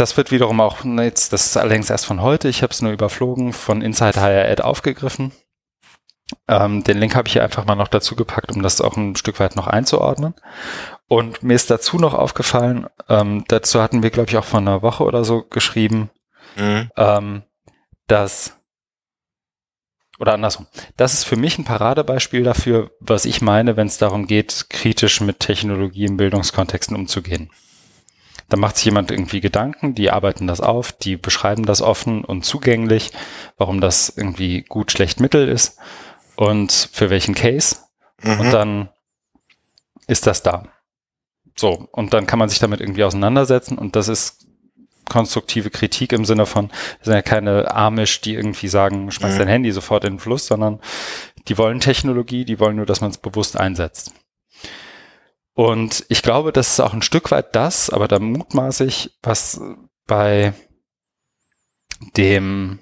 das wird wiederum auch, jetzt, das ist allerdings erst von heute, ich habe es nur überflogen, von Inside Higher Ed aufgegriffen. Ähm, den Link habe ich hier einfach mal noch dazu gepackt, um das auch ein Stück weit noch einzuordnen. Und mir ist dazu noch aufgefallen, ähm, dazu hatten wir, glaube ich, auch vor einer Woche oder so geschrieben, mhm. ähm, dass, oder andersrum, das ist für mich ein Paradebeispiel dafür, was ich meine, wenn es darum geht, kritisch mit Technologie im Bildungskontexten umzugehen. Da macht sich jemand irgendwie Gedanken, die arbeiten das auf, die beschreiben das offen und zugänglich, warum das irgendwie gut, schlecht, mittel ist und für welchen Case. Mhm. Und dann ist das da. So, und dann kann man sich damit irgendwie auseinandersetzen und das ist konstruktive Kritik im Sinne von, das sind ja keine Amish, die irgendwie sagen, schmeiß mhm. dein Handy sofort in den Fluss, sondern die wollen Technologie, die wollen nur, dass man es bewusst einsetzt. Und ich glaube, das ist auch ein Stück weit das, aber da mutmaße ich, was bei dem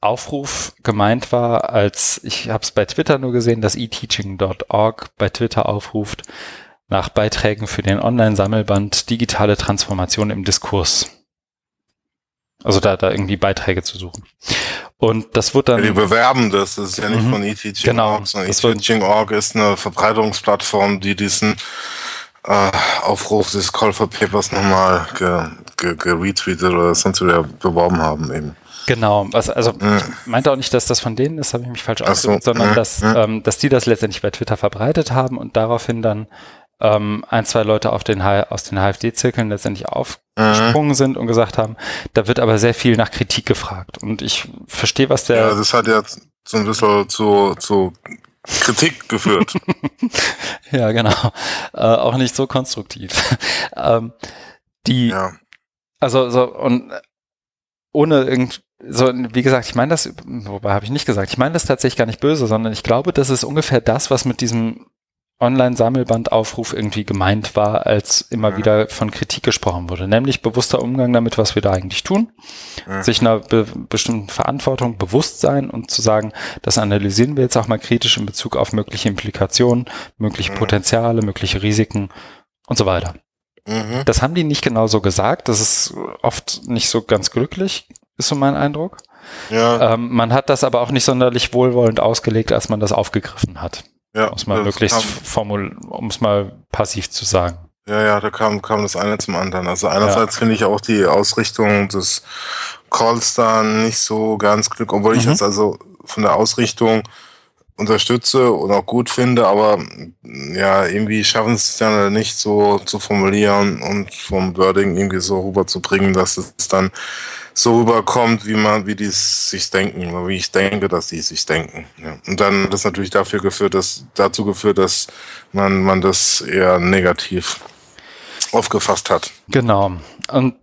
Aufruf gemeint war, als ich habe es bei Twitter nur gesehen, dass eteaching.org bei Twitter aufruft nach Beiträgen für den Online-Sammelband Digitale Transformation im Diskurs. Also da, da irgendwie Beiträge zu suchen. Und das wird dann. Ja, die bewerben das, das ist ja nicht mhm, von eTeaching.org, genau, sondern eTeaching.org ist eine Verbreitungsplattform, die diesen äh, Aufruf des Call for Papers nochmal geretweetet ge, ge oder sonst wieder beworben haben eben. Genau, also, also mhm. ich meinte auch nicht, dass das von denen ist, habe ich mich falsch ausgedrückt, so. sondern mhm. dass, mhm. ähm, dass die das letztendlich bei Twitter verbreitet haben und daraufhin dann ähm, ein, zwei Leute auf den, aus den HFD-Zirkeln letztendlich aufgesprungen mhm. sind und gesagt haben, da wird aber sehr viel nach Kritik gefragt. Und ich verstehe, was der. Ja, das hat ja so ein bisschen zu, zu Kritik geführt. ja, genau. Äh, auch nicht so konstruktiv. ähm, die, ja. also, so, und ohne irgend, so, wie gesagt, ich meine das, wobei habe ich nicht gesagt, ich meine das tatsächlich gar nicht böse, sondern ich glaube, das ist ungefähr das, was mit diesem Online-Sammelbandaufruf irgendwie gemeint war, als immer wieder von Kritik gesprochen wurde, nämlich bewusster Umgang damit, was wir da eigentlich tun, sich einer be bestimmten Verantwortung bewusst sein und zu sagen, das analysieren wir jetzt auch mal kritisch in Bezug auf mögliche Implikationen, mögliche Potenziale, mögliche Risiken und so weiter. Mhm. Das haben die nicht genau so gesagt. Das ist oft nicht so ganz glücklich, ist so mein Eindruck. Ja. Ähm, man hat das aber auch nicht sonderlich wohlwollend ausgelegt, als man das aufgegriffen hat. Ja, um es mal möglichst formul, um es mal passiv zu sagen. Ja, ja, da kam, kam das eine zum anderen. Also einerseits ja. finde ich auch die Ausrichtung des Calls da nicht so ganz glücklich, obwohl mhm. ich jetzt also von der Ausrichtung unterstütze und auch gut finde, aber ja, irgendwie schaffen es ja nicht so zu formulieren und vom Wording irgendwie so rüberzubringen, dass es dann so rüberkommt, wie man, wie die sich denken, oder wie ich denke, dass die sich denken. Ja. Und dann hat das natürlich dafür geführt, dass, dazu geführt, dass man, man das eher negativ aufgefasst hat. Genau. Und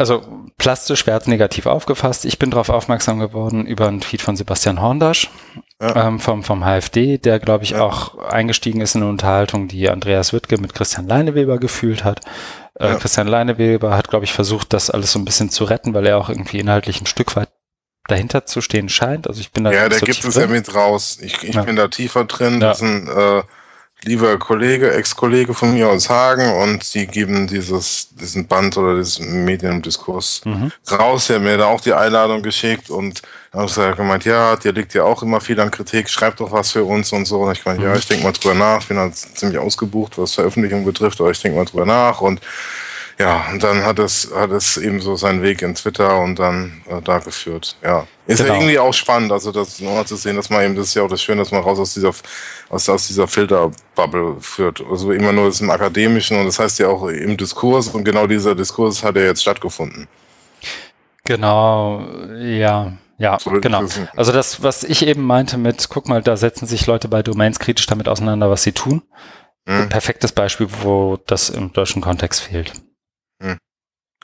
also plastisch es negativ aufgefasst. Ich bin darauf aufmerksam geworden über einen Tweet von Sebastian Horndasch ja. ähm, vom, vom HFD, der, glaube ich, ja. auch eingestiegen ist in eine Unterhaltung, die Andreas Wittke mit Christian Leineweber gefühlt hat. Äh, ja. Christian Leineweber hat, glaube ich, versucht, das alles so ein bisschen zu retten, weil er auch irgendwie inhaltlich ein Stück weit dahinter zu stehen scheint. Also ich bin da Ja, der so gibt es ja mit raus. Ich, ich bin da tiefer drin. Das sind äh, lieber Kollege, Ex-Kollege von mir aus Hagen und die geben dieses, diesen Band oder diesen Mediendiskurs mhm. raus. Er hat mir da auch die Einladung geschickt und habe ich gemeint, ja, dir liegt ja auch immer viel an Kritik, schreib doch was für uns und so. Und ich meinte, mhm. ja, ich denke mal drüber nach, bin halt ziemlich ausgebucht, was Veröffentlichung betrifft, aber ich denke mal drüber nach und ja, und dann hat es, hat es eben so seinen Weg in Twitter und dann äh, da geführt. Ja. Ist genau. ja irgendwie auch spannend, also das nochmal zu sehen, dass man eben, das ist ja auch das Schöne, dass man raus aus dieser, aus, aus dieser Filterbubble führt. Also immer nur das im Akademischen und das heißt ja auch im Diskurs und genau dieser Diskurs hat ja jetzt stattgefunden. Genau, ja. Ja, genau. Also das, was ich eben meinte mit, guck mal, da setzen sich Leute bei Domains kritisch damit auseinander, was sie tun. Mhm. Perfektes Beispiel, wo das im deutschen Kontext fehlt.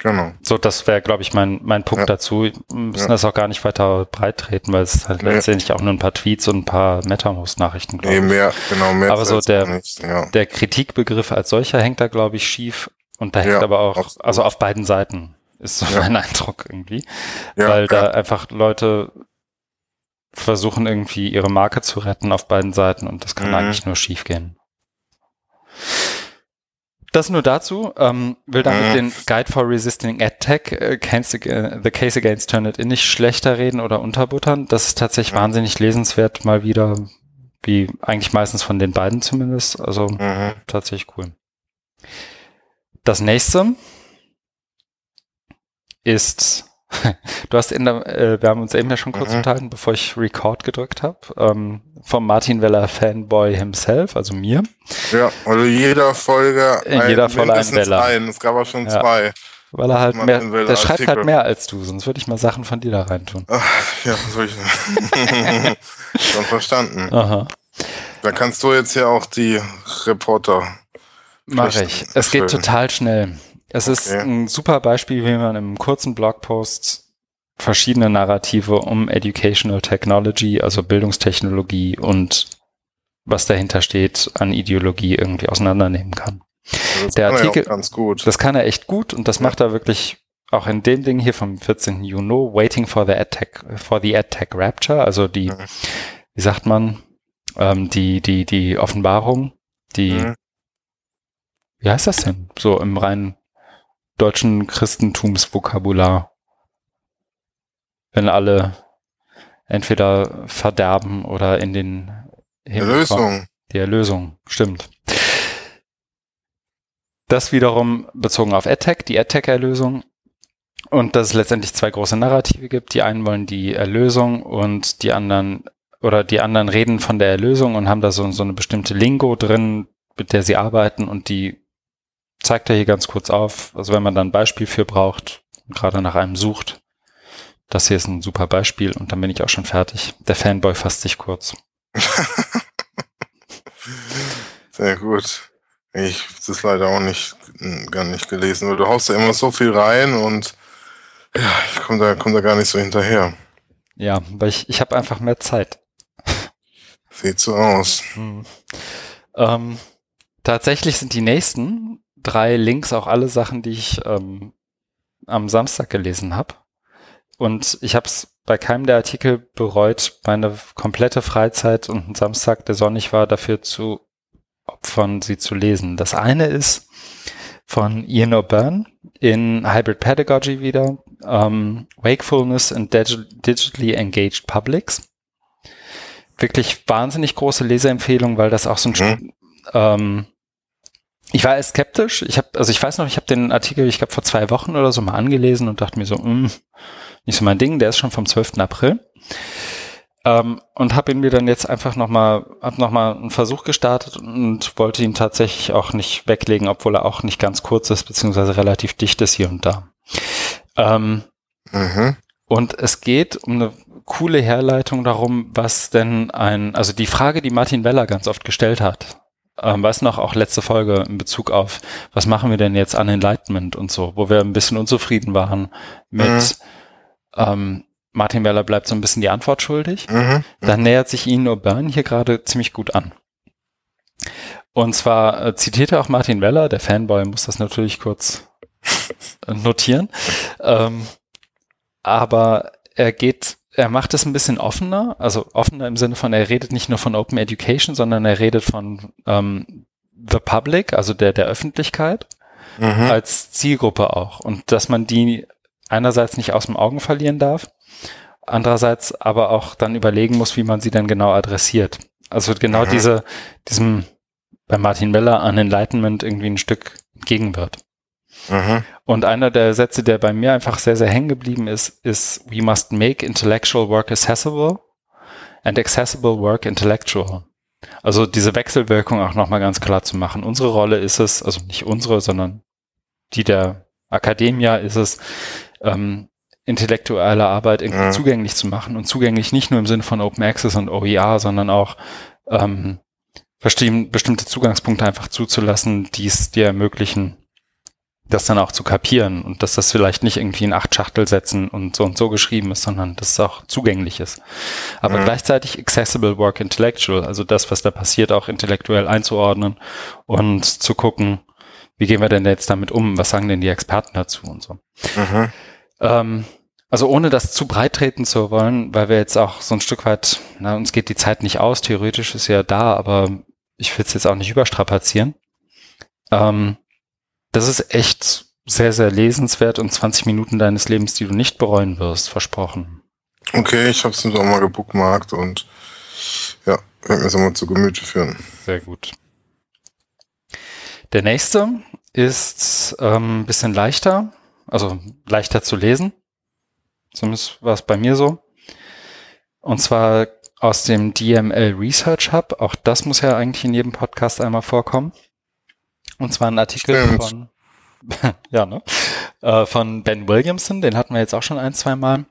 Genau. So, das wäre, glaube ich, mein, mein Punkt ja. dazu. Wir müssen ja. das auch gar nicht weiter breit treten, weil es halt nee. letztendlich auch nur ein paar Tweets und ein paar MetaMost-Nachrichten, glaube nee, mehr, genau, mehr. Aber so der, ja. der Kritikbegriff als solcher hängt da, glaube ich, schief. Und da hängt aber auch, absolut. also auf beiden Seiten ist so mein Eindruck irgendwie. weil da einfach Leute versuchen irgendwie ihre Marke zu retten auf beiden Seiten und das kann mhm. eigentlich nur schief gehen. Das nur dazu. Ähm, will damit mhm. den Guide for Resisting Attack, äh, The Case Against Turnitin nicht schlechter reden oder unterbuttern. Das ist tatsächlich mhm. wahnsinnig lesenswert, mal wieder, wie eigentlich meistens von den beiden zumindest. Also mhm. tatsächlich cool. Das nächste ist Du hast in der, äh, wir haben uns eben ja schon kurz mhm. unterhalten, bevor ich Record gedrückt habe, ähm, vom Martin Weller Fanboy himself, also mir. Ja, also jeder Folge in ein, jeder Folge ein Weller. Ein. Es gab auch schon ja. zwei. Weil er halt mehr, der schreibt halt mehr als du, sonst würde ich mal Sachen von dir da reintun. Ach, ja, was soll ich Schon verstanden. Aha. Da kannst du jetzt ja auch die Reporter. Mach ich. Es geht total schnell. Es okay. ist ein super Beispiel, wie man im kurzen Blogpost verschiedene Narrative um Educational Technology, also Bildungstechnologie und was dahinter steht an Ideologie irgendwie auseinandernehmen kann. Also Der Artikel, ganz gut. das kann er echt gut und das ja. macht er wirklich auch in dem Ding hier vom 14. Juni, Waiting for the AdTech, for the AdTech Rapture, also die, mhm. wie sagt man, ähm, die, die, die Offenbarung, die, mhm. wie heißt das denn? So im reinen deutschen Christentumsvokabular. Wenn alle entweder verderben oder in den Himmel Erlösung. Kommen. Die Erlösung, stimmt. Das wiederum bezogen auf AdTech, die AdTech-Erlösung. Und dass es letztendlich zwei große Narrative gibt. Die einen wollen die Erlösung und die anderen, oder die anderen reden von der Erlösung und haben da so, so eine bestimmte Lingo drin, mit der sie arbeiten und die zeigt er hier ganz kurz auf. Also wenn man da ein Beispiel für braucht und gerade nach einem sucht, das hier ist ein super Beispiel und dann bin ich auch schon fertig. Der Fanboy fasst sich kurz. Sehr gut. Ich habe das leider auch nicht, gar nicht gelesen, weil du haust da immer so viel rein und ja, ich komme da, komm da gar nicht so hinterher. Ja, weil ich, ich habe einfach mehr Zeit. Sieht so aus. Hm. Ähm, tatsächlich sind die nächsten drei Links auch alle Sachen, die ich ähm, am Samstag gelesen habe. Und ich habe es bei keinem der Artikel bereut, meine komplette Freizeit und einen Samstag, der sonnig war, dafür zu opfern, sie zu lesen. Das eine ist von Ian O'Byrne in Hybrid Pedagogy wieder, ähm, Wakefulness and Digitally Engaged Publics. Wirklich wahnsinnig große Leseempfehlung, weil das auch so ein mhm. ähm, ich war erst skeptisch. Ich habe, also ich weiß noch, ich habe den Artikel, ich glaube vor zwei Wochen oder so mal angelesen und dachte mir so, mh, hm, nicht so mein Ding. Der ist schon vom 12. April ähm, und habe ihn mir dann jetzt einfach nochmal, habe nochmal einen Versuch gestartet und wollte ihn tatsächlich auch nicht weglegen, obwohl er auch nicht ganz kurz ist beziehungsweise relativ dicht ist hier und da. Ähm, mhm. Und es geht um eine coole Herleitung darum, was denn ein, also die Frage, die Martin Weller ganz oft gestellt hat, ähm, weiß noch, auch letzte Folge in Bezug auf, was machen wir denn jetzt an Enlightenment und so, wo wir ein bisschen unzufrieden waren mit mhm. ähm, Martin Weller bleibt so ein bisschen die Antwort schuldig. Mhm. mhm. Dann nähert sich Ihnen O'Byrne hier gerade ziemlich gut an. Und zwar äh, zitiert er auch Martin Weller, der Fanboy muss das natürlich kurz notieren. Ähm, aber er geht er macht es ein bisschen offener, also offener im Sinne von, er redet nicht nur von Open Education, sondern er redet von ähm, the public, also der, der Öffentlichkeit, mhm. als Zielgruppe auch. Und dass man die einerseits nicht aus dem Augen verlieren darf, andererseits aber auch dann überlegen muss, wie man sie dann genau adressiert. Also genau mhm. diese, diesem bei Martin Miller an Enlightenment irgendwie ein Stück entgegen wird. Mhm. Und einer der Sätze, der bei mir einfach sehr, sehr hängen geblieben ist, ist, we must make intellectual work accessible and accessible work intellectual. Also diese Wechselwirkung auch nochmal ganz klar zu machen. Unsere Rolle ist es, also nicht unsere, sondern die der Akademia ist es, ähm, intellektuelle Arbeit irgendwie mhm. zugänglich zu machen und zugänglich nicht nur im Sinne von Open Access und OER, sondern auch ähm, bestimmte Zugangspunkte einfach zuzulassen, die es dir ermöglichen, das dann auch zu kapieren und dass das vielleicht nicht irgendwie in acht Schachtel setzen und so und so geschrieben ist, sondern dass es auch zugänglich ist. Aber mhm. gleichzeitig accessible work intellectual, also das, was da passiert, auch intellektuell einzuordnen und zu gucken, wie gehen wir denn jetzt damit um? Was sagen denn die Experten dazu und so? Mhm. Ähm, also ohne das zu breit treten zu wollen, weil wir jetzt auch so ein Stück weit, na, uns geht die Zeit nicht aus, theoretisch ist ja da, aber ich will es jetzt auch nicht überstrapazieren. Ähm, das ist echt sehr, sehr lesenswert und 20 Minuten deines Lebens, die du nicht bereuen wirst, versprochen. Okay, ich habe es auch mal gebookmarkt und ja, werde mir es mal zu Gemüte führen. Sehr gut. Der nächste ist ähm, ein bisschen leichter, also leichter zu lesen. Zumindest war es bei mir so. Und zwar aus dem DML Research Hub. Auch das muss ja eigentlich in jedem Podcast einmal vorkommen. Und zwar ein Artikel Stimmt. von, ja, ne? Äh, von Ben Williamson, den hatten wir jetzt auch schon ein, zwei Mal,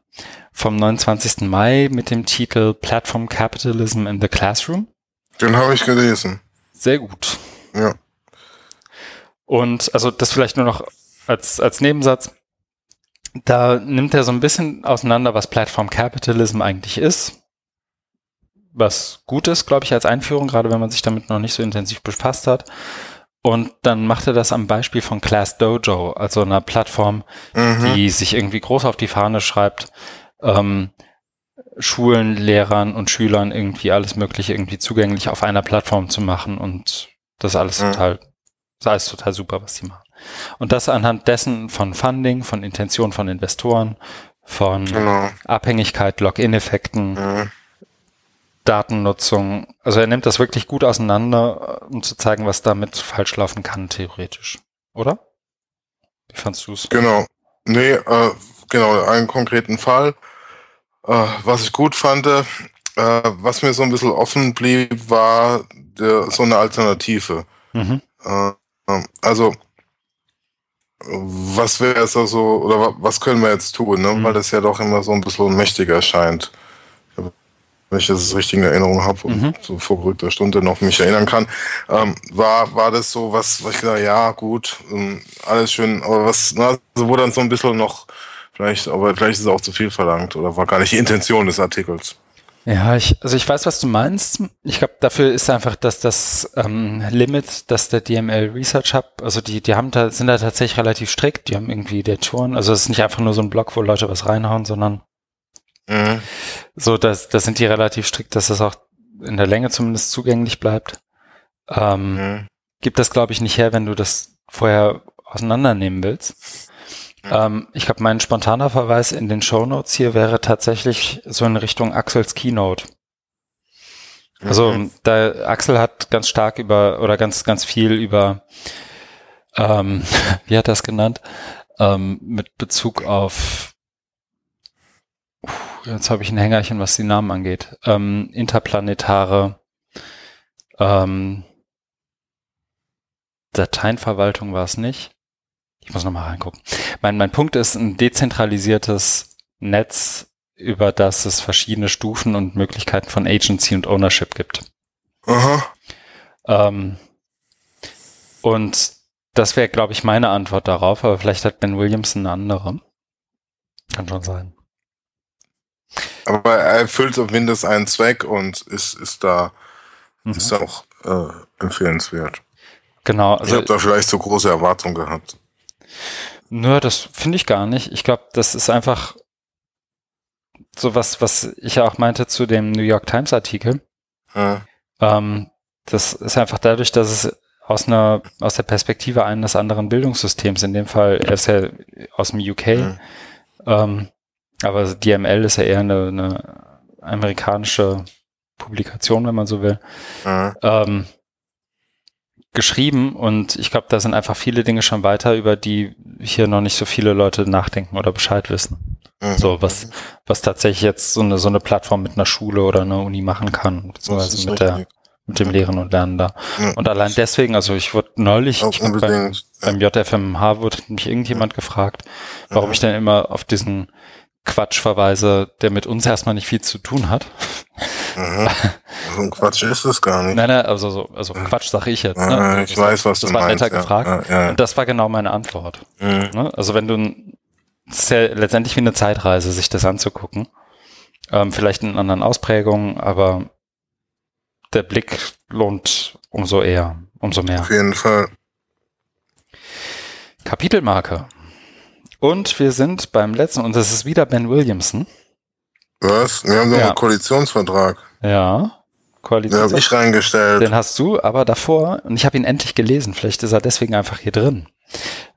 vom 29. Mai mit dem Titel Platform Capitalism in the Classroom. Den habe ich gelesen. Sehr gut. Ja. Und also das vielleicht nur noch als, als Nebensatz. Da nimmt er so ein bisschen auseinander, was Platform Capitalism eigentlich ist. Was gut ist, glaube ich, als Einführung, gerade wenn man sich damit noch nicht so intensiv befasst hat. Und dann macht er das am Beispiel von Class Dojo, also einer Plattform, mhm. die sich irgendwie groß auf die Fahne schreibt, ähm, Schulen, Lehrern und Schülern irgendwie alles Mögliche irgendwie zugänglich auf einer Plattform zu machen und das alles mhm. total, das alles total super, was die machen. Und das anhand dessen von Funding, von Intention von Investoren, von genau. Abhängigkeit, Login-Effekten, mhm. Datennutzung. Also er nimmt das wirklich gut auseinander, um zu zeigen, was damit falsch laufen kann, theoretisch. Oder? Wie fandst du es? Genau. Nee, äh, genau, einen konkreten Fall. Äh, was ich gut fand, äh, was mir so ein bisschen offen blieb, war der, so eine Alternative. Mhm. Äh, also, was wäre es also, oder was können wir jetzt tun, ne? Mhm. weil das ja doch immer so ein bisschen mächtiger erscheint wenn ich das richtig in Erinnerung habe und mhm. so vor gerückter Stunde noch mich erinnern kann, ähm, war, war das so was, was ich gesagt ja gut, ähm, alles schön, aber was, na, also wo dann so ein bisschen noch, vielleicht, aber vielleicht ist es auch zu viel verlangt oder war gar nicht die Intention des Artikels. Ja, ich, also ich weiß, was du meinst. Ich glaube, dafür ist einfach, dass das ähm, Limit, dass der DML Research Hub, also die, die haben da, sind da tatsächlich relativ strikt. Die haben irgendwie der Touren, also es ist nicht einfach nur so ein Blog, wo Leute was reinhauen, sondern mhm. so, dass, da sind die relativ strikt, dass das auch in der Länge zumindest zugänglich bleibt. Ähm, mhm. Gibt das, glaube ich, nicht her, wenn du das vorher auseinandernehmen willst. Ähm, ich glaube, mein spontaner Verweis in den Show Notes hier wäre tatsächlich so in Richtung Axels Keynote. Also mhm. da Axel hat ganz stark über oder ganz ganz viel über ähm, wie hat er das genannt ähm, mit Bezug auf jetzt habe ich ein Hängerchen, was die Namen angeht ähm, interplanetare ähm, Dateienverwaltung war es nicht ich muss nochmal reingucken. Mein, mein Punkt ist ein dezentralisiertes Netz, über das es verschiedene Stufen und Möglichkeiten von Agency und Ownership gibt. Aha. Ähm, und das wäre, glaube ich, meine Antwort darauf, aber vielleicht hat Ben Williamson eine andere. Kann schon sein. Aber er erfüllt Windows einen Zweck und ist, ist da, mhm. ist auch äh, empfehlenswert. Genau. Also, ich habe da vielleicht so große Erwartungen gehabt. Nö, das finde ich gar nicht. Ich glaube, das ist einfach so was, was ich ja auch meinte zu dem New York Times Artikel. Hm. Ähm, das ist einfach dadurch, dass es aus einer, aus der Perspektive eines anderen Bildungssystems, in dem Fall, er ist ja aus dem UK, hm. ähm, aber DML ist ja eher eine, eine amerikanische Publikation, wenn man so will. Hm. Ähm, geschrieben und ich glaube, da sind einfach viele Dinge schon weiter, über die hier noch nicht so viele Leute nachdenken oder Bescheid wissen. Mhm. So, was, was tatsächlich jetzt so eine, so eine Plattform mit einer Schule oder einer Uni machen kann, beziehungsweise mit der, mit dem Lehren und Lernen da. Ja. Und allein deswegen, also ich wurde neulich, ich beim, beim JFMH wurde mich irgendjemand gefragt, warum mhm. ich denn immer auf diesen Quatsch verweise, der mit uns erstmal nicht viel zu tun hat. Mhm. So ein Quatsch ist es gar nicht. Nein, nein, also so, also Quatsch sage ich jetzt. Ne? Ich das weiß, was du meinst. Das war netter ja. gefragt. Ja, ja. Und das war genau meine Antwort. Mhm. Ne? Also wenn du, es ist ja letztendlich wie eine Zeitreise, sich das anzugucken. Ähm, vielleicht in anderen Ausprägungen, aber der Blick lohnt umso eher, umso mehr. Auf jeden Fall. Kapitelmarke. Und wir sind beim letzten, und das ist wieder Ben Williamson. Was? Wir haben doch ja. einen Koalitionsvertrag. Ja. Koalition. Den habe ich reingestellt. Den hast du, aber davor, und ich habe ihn endlich gelesen, vielleicht ist er deswegen einfach hier drin.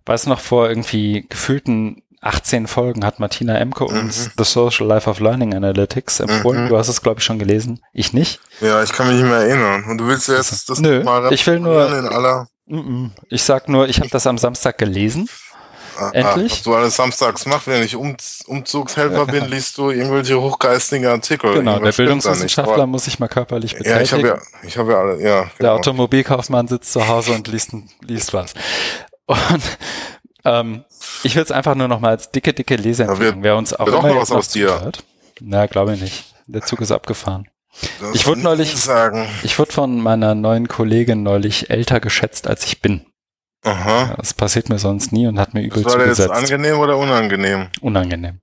Weißt du noch, vor irgendwie gefühlten 18 Folgen hat Martina Emke mhm. uns The Social Life of Learning Analytics empfohlen. Mhm. Du hast es, glaube ich, schon gelesen. Ich nicht. Ja, ich kann mich nicht mehr erinnern. Und du willst jetzt das Nö, mal ich will nur, in aller ich sag nur, ich habe das am Samstag gelesen Ah, Endlich? was du alles samstags machst, wenn ich um, Umzugshelfer bin, liest du irgendwelche hochgeistigen Artikel. Genau, der Bildungswissenschaftler muss sich mal körperlich betätigen. Ja, ich habe ja, ich habe ja alle, ja. Genau. Der Automobilkaufmann sitzt zu Hause und liest, liest was. Und ähm, ich will es einfach nur noch mal als dicke, dicke Leseempfehlung, wer uns auch immer was aus dir. Zuhört. Na, glaube ich nicht. Der Zug ist abgefahren. Das ich wurde neulich, sagen. ich wurde von meiner neuen Kollegin neulich älter geschätzt, als ich bin. Aha. Das passiert mir sonst nie und hat mir übel zugesetzt. War das jetzt angenehm oder unangenehm? Unangenehm.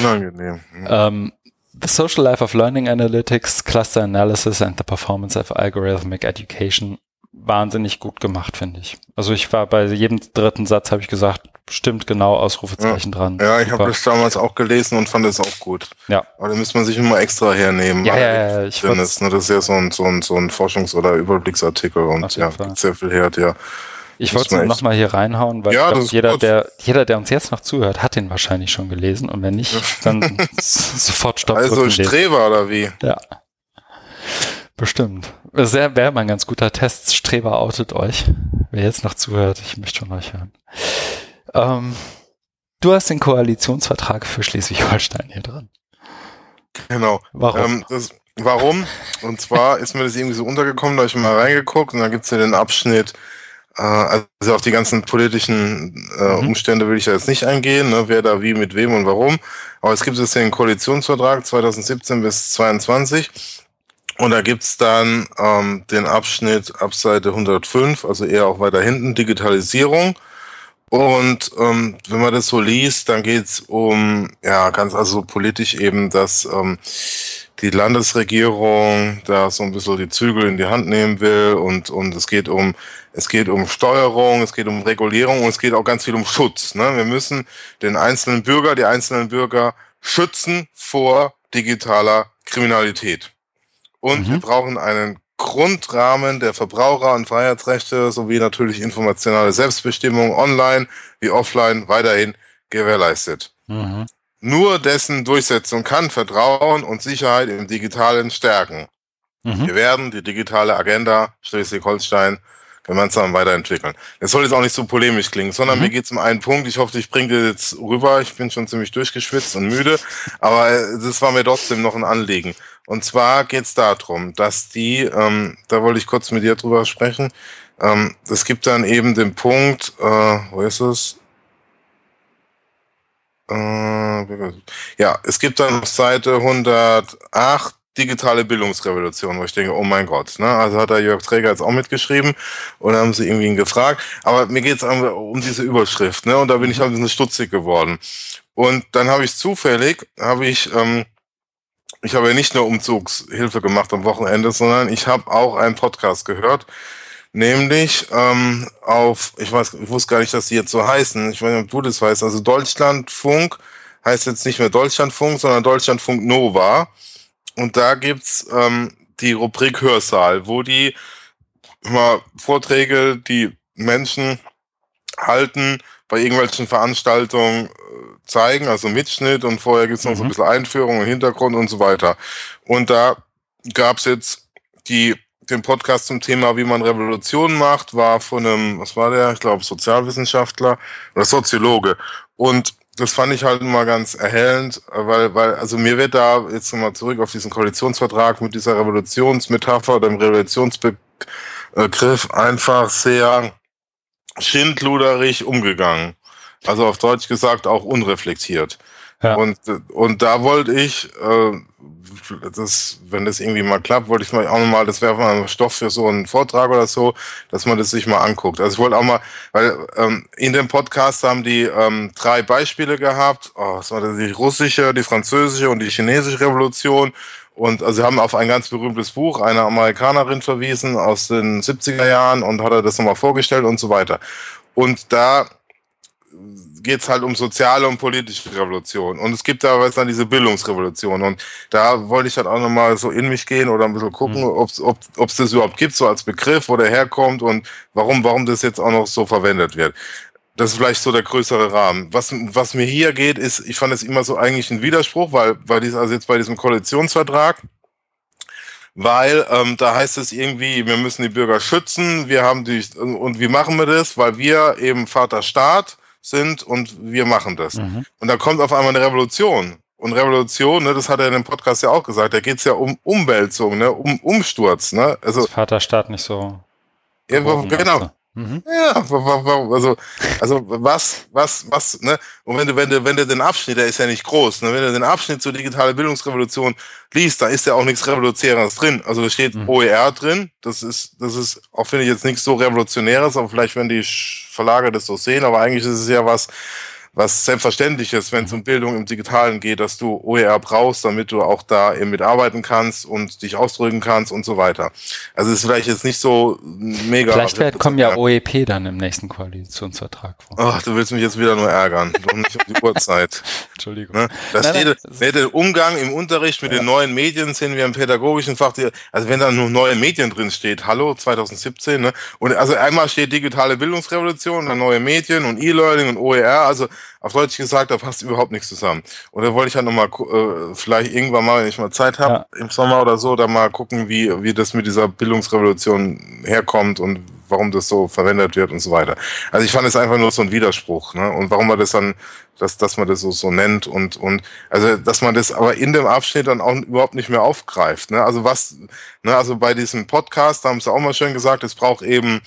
Unangenehm. Mhm. Ähm, the Social Life of Learning Analytics, Cluster Analysis and the Performance of Algorithmic Education wahnsinnig gut gemacht, finde ich. Also ich war bei jedem dritten Satz, habe ich gesagt, stimmt genau, Ausrufezeichen ja. dran. Ja, ich habe das damals auch gelesen und fand es auch gut. Ja. Aber da müsste man sich immer extra hernehmen. Ja, ja, ja. Ich ist, ne? Das ist ja so ein, so ein, so ein Forschungs- oder Überblicksartikel und ja, sehr viel her, ja. Ich wollte es nochmal hier reinhauen, weil ja, glaub, jeder, der, jeder, der uns jetzt noch zuhört, hat den wahrscheinlich schon gelesen und wenn nicht, dann sofort stoppen. Also Streber oder wie? Ja. Bestimmt. Sehr wäre mal ein ganz guter Test. Streber outet euch. Wer jetzt noch zuhört, ich möchte schon euch hören. Ähm, du hast den Koalitionsvertrag für Schleswig-Holstein hier drin. Genau. Warum? Ähm, das, warum? Und zwar ist mir das irgendwie so untergekommen, da habe ich mal reingeguckt und da gibt es ja den Abschnitt also auf die ganzen politischen äh, mhm. Umstände will ich da jetzt nicht eingehen, ne, wer da wie, mit wem und warum. Aber es gibt jetzt den Koalitionsvertrag 2017 bis 2022 und da gibt's dann ähm, den Abschnitt ab Seite 105, also eher auch weiter hinten, Digitalisierung. Und ähm, wenn man das so liest, dann geht's um, ja, ganz also politisch eben, dass ähm, die Landesregierung da so ein bisschen die Zügel in die Hand nehmen will und, und es geht um, es geht um Steuerung, es geht um Regulierung und es geht auch ganz viel um Schutz. Ne? Wir müssen den einzelnen Bürger, die einzelnen Bürger schützen vor digitaler Kriminalität. Und mhm. wir brauchen einen Grundrahmen der Verbraucher- und Freiheitsrechte sowie natürlich informationale Selbstbestimmung online wie offline weiterhin gewährleistet. Mhm. Nur dessen Durchsetzung kann Vertrauen und Sicherheit im Digitalen stärken. Mhm. Wir werden die digitale Agenda Schleswig-Holstein gemeinsam weiterentwickeln. Es soll jetzt auch nicht so polemisch klingen, sondern mhm. mir geht es um einen Punkt. Ich hoffe, ich bringe dir jetzt rüber. Ich bin schon ziemlich durchgeschwitzt und müde, aber das war mir trotzdem noch ein Anliegen. Und zwar geht es darum, dass die, ähm, da wollte ich kurz mit dir drüber sprechen, ähm, es gibt dann eben den Punkt, äh, wo ist es? Äh, ja, es gibt dann auf Seite 108 digitale Bildungsrevolution, wo ich denke, oh mein Gott, ne? Also hat da Jörg Träger jetzt auch mitgeschrieben und haben sie irgendwie ihn gefragt. Aber mir geht es um diese Überschrift, ne? Und da bin ich ein bisschen stutzig geworden. Und dann habe ich zufällig, habe ich, ähm, ich habe ja nicht nur Umzugshilfe gemacht am Wochenende, sondern ich habe auch einen Podcast gehört, nämlich ähm, auf, ich weiß, ich wusste gar nicht, dass die jetzt so heißen. Ich weiß nicht, ob du das weißt. Also Deutschlandfunk heißt jetzt nicht mehr Deutschlandfunk, sondern Deutschlandfunk Nova. Und da gibt's ähm, die Rubrik Hörsaal, wo die immer Vorträge, die Menschen halten, bei irgendwelchen Veranstaltungen äh, zeigen, also Mitschnitt und vorher gibt's noch mhm. so ein mhm. bisschen Einführung und Hintergrund und so weiter. Und da gab's jetzt die den Podcast zum Thema, wie man Revolution macht, war von einem, was war der? Ich glaube, Sozialwissenschaftler oder Soziologe. Und das fand ich halt mal ganz erhellend, weil, weil, also mir wird da jetzt nochmal zurück auf diesen Koalitionsvertrag mit dieser Revolutionsmetapher oder dem Revolutionsbegriff einfach sehr schindluderig umgegangen. Also auf Deutsch gesagt auch unreflektiert. Ja. Und, und da wollte ich, äh, das, wenn das irgendwie mal klappt, wollte ich mal auch nochmal, das wäre mal Stoff für so einen Vortrag oder so, dass man das sich mal anguckt. Also ich wollte auch mal, weil ähm, in dem Podcast haben die ähm, drei Beispiele gehabt. Oh, das war die russische, die französische und die chinesische Revolution. Und also sie haben auf ein ganz berühmtes Buch einer Amerikanerin verwiesen aus den 70er Jahren und hat er das nochmal vorgestellt und so weiter. Und da geht es halt um soziale und politische Revolution. Und es gibt da was dann diese Bildungsrevolution. Und da wollte ich halt auch nochmal so in mich gehen oder ein bisschen gucken, mhm. ob es ob, das überhaupt gibt, so als Begriff, wo der herkommt und warum, warum das jetzt auch noch so verwendet wird. Das ist vielleicht so der größere Rahmen. Was, was mir hier geht, ist, ich fand es immer so eigentlich ein Widerspruch, weil, weil dies, also jetzt bei diesem Koalitionsvertrag, weil ähm, da heißt es irgendwie, wir müssen die Bürger schützen, wir haben die, und wie machen wir das? Weil wir eben Vater Staat sind und wir machen das. Mhm. Und da kommt auf einmal eine Revolution. Und Revolution, ne, das hat er in dem Podcast ja auch gesagt, da geht's ja um Umwälzung, ne, um Umsturz. Ne? Also, Vaterstaat nicht so. Ja, genau. Mhm. Ja, also, also was, was, was, ne? Und wenn du, wenn du, wenn du den Abschnitt, der ist ja nicht groß, ne? Wenn du den Abschnitt zur digitalen Bildungsrevolution liest, da ist ja auch nichts Revolutionäres drin. Also da steht mhm. OER drin. Das ist, das ist auch, finde ich, jetzt nichts so Revolutionäres, aber vielleicht, wenn die Verlage das so sehen, aber eigentlich ist es ja was, was selbstverständlich ist, wenn es um Bildung im Digitalen geht, dass du OER brauchst, damit du auch da eben mitarbeiten kannst und dich ausdrücken kannst und so weiter. Also es ist vielleicht jetzt nicht so mega. Vielleicht wird, kommen ja OEP dann im nächsten Koalitionsvertrag vor. Ach, du willst mich jetzt wieder nur ärgern. Doch nicht um die Uhrzeit. Entschuldigung. Ne? Das nein, steht, nein, der Umgang im Unterricht mit ja. den neuen Medien sind wir im pädagogischen Fach, also wenn da nur neue Medien drin steht, hallo, 2017, ne? Und also einmal steht digitale Bildungsrevolution, dann neue Medien und E-Learning und OER, also auf Deutsch gesagt, da passt überhaupt nichts zusammen. Und da wollte ich halt nochmal, äh, vielleicht irgendwann mal, wenn ich mal Zeit habe, ja. im Sommer oder so, da mal gucken, wie, wie das mit dieser Bildungsrevolution herkommt und warum das so verwendet wird und so weiter. Also ich fand es einfach nur so ein Widerspruch, ne? Und warum man das dann, dass, dass man das so, so nennt und, und, also, dass man das aber in dem Abschnitt dann auch überhaupt nicht mehr aufgreift, ne? Also was, ne, also bei diesem Podcast, da haben sie auch mal schön gesagt, es braucht eben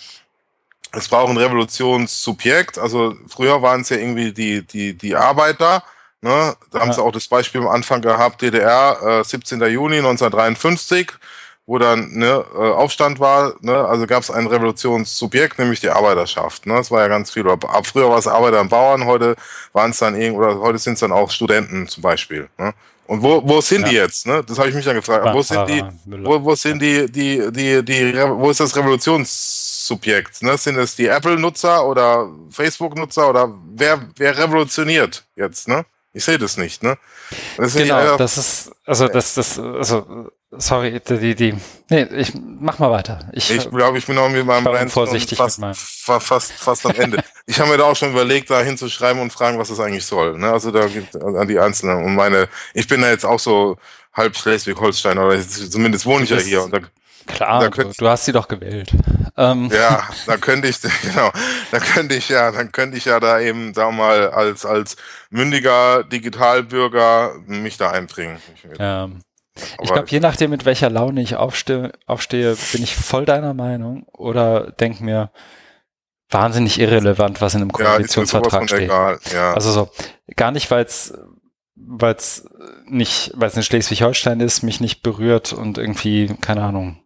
es war auch ein Revolutionssubjekt. Also früher waren es ja irgendwie die, die, die Arbeiter. Ne? Da ja. haben sie auch das Beispiel am Anfang gehabt, DDR, äh, 17. Juni 1953, wo dann ne, äh, Aufstand war. Ne? Also gab es ein Revolutionssubjekt, nämlich die Arbeiterschaft. Ne? Das war ja ganz viel. Ab früher war es Arbeiter und Bauern, heute waren es dann irgend oder heute sind es dann auch Studenten zum Beispiel. Ne? Und wo, wo sind ja. die jetzt? Ne? Das habe ich mich dann gefragt. Wo sind die, wo, wo sind die, die, die, die, wo ist das Revolutionssubjekt? Ne? Sind es die Apple-Nutzer oder Facebook-Nutzer oder wer, wer revolutioniert jetzt? Ne? Ich sehe das nicht, ne? Das genau, das ist, also das, das, also sorry, die, die, nee, ich mach mal weiter. Ich, ich glaube, ich bin auch mit meinem Rant vorsichtig fast, mit fast, fast, fast am Ende. ich habe mir da auch schon überlegt, da hinzuschreiben und fragen, was das eigentlich soll. Ne? Also da gibt an die Einzelnen und meine, ich bin da jetzt auch so halb Schleswig-Holstein oder zumindest wohne ich ja hier und da Klar, da könnt, du hast sie doch gewählt. Ähm. Ja, da könnte ich, genau, da könnte ich ja, dann könnte ich ja da eben, sagen wir mal, als, als mündiger Digitalbürger mich da einbringen. Ja. ich glaube, je nachdem, mit welcher Laune ich aufstehe, aufstehe, bin ich voll deiner Meinung oder denke mir, wahnsinnig irrelevant, was in einem Koalitionsvertrag ja, steht. Ja. Also so, gar nicht, weil es weil es nicht, weil es in Schleswig-Holstein ist, mich nicht berührt und irgendwie, keine Ahnung,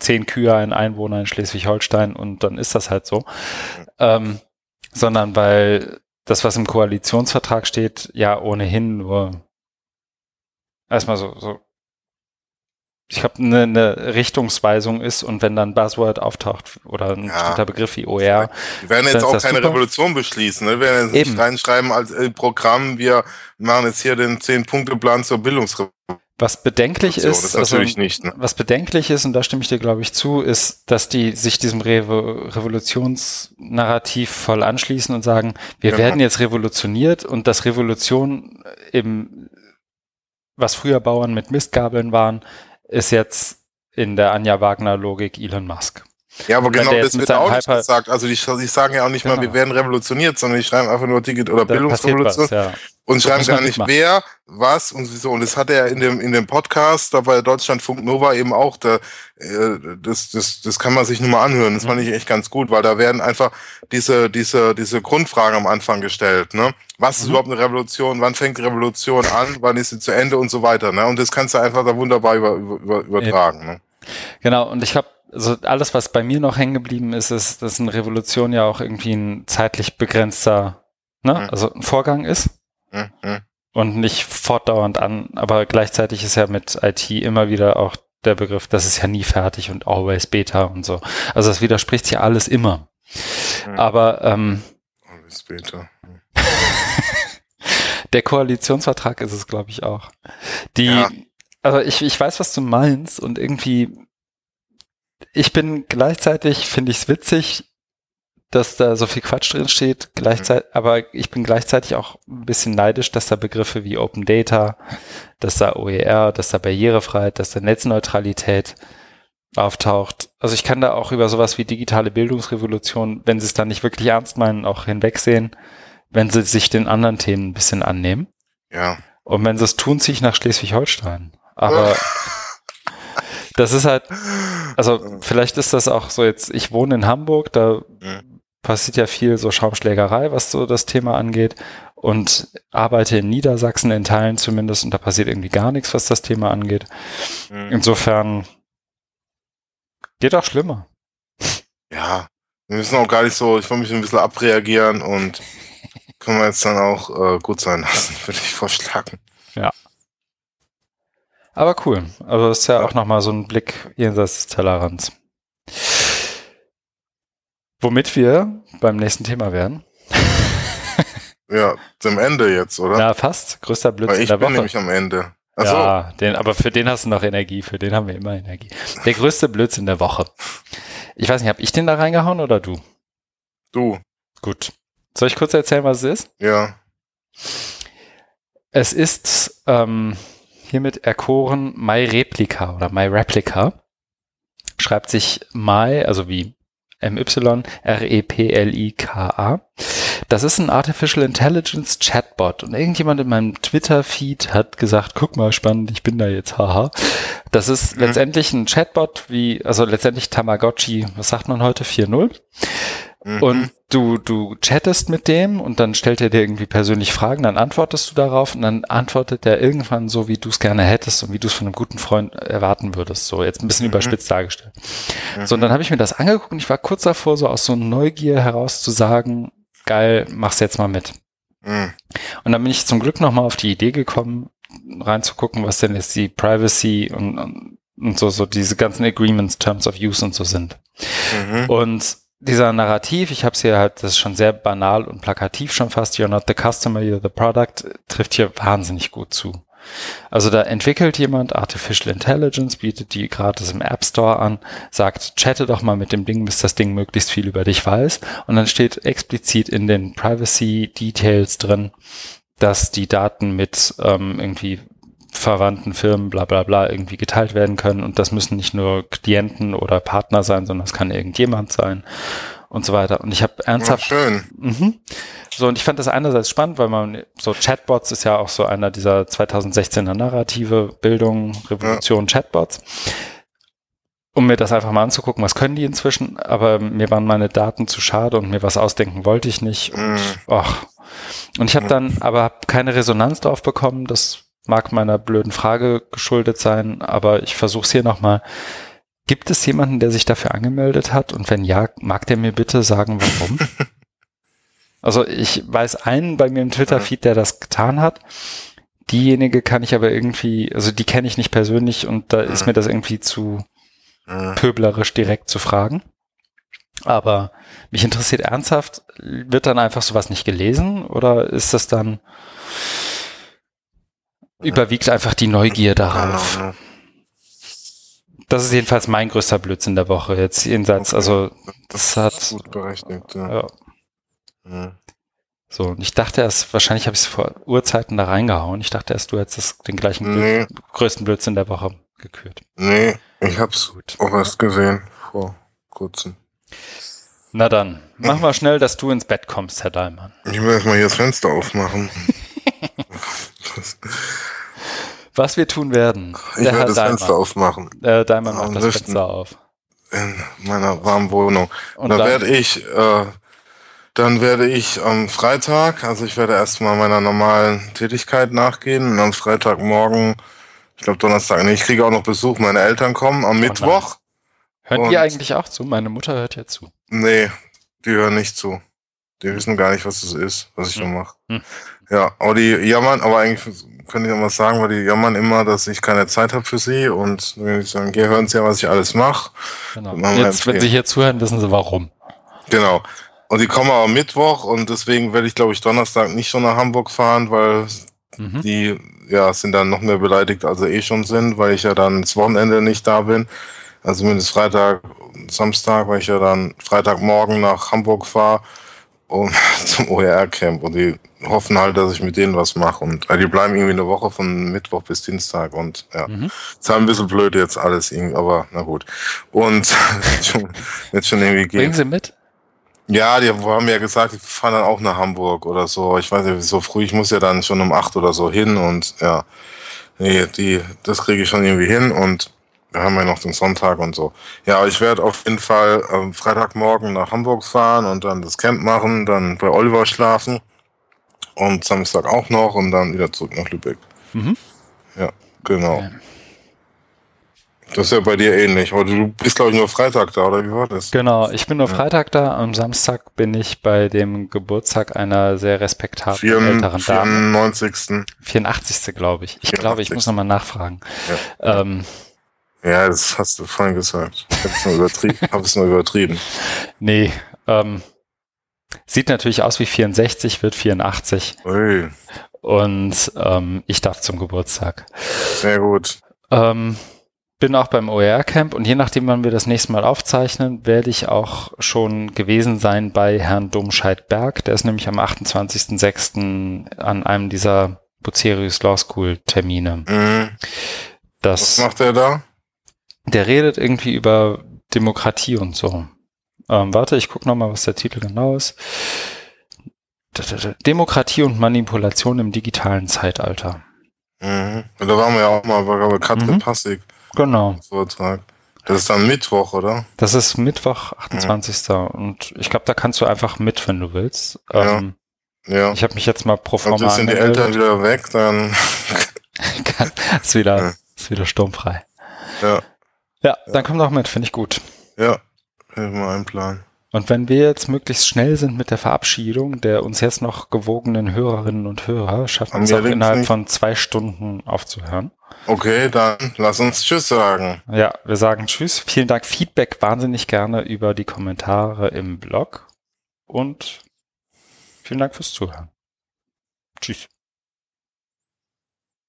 zehn Kühe, ein Einwohner in Schleswig-Holstein und dann ist das halt so. Ähm, sondern weil das, was im Koalitionsvertrag steht, ja ohnehin nur erstmal so, so ich glaube, eine, eine Richtungsweisung ist und wenn dann Buzzword auftaucht oder ein ja. bestimmter Begriff wie OR. Wir werden jetzt auch keine super. Revolution beschließen. Ne? Wir werden jetzt Eben. nicht reinschreiben als äh, Programm, wir machen jetzt hier den Zehn-Punkte-Plan zur Bildungsrevolution. Was bedenklich so, ist, also, nicht, ne? was bedenklich ist, und da stimme ich dir, glaube ich, zu, ist, dass die sich diesem Re Revolutionsnarrativ voll anschließen und sagen, wir genau. werden jetzt revolutioniert und dass Revolution eben, was früher Bauern mit Mistgabeln waren, ist jetzt in der Anja Wagner Logik Elon Musk. Ja, aber genau das wird auch nicht gesagt. Also die, die sagen ja auch nicht genau. mal, wir werden revolutioniert, sondern die schreiben einfach nur Ticket oder da Bildungsrevolution was, ja. und schreiben gar nicht wer, was und so. Und das hat er in dem in dem Podcast da bei Deutschlandfunk Nova eben auch. Da, äh, das, das, das kann man sich nur mal anhören. Das mhm. fand ich echt ganz gut, weil da werden einfach diese diese diese Grundfragen am Anfang gestellt. Ne? Was ist mhm. überhaupt eine Revolution? Wann fängt die Revolution an? Wann ist sie zu Ende und so weiter? Ne? Und das kannst du einfach da wunderbar über, über, übertragen. Ne? Genau. Und ich habe also alles, was bei mir noch hängen geblieben ist, ist, dass eine Revolution ja auch irgendwie ein zeitlich begrenzter, ne, mhm. also ein Vorgang ist. Mhm. Und nicht fortdauernd an, aber gleichzeitig ist ja mit IT immer wieder auch der Begriff, das ist ja nie fertig und always beta und so. Also das widerspricht sich alles immer. Mhm. Aber ähm, always beta. der Koalitionsvertrag ist es, glaube ich, auch. Die, ja. also ich, ich weiß, was du meinst und irgendwie ich bin gleichzeitig, finde ich es witzig, dass da so viel Quatsch drin steht, gleichzeitig, mhm. aber ich bin gleichzeitig auch ein bisschen neidisch, dass da Begriffe wie Open Data, dass da OER, dass da Barrierefreiheit, dass da Netzneutralität auftaucht. Also ich kann da auch über sowas wie digitale Bildungsrevolution, wenn sie es dann nicht wirklich ernst meinen, auch hinwegsehen, wenn sie sich den anderen Themen ein bisschen annehmen. Ja. Und wenn sie es tun, ziehe ich nach Schleswig-Holstein. Aber das ist halt, also vielleicht ist das auch so jetzt, ich wohne in Hamburg, da mhm. passiert ja viel so Schaumschlägerei, was so das Thema angeht und arbeite in Niedersachsen in Teilen zumindest und da passiert irgendwie gar nichts, was das Thema angeht. Mhm. Insofern geht auch schlimmer. Ja, wir müssen auch gar nicht so, ich wollte mich ein bisschen abreagieren und können wir jetzt dann auch äh, gut sein lassen, würde ich vorschlagen. Ja. Aber cool. Also ist ja, auch nochmal so ein Blick jenseits des Tellerrands. Womit wir beim nächsten Thema werden. ja, zum Ende jetzt, oder? Ja, fast. Größter Blödsinn der Woche. Ich bin nämlich am Ende. Ach ja, den, aber für den hast du noch Energie, für den haben wir immer Energie. Der größte Blödsinn der Woche. Ich weiß nicht, habe ich den da reingehauen oder du? Du. Gut. Soll ich kurz erzählen, was es ist? Ja. Es ist ähm, hiermit erkoren MyReplica oder MyReplica. Schreibt sich My, also wie MY, R-E-P-L-I-K-A. Das ist ein Artificial Intelligence Chatbot und irgendjemand in meinem Twitter-Feed hat gesagt, guck mal, spannend, ich bin da jetzt, haha. Das ist mhm. letztendlich ein Chatbot wie, also letztendlich Tamagotchi, was sagt man heute, 4.0. Mhm. Und du, du chattest mit dem und dann stellt er dir irgendwie persönlich Fragen, dann antwortest du darauf und dann antwortet er irgendwann so, wie du es gerne hättest und wie du es von einem guten Freund erwarten würdest. So, jetzt ein bisschen mhm. überspitzt dargestellt. Mhm. So, und dann habe ich mir das angeguckt und ich war kurz davor, so aus so Neugier heraus zu sagen, geil, mach's jetzt mal mit. Mhm. Und dann bin ich zum Glück nochmal auf die Idee gekommen, reinzugucken, was denn jetzt die Privacy und, und so, so diese ganzen Agreements, Terms of Use und so sind. Mhm. Und dieser Narrativ, ich habe es hier halt, das ist schon sehr banal und plakativ schon fast, you're not the customer, you're the product, trifft hier wahnsinnig gut zu. Also da entwickelt jemand Artificial Intelligence, bietet die gratis im App Store an, sagt, chatte doch mal mit dem Ding, bis das Ding möglichst viel über dich weiß. Und dann steht explizit in den Privacy Details drin, dass die Daten mit ähm, irgendwie verwandten Firmen bla bla bla irgendwie geteilt werden können. Und das müssen nicht nur Klienten oder Partner sein, sondern es kann irgendjemand sein und so weiter. Und ich habe ernsthaft. Ja, schön. Mhm. So, und ich fand das einerseits spannend, weil man, so Chatbots ist ja auch so einer dieser 2016er Narrative, Bildung, Revolution, ja. Chatbots. Um mir das einfach mal anzugucken, was können die inzwischen, aber mir waren meine Daten zu schade und mir was ausdenken wollte ich nicht. Und, mhm. och. und ich habe dann aber hab keine Resonanz drauf bekommen. Das mag meiner blöden Frage geschuldet sein, aber ich versuche es hier nochmal. Gibt es jemanden, der sich dafür angemeldet hat? Und wenn ja, mag der mir bitte sagen, warum? also ich weiß einen bei mir im Twitter-Feed, der das getan hat. Diejenige kann ich aber irgendwie, also die kenne ich nicht persönlich und da ist mir das irgendwie zu pöblerisch direkt zu fragen. Aber mich interessiert ernsthaft, wird dann einfach sowas nicht gelesen oder ist das dann, überwiegt einfach die Neugier darauf? Das ist jedenfalls mein größter Blödsinn der Woche. Jetzt jenseits, okay. also das, das hat. Gut berechnet, ja. So, und ich dachte erst, wahrscheinlich habe ich es vor Urzeiten da reingehauen. Ich dachte erst, du hättest den gleichen nee. Größten Blödsinn der Woche gekürt. Nee, ich hab's Gut. auch erst gesehen vor kurzem. Na dann, mach mal schnell, dass du ins Bett kommst, Herr Dahlmann. Ich will erstmal hier das Fenster aufmachen. Was wir tun werden. Ich werde das Daimann. Fenster aufmachen. Äh, Daimann macht das Fenster auf. In meiner warmen Wohnung. Und da werde ich, äh, dann werde ich am Freitag, also ich werde erstmal meiner normalen Tätigkeit nachgehen und am Freitagmorgen, ich glaube Donnerstag, nee, ich kriege auch noch Besuch, meine Eltern kommen am oh Mittwoch. Hören die eigentlich auch zu? Meine Mutter hört ja zu. Nee, die hören nicht zu. Die wissen gar nicht, was das ist, was ich hm. da mache. Hm. Ja, aber die jammern, aber eigentlich könnte ich auch was sagen, weil die jammern immer, dass ich keine Zeit habe für sie und wenn ich sagen, hier hören sie ja, was ich alles mache. Genau. Jetzt, wenn sie hier zuhören, wissen sie warum. Genau. Und die kommen aber Mittwoch und deswegen werde ich, glaube ich, Donnerstag nicht schon nach Hamburg fahren, weil mhm. die ja sind dann noch mehr beleidigt, als sie eh schon sind, weil ich ja dann das Wochenende nicht da bin. Also zumindest Freitag, Samstag, weil ich ja dann Freitagmorgen nach Hamburg fahre und zum OER-Camp und die hoffen halt, dass ich mit denen was mache. Und äh, die bleiben irgendwie eine Woche von Mittwoch bis Dienstag und ja. Mhm. Ist halt ein bisschen blöd jetzt alles irgendwie, aber na gut. Und jetzt schon irgendwie geht. Bringen Sie mit? Ja, die haben ja gesagt, die fahren dann auch nach Hamburg oder so. Ich weiß nicht, so früh, ich muss ja dann schon um acht oder so hin und ja. Nee, die, das kriege ich schon irgendwie hin und wir haben ja noch den Sonntag und so. Ja, ich werde auf jeden Fall ähm, Freitagmorgen nach Hamburg fahren und dann das Camp machen, dann bei Oliver schlafen und Samstag auch noch und dann wieder zurück nach Lübeck. Mhm. Ja, genau. Okay. Das ist ja bei dir ähnlich. Aber du bist, glaube ich, nur Freitag da, oder wie war das? Genau, ich bin nur ja. Freitag da. Am Samstag bin ich bei dem Geburtstag einer sehr respektablen Vier, älteren 94. Dame. 84. glaube ich. Ich 84. glaube, ich muss nochmal nachfragen. Ja. Ähm, ja, das hast du vorhin gesagt. Ich habe es nur übertrieben. hab es nur übertrieben. Nee, ähm, sieht natürlich aus wie 64, wird 84. Ui. Und ähm, ich darf zum Geburtstag. Sehr gut. Ähm, bin auch beim OER-Camp und je nachdem, wann wir das nächste Mal aufzeichnen, werde ich auch schon gewesen sein bei Herrn Domscheit-Berg. Der ist nämlich am 28.06. an einem dieser Bucerius Law School Termine. Mhm. Das, Was macht er da? Der redet irgendwie über Demokratie und so. Ähm, warte, ich gucke nochmal, was der Titel genau ist. Demokratie und Manipulation im digitalen Zeitalter. Mhm. Da waren wir ja auch mal bei Katrin mhm. Passig. Genau. Vortrag. Das ist dann Mittwoch, oder? Das ist Mittwoch, 28. Mhm. Und ich glaube, da kannst du einfach mit, wenn du willst. Ähm, ja. ja. Ich habe mich jetzt mal pro forma also sind die Eltern wieder weg, dann ist wieder, ist wieder sturmfrei. Ja. Ja, dann komm doch mit, finde ich gut. Ja, mal einen Plan. Und wenn wir jetzt möglichst schnell sind mit der Verabschiedung der uns jetzt noch gewogenen Hörerinnen und Hörer, schaffen wir es auch innerhalb nicht. von zwei Stunden aufzuhören. Okay, dann lass uns Tschüss sagen. Ja, wir sagen Tschüss. Vielen Dank. Feedback wahnsinnig gerne über die Kommentare im Blog. Und vielen Dank fürs Zuhören. Tschüss.